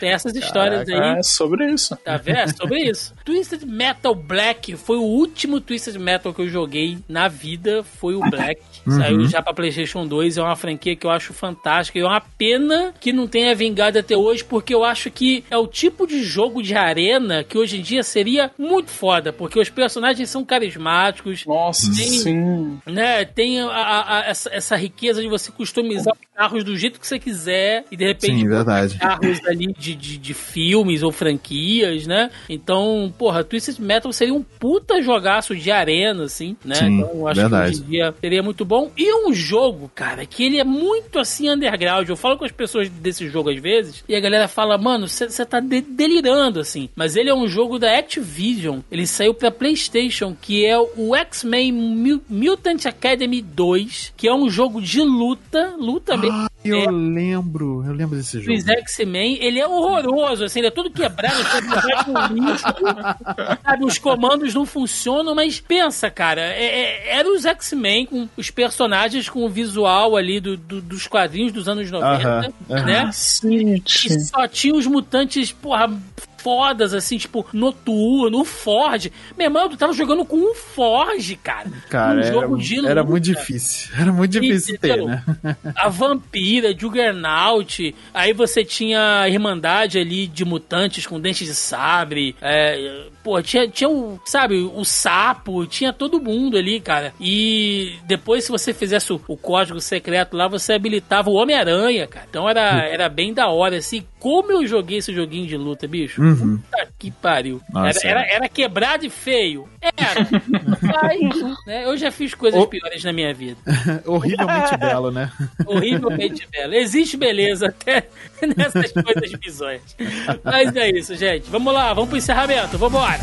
tem essas histórias aí. É sobre isso. Tá vendo? É sobre isso. Twisted Metal Black foi o último Twisted Metal que eu joguei na vida. Foi o Black. Uhum. Saiu já pra PlayStation 2. É uma franquia que eu acho fantástica. E é uma pena que não tenha vingado até hoje, porque eu acho que é o tipo de jogo de arena que hoje em dia seria muito foda, porque os personagens são carismáticos. Nossa, Tem- sim. Né, tem a- a- a- essa, essa riqueza de você customizar os carros do jeito que você quiser e de repente Sim, verdade. carros ali de, de, de filmes ou franquias, né? Então, porra, Twisted Metal seria um puta jogaço de arena, assim, né? Sim, então, eu acho verdade. que hoje em dia seria muito bom. E um jogo, cara, que ele é muito assim underground. Eu falo com as pessoas desse jogo às vezes e a galera fala, mano, você tá de- delirando, assim. Mas ele é um jogo da Activision. Ele saiu pra PlayStation, que é o X-Men Mu- Mutant Academy 2, que é um jogo de luta, luta mesmo. Eu lembro, eu lembro desse jogo. Dos X-Men, ele é horroroso, assim, ele é todo quebrado, com lixo, sabe, os comandos não funcionam, mas pensa, cara, é, é, era os X-Men com os personagens com o visual ali do, do- dos quadrinhos dos anos 90, Aham, aham. né? Cacete. E só tinha os mutantes, porra, fodas, assim, tipo, Noturno, o Ford. Meu irmão, tu tava jogando com um Ford, cara. Cara, um era, jogo de era luta. muito difícil. Era muito difícil ter, Entendeu? né? a Vampira, Juggernaut, aí você tinha a Irmandade ali de mutantes com dentes de sabre, é, pô, tinha, tinha o, sabe, o sapo, tinha todo mundo ali, cara. E depois, se você fizesse o, o código secreto lá, você habilitava o Homem-Aranha, cara. Então era, era bem da hora, assim. Como eu joguei esse joguinho de luta, bicho? Uhum. Puta que pariu. Nossa, era, era, era quebrado e feio. Era. Mas, né, eu já fiz coisas O- piores na minha vida. Horrivelmente belo, né? Horrivelmente bela. Existe beleza até nessas coisas bizonhas. Mas é isso, gente. Vamos lá, vamos pro encerramento. Vambora. E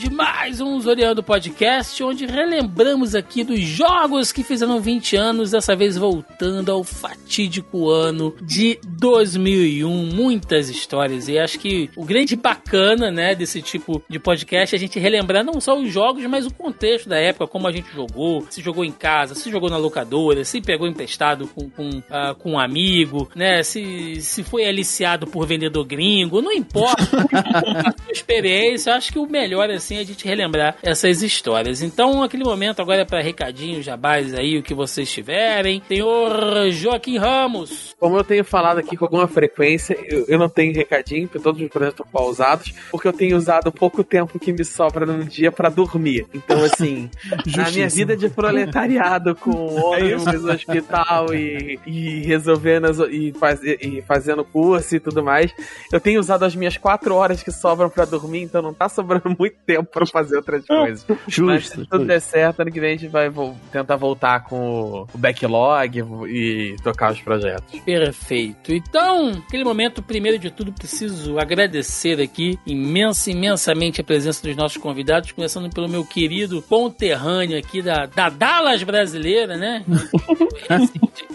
de mais um Zoreando Podcast, onde relembramos aqui dos jogos que fizeram 20 anos, dessa vez voltando ao fatídico ano de 2001. Muitas histórias, e acho que o grande bacana, né, desse tipo de podcast é a gente relembrar não só os jogos, mas o contexto da época, como a gente jogou, se jogou em casa, se jogou na locadora, se pegou emprestado com, com, ah, com um amigo, né, se, se foi aliciado por vendedor gringo, não importa a sua experiência, acho que o melhor assim é a gente relembrar essas histórias. Então, aquele momento agora é para recadinhos, jabás aí, o que vocês tiverem. Senhor Joaquim Ramos. Como eu tenho falado aqui com alguma frequência, eu, eu não tenho recadinho, porque todos os projetos estão pausados, porque eu tenho usado pouco tempo que me sobra no dia pra dormir. Então, assim, na minha vida de proletariado com ônibus no hospital e, e resolvendo as- e, faz- e fazendo curso e tudo mais, eu tenho usado as minhas quatro horas que sobram pra dormir, então não tá sobrando muito tempo pra fazer outras coisas. Mas Justo. se tudo der certo, ano que vem a gente vai vo- tentar voltar com o- backlog e tocar os projetos. Perfeito. Então, aquele momento, primeiro de tudo, preciso agradecer aqui imensa, imensamente a presença dos nossos convidados, começando pelo meu querido conterrâneo aqui da, da Dallas brasileira, né?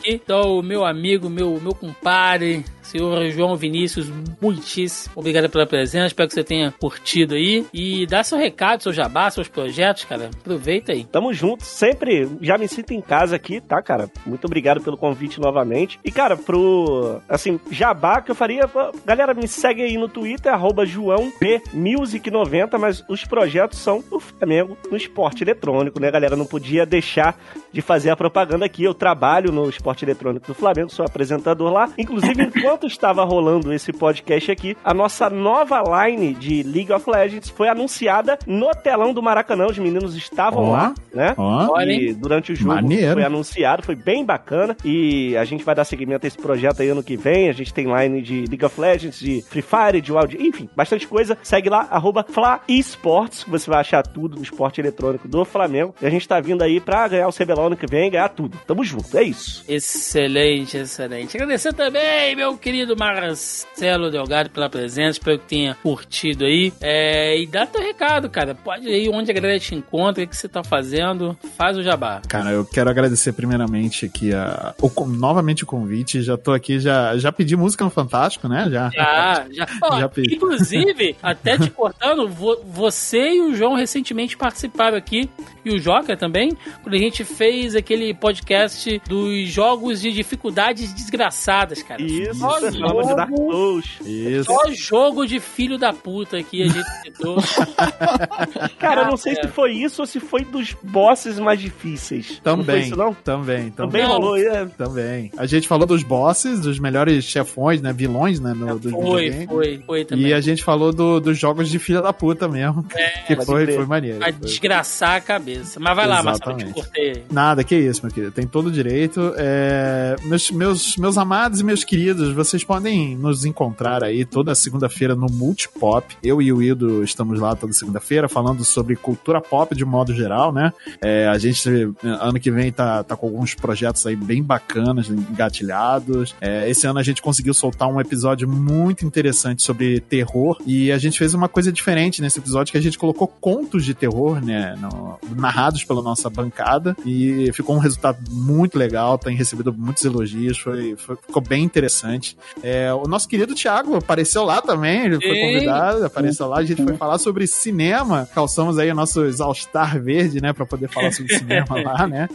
Então, o meu amigo, meu, meu compadre, senhor João Vinícius, muitíssimo obrigado pela presença. Espero que você tenha curtido aí. E dá seu recado, seu jabá, seus projetos, cara. Aproveita aí. Tamo junto, sempre. Já me sinto em casa aqui, tá, cara? Muito obrigado pelo convite novamente. E, cara, pro. Assim, jabá que eu faria. Galera, me segue aí no Twitter, arroba JoãoPMusic90, mas os projetos são do Flamengo no esporte eletrônico, né, galera? Não podia deixar de fazer a propaganda aqui. Eu trabalho no esporte eletrônico do Flamengo, sou apresentador lá. Inclusive, enquanto estava rolando esse podcast aqui, a nossa nova line de League of Legends foi anunciada no telão do Maracanã. Os meninos estavam lá, né? Olha, E durante o jogo Maneiro. foi anunciado, foi bem bacana. E a gente vai dar seguimento a esse projeto aí ano que vem. A gente tem line de League of Legends, de Free Fire, de Wild, enfim, bastante coisa. Segue lá, arroba Fla Esports, que você vai achar tudo do esporte eletrônico do Flamengo. E a gente tá vindo aí pra ganhar o CBLOL ano que vem, ganhar tudo. Tamo junto, é isso. Excelente, excelente. Agradecer também, meu querido Marcelo Delgado, pela presença. Espero que tenha curtido aí. É, e dá teu recado, cara. Pode ir onde a galera te encontra, o que você tá fazendo. Faz o jabá. Cara, eu quero agradecer primeiramente aqui a, o, novamente o convite. Já tô aqui, já, já pedi música no Fantástico, né? Já. Já, já. Ó, Já pedi. inclusive, até te cortando, vo- você e o João recentemente participaram aqui, e o Joca também, quando a gente fez aquele podcast dos jogos de dificuldades desgraçadas, cara. Isso, Só fala de Dark jogo, Souls. Isso. só jogo de filho da puta que a gente citou. Cara, eu não sei é. se foi isso ou se foi dos bosses mais difíceis. Não foi Também, isso, não? também, Também também. Não. rolou, é. Também. A gente falou dos bosses, dos melhores chefões, né? Vilões, né? No, dos Foi, foi, foi também. E a gente falou do- dos jogos de filha da puta mesmo. que pode foi, foi maneiro. Pra Foi- desgraçar a cabeça. Mas vai lá, Marcelo, eu te Exatamente. cortei. Nada, que isso, meu querido. Tem todo o direito. É, meus, meus, meus amados e meus queridos, vocês podem nos encontrar aí toda segunda-feira no Multipop. Eu e o Ido estamos lá toda segunda-feira falando sobre cultura pop de modo geral, né? É, a gente, ano que vem, tá, tá com alguns projetos aí bem bacanas, engatilhados. É, esse ano a gente conseguiu soltar um episódio muito interessante sobre terror e a gente fez uma coisa diferente nesse episódio que a gente colocou contos de terror, né? no- narrados pela nossa bancada e ficou um resultado muito legal, tem recebido muitos elogios, foi, foi- ficou bem interessante. É, o nosso querido Thiago apareceu lá também, ele foi convidado, apareceu lá, a gente foi falar sobre cinema, calçamos aí o nosso All-Star verde, né, pra poder falar sobre cinema lá, né.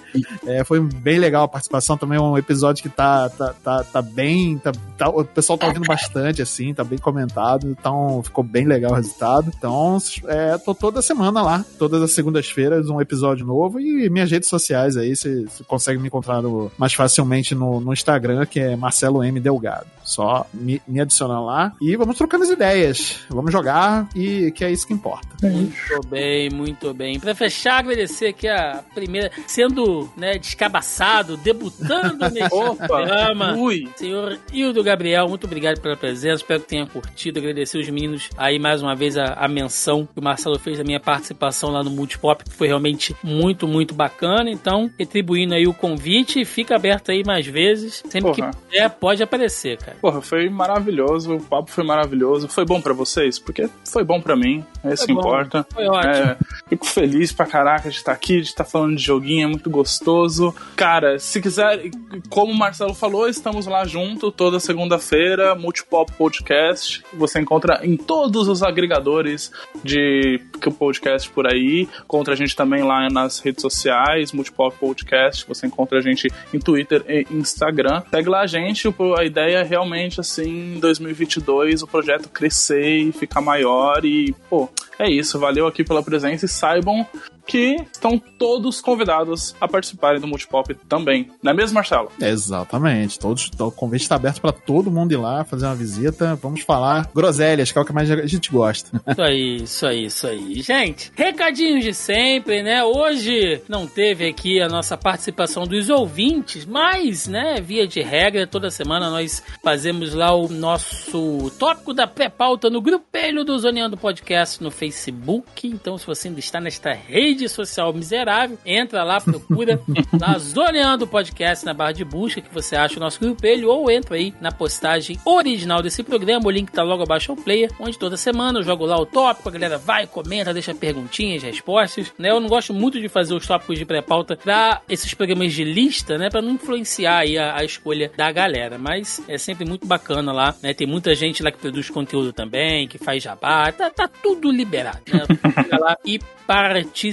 É, foi bem legal a participação, também um episódio que tá, tá, tá, tá bem, tá, tá- o pessoal tá ouvindo bastante, assim, tá bem comentado, então ficou bem legal o resultado. Então, é, tô toda semana lá, todas as segundas-feiras, um episódio novo e minhas redes sociais aí, você consegue me encontrar mais facilmente no, no Instagram, que é Marcelo M. Delgado. Só me, me adicionar lá e vamos trocando as ideias. Vamos jogar e que é isso que importa. Muito bem, muito bem. Pra fechar, agradecer aqui a primeira, sendo né, descabaçado, debutando neste programa. Ui! Senhor Hildo Gabriel, muito obrigado pela presença. Espero que tenha curtido. Agradecer os meninos aí mais uma vez a, a menção que o Marcelo fez da minha participação lá no Multipop, que foi realmente muito, muito bacana. Então, retribuindo aí o convite, fica aberto aí mais vezes. Sempre Porra. que puder, pode aparecer, cara. Porra, foi maravilhoso, o papo foi maravilhoso. Foi bom pra vocês? Porque foi bom pra mim, é isso que bom. importa. Foi ótimo. É, fico feliz pra caraca de estar aqui, de estar falando de joguinho, é muito gostoso. Cara, se quiser, como o Marcelo falou, estamos lá junto toda segunda-feira, Multipop Podcast. Você encontra em todos os agregadores de podcast por aí. Encontra a gente também lá nas redes sociais, Multipop Podcast. Você encontra a gente em Twitter e Instagram. Segue lá a gente, a ideia é realmente assim, em 2022 o projeto crescer e ficar maior e, pô, é isso, valeu aqui pela presença e saibam que estão todos convidados a participarem do Multipop também. Não é mesmo, Marcelo? Exatamente. Todos, o convite está aberto para todo mundo ir lá fazer uma visita. Vamos falar groselhas, que é o que mais a gente gosta. Isso aí, isso aí, isso aí. Gente, recadinhos de sempre, né? Hoje não teve aqui a nossa participação dos ouvintes, mas, né, via de regra, toda semana nós fazemos lá o nosso tópico da pré-pauta no grupelho do Zoneando Podcast no Facebook. Então, se você ainda está nesta rede social miserável, entra lá, procura lá Zoneando Podcast na barra de busca que você acha o nosso grupelho ou entra aí na postagem original desse programa. O link tá logo abaixo ao player, onde toda semana eu jogo lá o tópico, a galera vai, comenta, deixa perguntinhas, respostas, né? Eu não gosto muito de fazer os tópicos de pré-pauta pra esses programas de lista, né? Pra não influenciar aí a, a escolha da galera, mas é sempre muito bacana lá, né? Tem muita gente lá que produz conteúdo também, que faz jabá, tá, tá tudo liberado, né? Lá e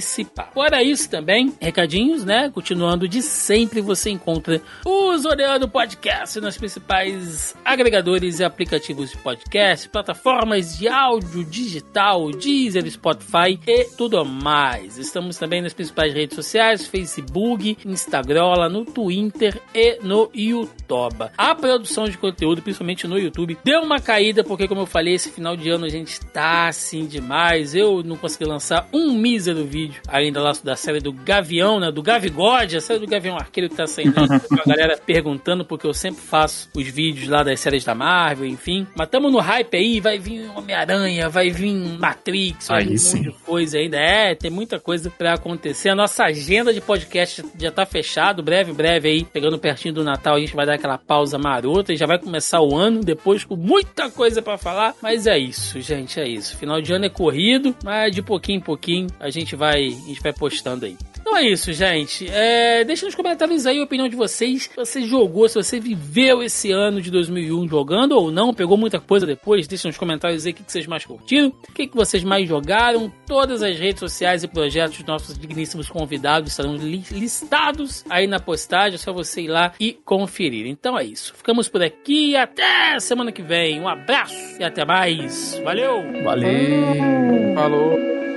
participar. Fora isso também, recadinhos, né? Continuando de sempre, você encontra o Zoreando Podcast nas principais agregadores e aplicativos de podcast, plataformas de áudio digital, Deezer, Spotify e tudo mais. Estamos também nas principais redes sociais, Facebook, Instagram, no Twitter e no YouTube. A produção de conteúdo, principalmente no YouTube, deu uma caída porque, como eu falei, esse final de ano a gente tá assim demais. Eu não consegui lançar um mísero vídeo ainda lá da série do Gavião, né? Do Gavigode, a série do Gavião Arqueiro que tá saindo aí, a galera perguntando, porque eu sempre faço os vídeos lá das séries da Marvel, enfim. Mas tamo no hype aí, vai vir Homem-Aranha, vai vir Matrix, vai Aí vir sim. um monte de coisa ainda. É, tem muita coisa pra acontecer. A nossa agenda de podcast já tá fechado, breve, breve aí, pegando pertinho do Natal, a gente vai dar aquela pausa marota e já vai começar o ano depois com muita coisa pra falar. Mas é isso, gente, é isso. Final de ano é corrido, mas de pouquinho em pouquinho a gente vai, a gente vai postando aí. Então é isso, gente. É, deixa nos comentários aí a opinião de vocês. Se você jogou, se você viveu esse ano de 2001 jogando ou não, pegou muita coisa depois. Deixa nos comentários aí o que que vocês mais curtiram, o que que vocês mais jogaram. Todas as redes sociais e projetos dos nossos digníssimos convidados estarão li- listados aí na postagem. É só você ir lá e conferir. Então é isso. Ficamos por aqui. Até semana que vem. Um abraço e até mais. Valeu! Valeu! Falou.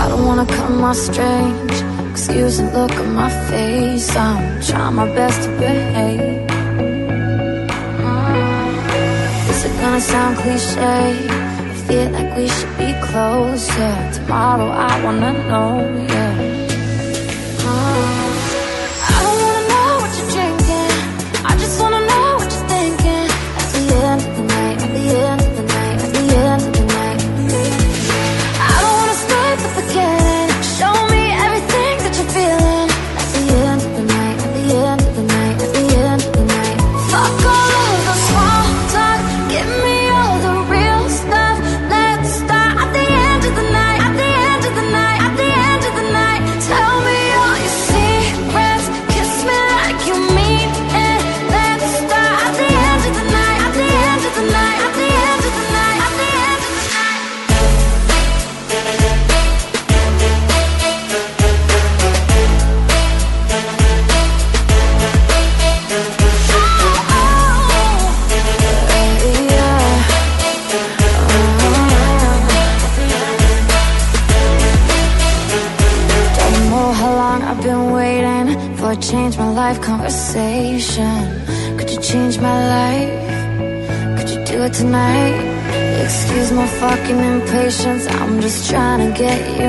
I don't wanna come my strange. Excuse the look on my face. I'm trying my best to behave. Mm. Is it gonna sound cliche? I feel like we should be closer. Tomorrow I wanna know, yeah. Get you